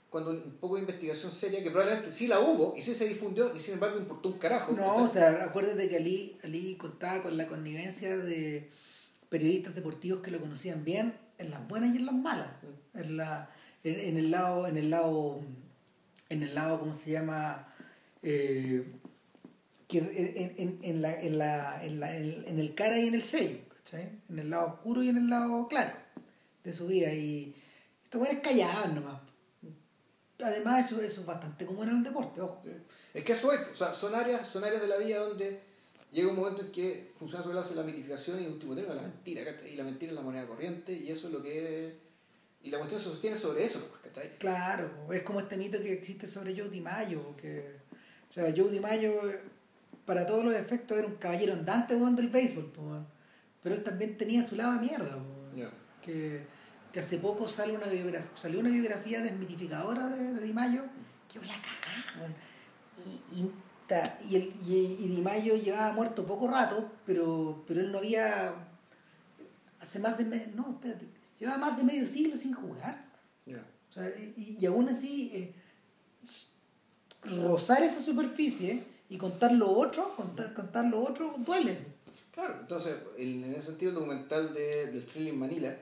Cuando un poco de investigación seria, que probablemente sí la hubo y sí se difundió, y sin embargo importó un carajo. No, o sea, acuérdate que Ali, Ali contaba con la connivencia de periodistas deportivos que lo conocían bien en las buenas y en las malas. Mm. En, la, en, el lado, en el lado, en el lado, ¿cómo se llama? Eh, en, en, en, la, en, la, en, la, en, el cara y en el sello, En el lado oscuro y en el lado claro de su vida. Y estos es callaban nomás. Además, eso, eso es bastante común en el deporte, ojo. Es que eso es, o sea, son áreas, son áreas de la vida donde llega un momento en que funciona sobre la, la mitificación y en último término la mentira, Y la mentira es la moneda corriente y eso es lo que Y la cuestión se sostiene sobre eso, ¿cachai? Claro, es como este mito que existe sobre Joe DiMaggio, que... O sea, Joe DiMaggio para todos los efectos era un caballero andante weón, del béisbol, weón. Pero él también tenía su lado de mierda. que, que hace poco sale una biografía, salió una biografía desmitificadora de, de Di Mayo que la cagada. Y, y, ta- y, el, y, y Di Mayo llevaba muerto poco rato, pero, pero él no había. Hace más de. me- No, espérate. Llevaba más de medio siglo sin jugar. O sea, y, y aún así, eh, rozar esa superficie y contar lo otro, contar, contar lo otro, duele. Claro, entonces, en ese sentido, el documental de, del Thriller in Manila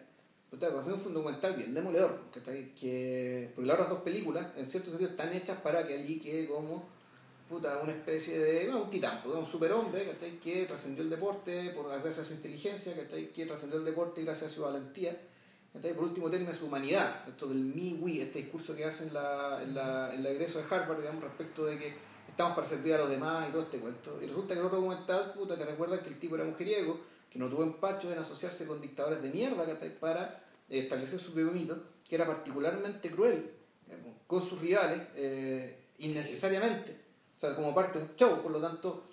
pues, fue un documental bien demoledor, ¿cachai? que porque las dos películas, en cierto sentido, están hechas para que allí quede como puta, una especie de bueno, un titán, pues, un superhombre ¿cachai? que trascendió el deporte por gracias a su inteligencia, ¿cachai? que trascendió el deporte gracias a su valentía. ¿cachai? Por último término, su humanidad, esto del me, we, este discurso que hace en la, en la, la egreso de Harvard, digamos, respecto de que estamos para servir a los demás y todo este cuento. Y resulta que el otro documental, puta, te recuerda que el tipo era mujeriego, que no tuvo empacho en asociarse con dictadores de mierda. Para eh, establecer su propio mito, que era particularmente cruel con sus rivales, eh, innecesariamente. O sea, como parte de un show, por lo tanto,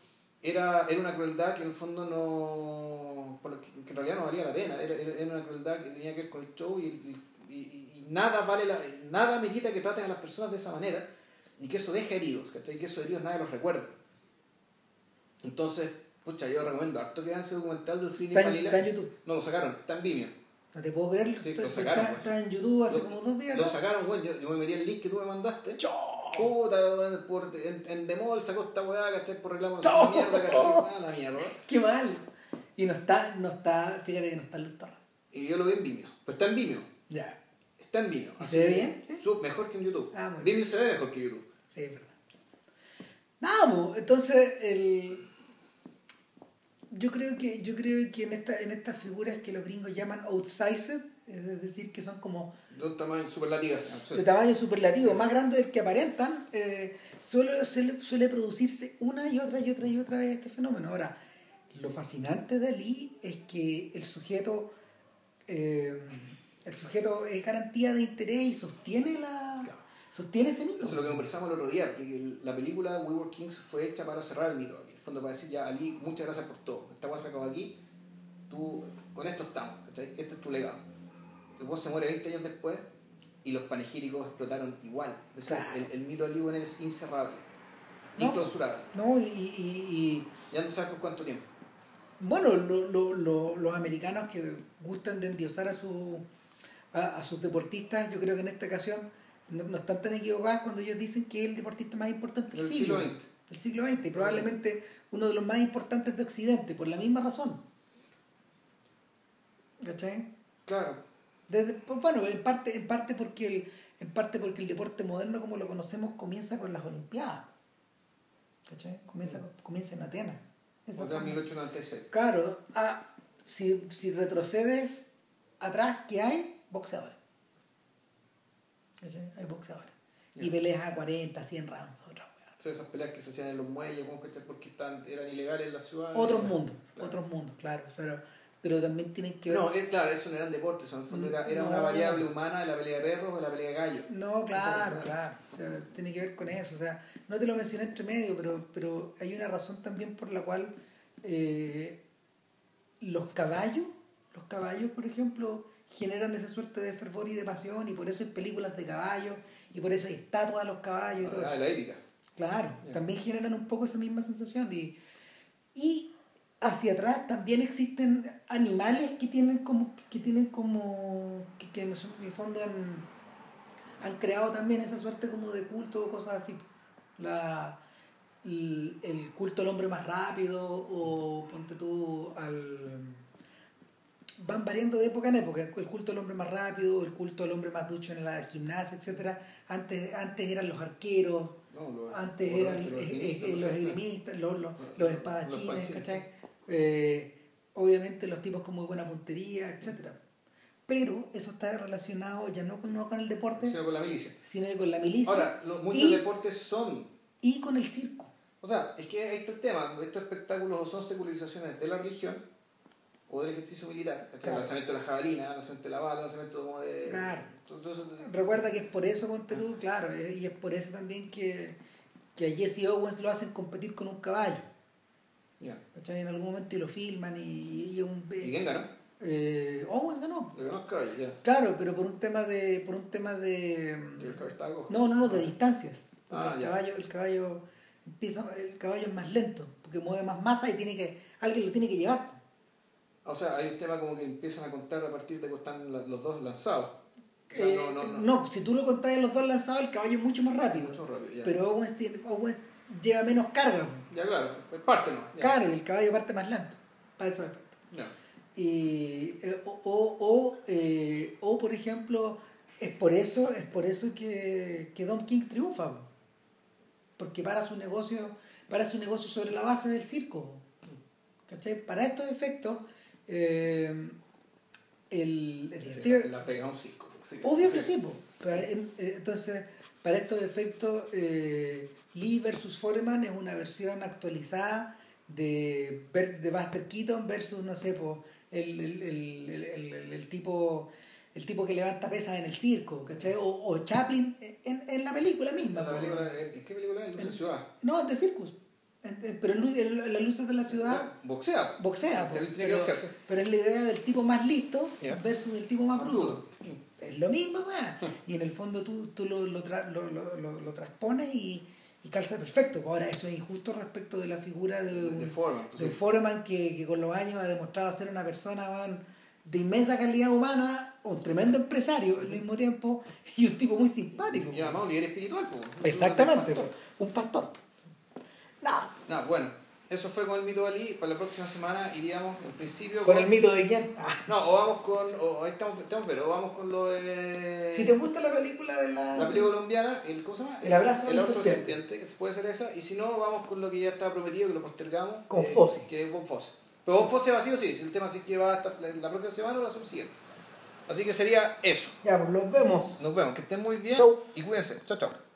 era, era una crueldad que en el fondo no. por lo que, que en realidad no valía la pena, era, era una crueldad que tenía que ver con el show y, y, y- y nada vale la, nada merita que traten a las personas de esa manera y que eso deje heridos, ¿cachai? Que esos heridos nadie los recuerda. Entonces, pucha, yo recomiendo harto que vean ese documental del en, Manila. está en YouTube. No lo sacaron, está en Vimeo. No te puedo creer. Sí, lo sacaron, está- está en YouTube hace Lo- como dos días. Lo ¿no? sacaron, bueno, yo, yo me metí el link que tú me mandaste. ¡Chao! Puta, por, en, en Demol sacó esta weá, ¿cachai? Por reclamo ¡No! mierda, ¿cachai? Ah, la mierda. Qué mal. Y no está, no está, fíjate que no está en los. Y yo lo vi en Vimeo. Pues está en Vimeo. Ya. Está en Vimeo. ¿Y Así se ve bien? ¿Sí? sub- mejor que en YouTube. Ah, muy Vimeo se ve mejor que YouTube. Sí, es verdad. Nada, pues, entonces el yo creo que yo creo que en esta en estas figuras que los gringos llaman outsized, es decir, que son como De un tamaño superlativo. de tamaño superlativo, más grande del que aparentan, eh, suele, suele, suele producirse una y otra y otra y otra vez este fenómeno. Ahora, lo fascinante de Ali es que el sujeto, eh, el sujeto es garantía de interés y sostiene la Claro. Sostiene ese mito. Eso es lo que conversamos el otro día, que el- la película We Were Kings fue hecha para cerrar el mito. En el fondo, para decir ya, Ali, muchas gracias por todo. Esta acabó aquí, tú, con esto estamos, ¿cachai? Este es tu legado. Después se muere 20 años después y los panegíricos explotaron igual. Es decir, Claro. el, el mito de Ali Bonner es incerrable, No. inclausurable. No, y, y- y- Ya no sabes por cuánto tiempo. bueno, lo- lo- lo- los americanos que gustan de endiosar a, su, a, a sus deportistas, yo creo que en esta ocasión no, no están tan equivocados cuando ellos dicen que es el deportista más importante del siglo, siglo XX. del siglo XX y probablemente uno de los más importantes de Occidente, por la misma razón. ¿Cachai? Claro. Desde- pues, bueno, en parte, en parte porque el, en parte porque el deporte moderno como lo conocemos comienza con las Olimpiadas. ¿Cachai? Comienza, comienza en Atenas. Otra fue- 1896. Claro, ah, si, si retrocedes atrás, ¿qué hay? Boxeadores. ¿Cachai? Hay boxeadores. Y peleas a 40, 100 rounds, otra wea. O sea, esas peleas que se hacían en los muelles, porque eran ilegales en la ciudad. Otros mundos, Claro. otros mundos, claro. Pero, pero también tienen que ver. No, eh, claro, eso no eran deportes, en el fondo era, era una No. variable humana de la pelea de perros o de la pelea de gallos. No, claro, claro. O sea, tiene que ver con eso. O sea, no te lo mencioné entre medio, pero, pero hay una razón también por la cual eh, los caballos, los caballos, por ejemplo, generan esa suerte de fervor y de pasión, y por eso hay películas de caballos, y por eso hay estatuas de los caballos y todo Ah, eso. la épica. Claro, también generan un poco esa misma sensación. Y, y hacia atrás también existen animales que tienen como, que tienen como, que, que en el fondo han, han creado también esa suerte como de culto o cosas así. La, el, el culto al hombre más rápido o ponte tú al... Van variando de época en época, el culto al hombre más rápido, el culto al hombre más ducho en la gimnasia, etcétera Antes, antes eran los arqueros, No, los- antes eran los eh, esgrimistas, eh, los esgrimistas, los, los, Los- los espadachines. ¿cachai? Eh, obviamente los tipos con muy buena puntería, etcétera Pero eso está relacionado ya no con, no con el deporte, sino con la milicia. sino con la milicia Ahora, los, muchos Y- deportes son. y con el circo. O sea, es que el tema. Estos espectáculos son secularizaciones de la religión o del ejercicio militar. El lanzamiento de la jabalina, el lanzamiento de la bala, el lanzamiento como de. Claro. todo eso- Recuerda que es por eso, ponte tú, claro, eh, y es por eso también que, que a Jesse Owens lo hacen competir con un caballo. Ya. ¿cachai? En algún momento y lo filman y, y un... ¿Y quién ganó? Eh, Owens ganó. Le ganó caballo. Claro, pero por un tema de... Por un tema de... Y el caballo. No, no, no, de distancias. Porque Ah, el, caballo, el caballo empieza, el caballo es más lento, porque mueve más masa y tiene que, alguien lo tiene que llevar. O sea, hay un tema como que empiezan a contar a partir de que están los dos lanzados. O sea, Eh, no, no, no. no, si tú lo contás en los dos lanzados, el caballo es mucho más rápido. Mucho rápido, ya. Pero Owens, tiene- Owens lleva menos carga. Ya, claro, es parte, ¿no? Ya. Claro, y el caballo parte más lento. Para eso es. Y, eh, o, o, o, eh, o, por ejemplo, es por eso, es por eso que, que Don King triunfa. po. Porque para su negocio, para su negocio sobre la base del circo. ¿Cachai? Para estos efectos, eh, el, el detective- La pega un circo. sí. Obvio que sí, eh, Entonces, para estos efectos, eh, Lee versus Foreman es una versión actualizada de, de Buster Keaton versus, no sé, po, el, el, el, el, tipo el tipo que levanta pesas en el circo, ¿cachai? O, o Chaplin en, en la película misma. La película, ¿En qué película es? En- Ciudad. No, de Circus. En- pero en, las luces de la ciudad Boxea. boxea. Pero, es la idea del tipo más listo versus el tipo más Más bruto. Es lo mismo, weá. Y en el fondo tú, tú lo, lo, tra- lo, lo, lo- lo transpones y, y calza perfecto. Ahora, eso es injusto respecto de la figura de, De, de forma. de entonces, Foreman que, que con los años ha demostrado ser una persona de inmensa calidad humana, un tremendo empresario al mismo tiempo y un tipo muy simpático. Y además un líder espiritual. pues. Exactamente, Un pastor. un pastor. No, Nada, bueno, eso fue con el mito de Ali. Para la próxima semana iríamos en principio con el mito de quién. Ah, No, o vamos con. O, ahí estamos, estamos, pero vamos con lo de. si te gusta la película de la. La película colombiana, el, ¿cómo se llama? El abrazo de el abrazo serpiente. que puede ser esa. Y si no, vamos con lo que ya está prometido, que lo postergamos. Con eh, Fossi. Que es Bon Fosse. Pero Bon Fosse va sí o sí. Si el tema sí que va a estar la, próxima semana o la subsiguiente. Así que sería eso. Ya, pues los vemos. Nos vemos. Que estén muy bien. Y cuídense. Chao, chao.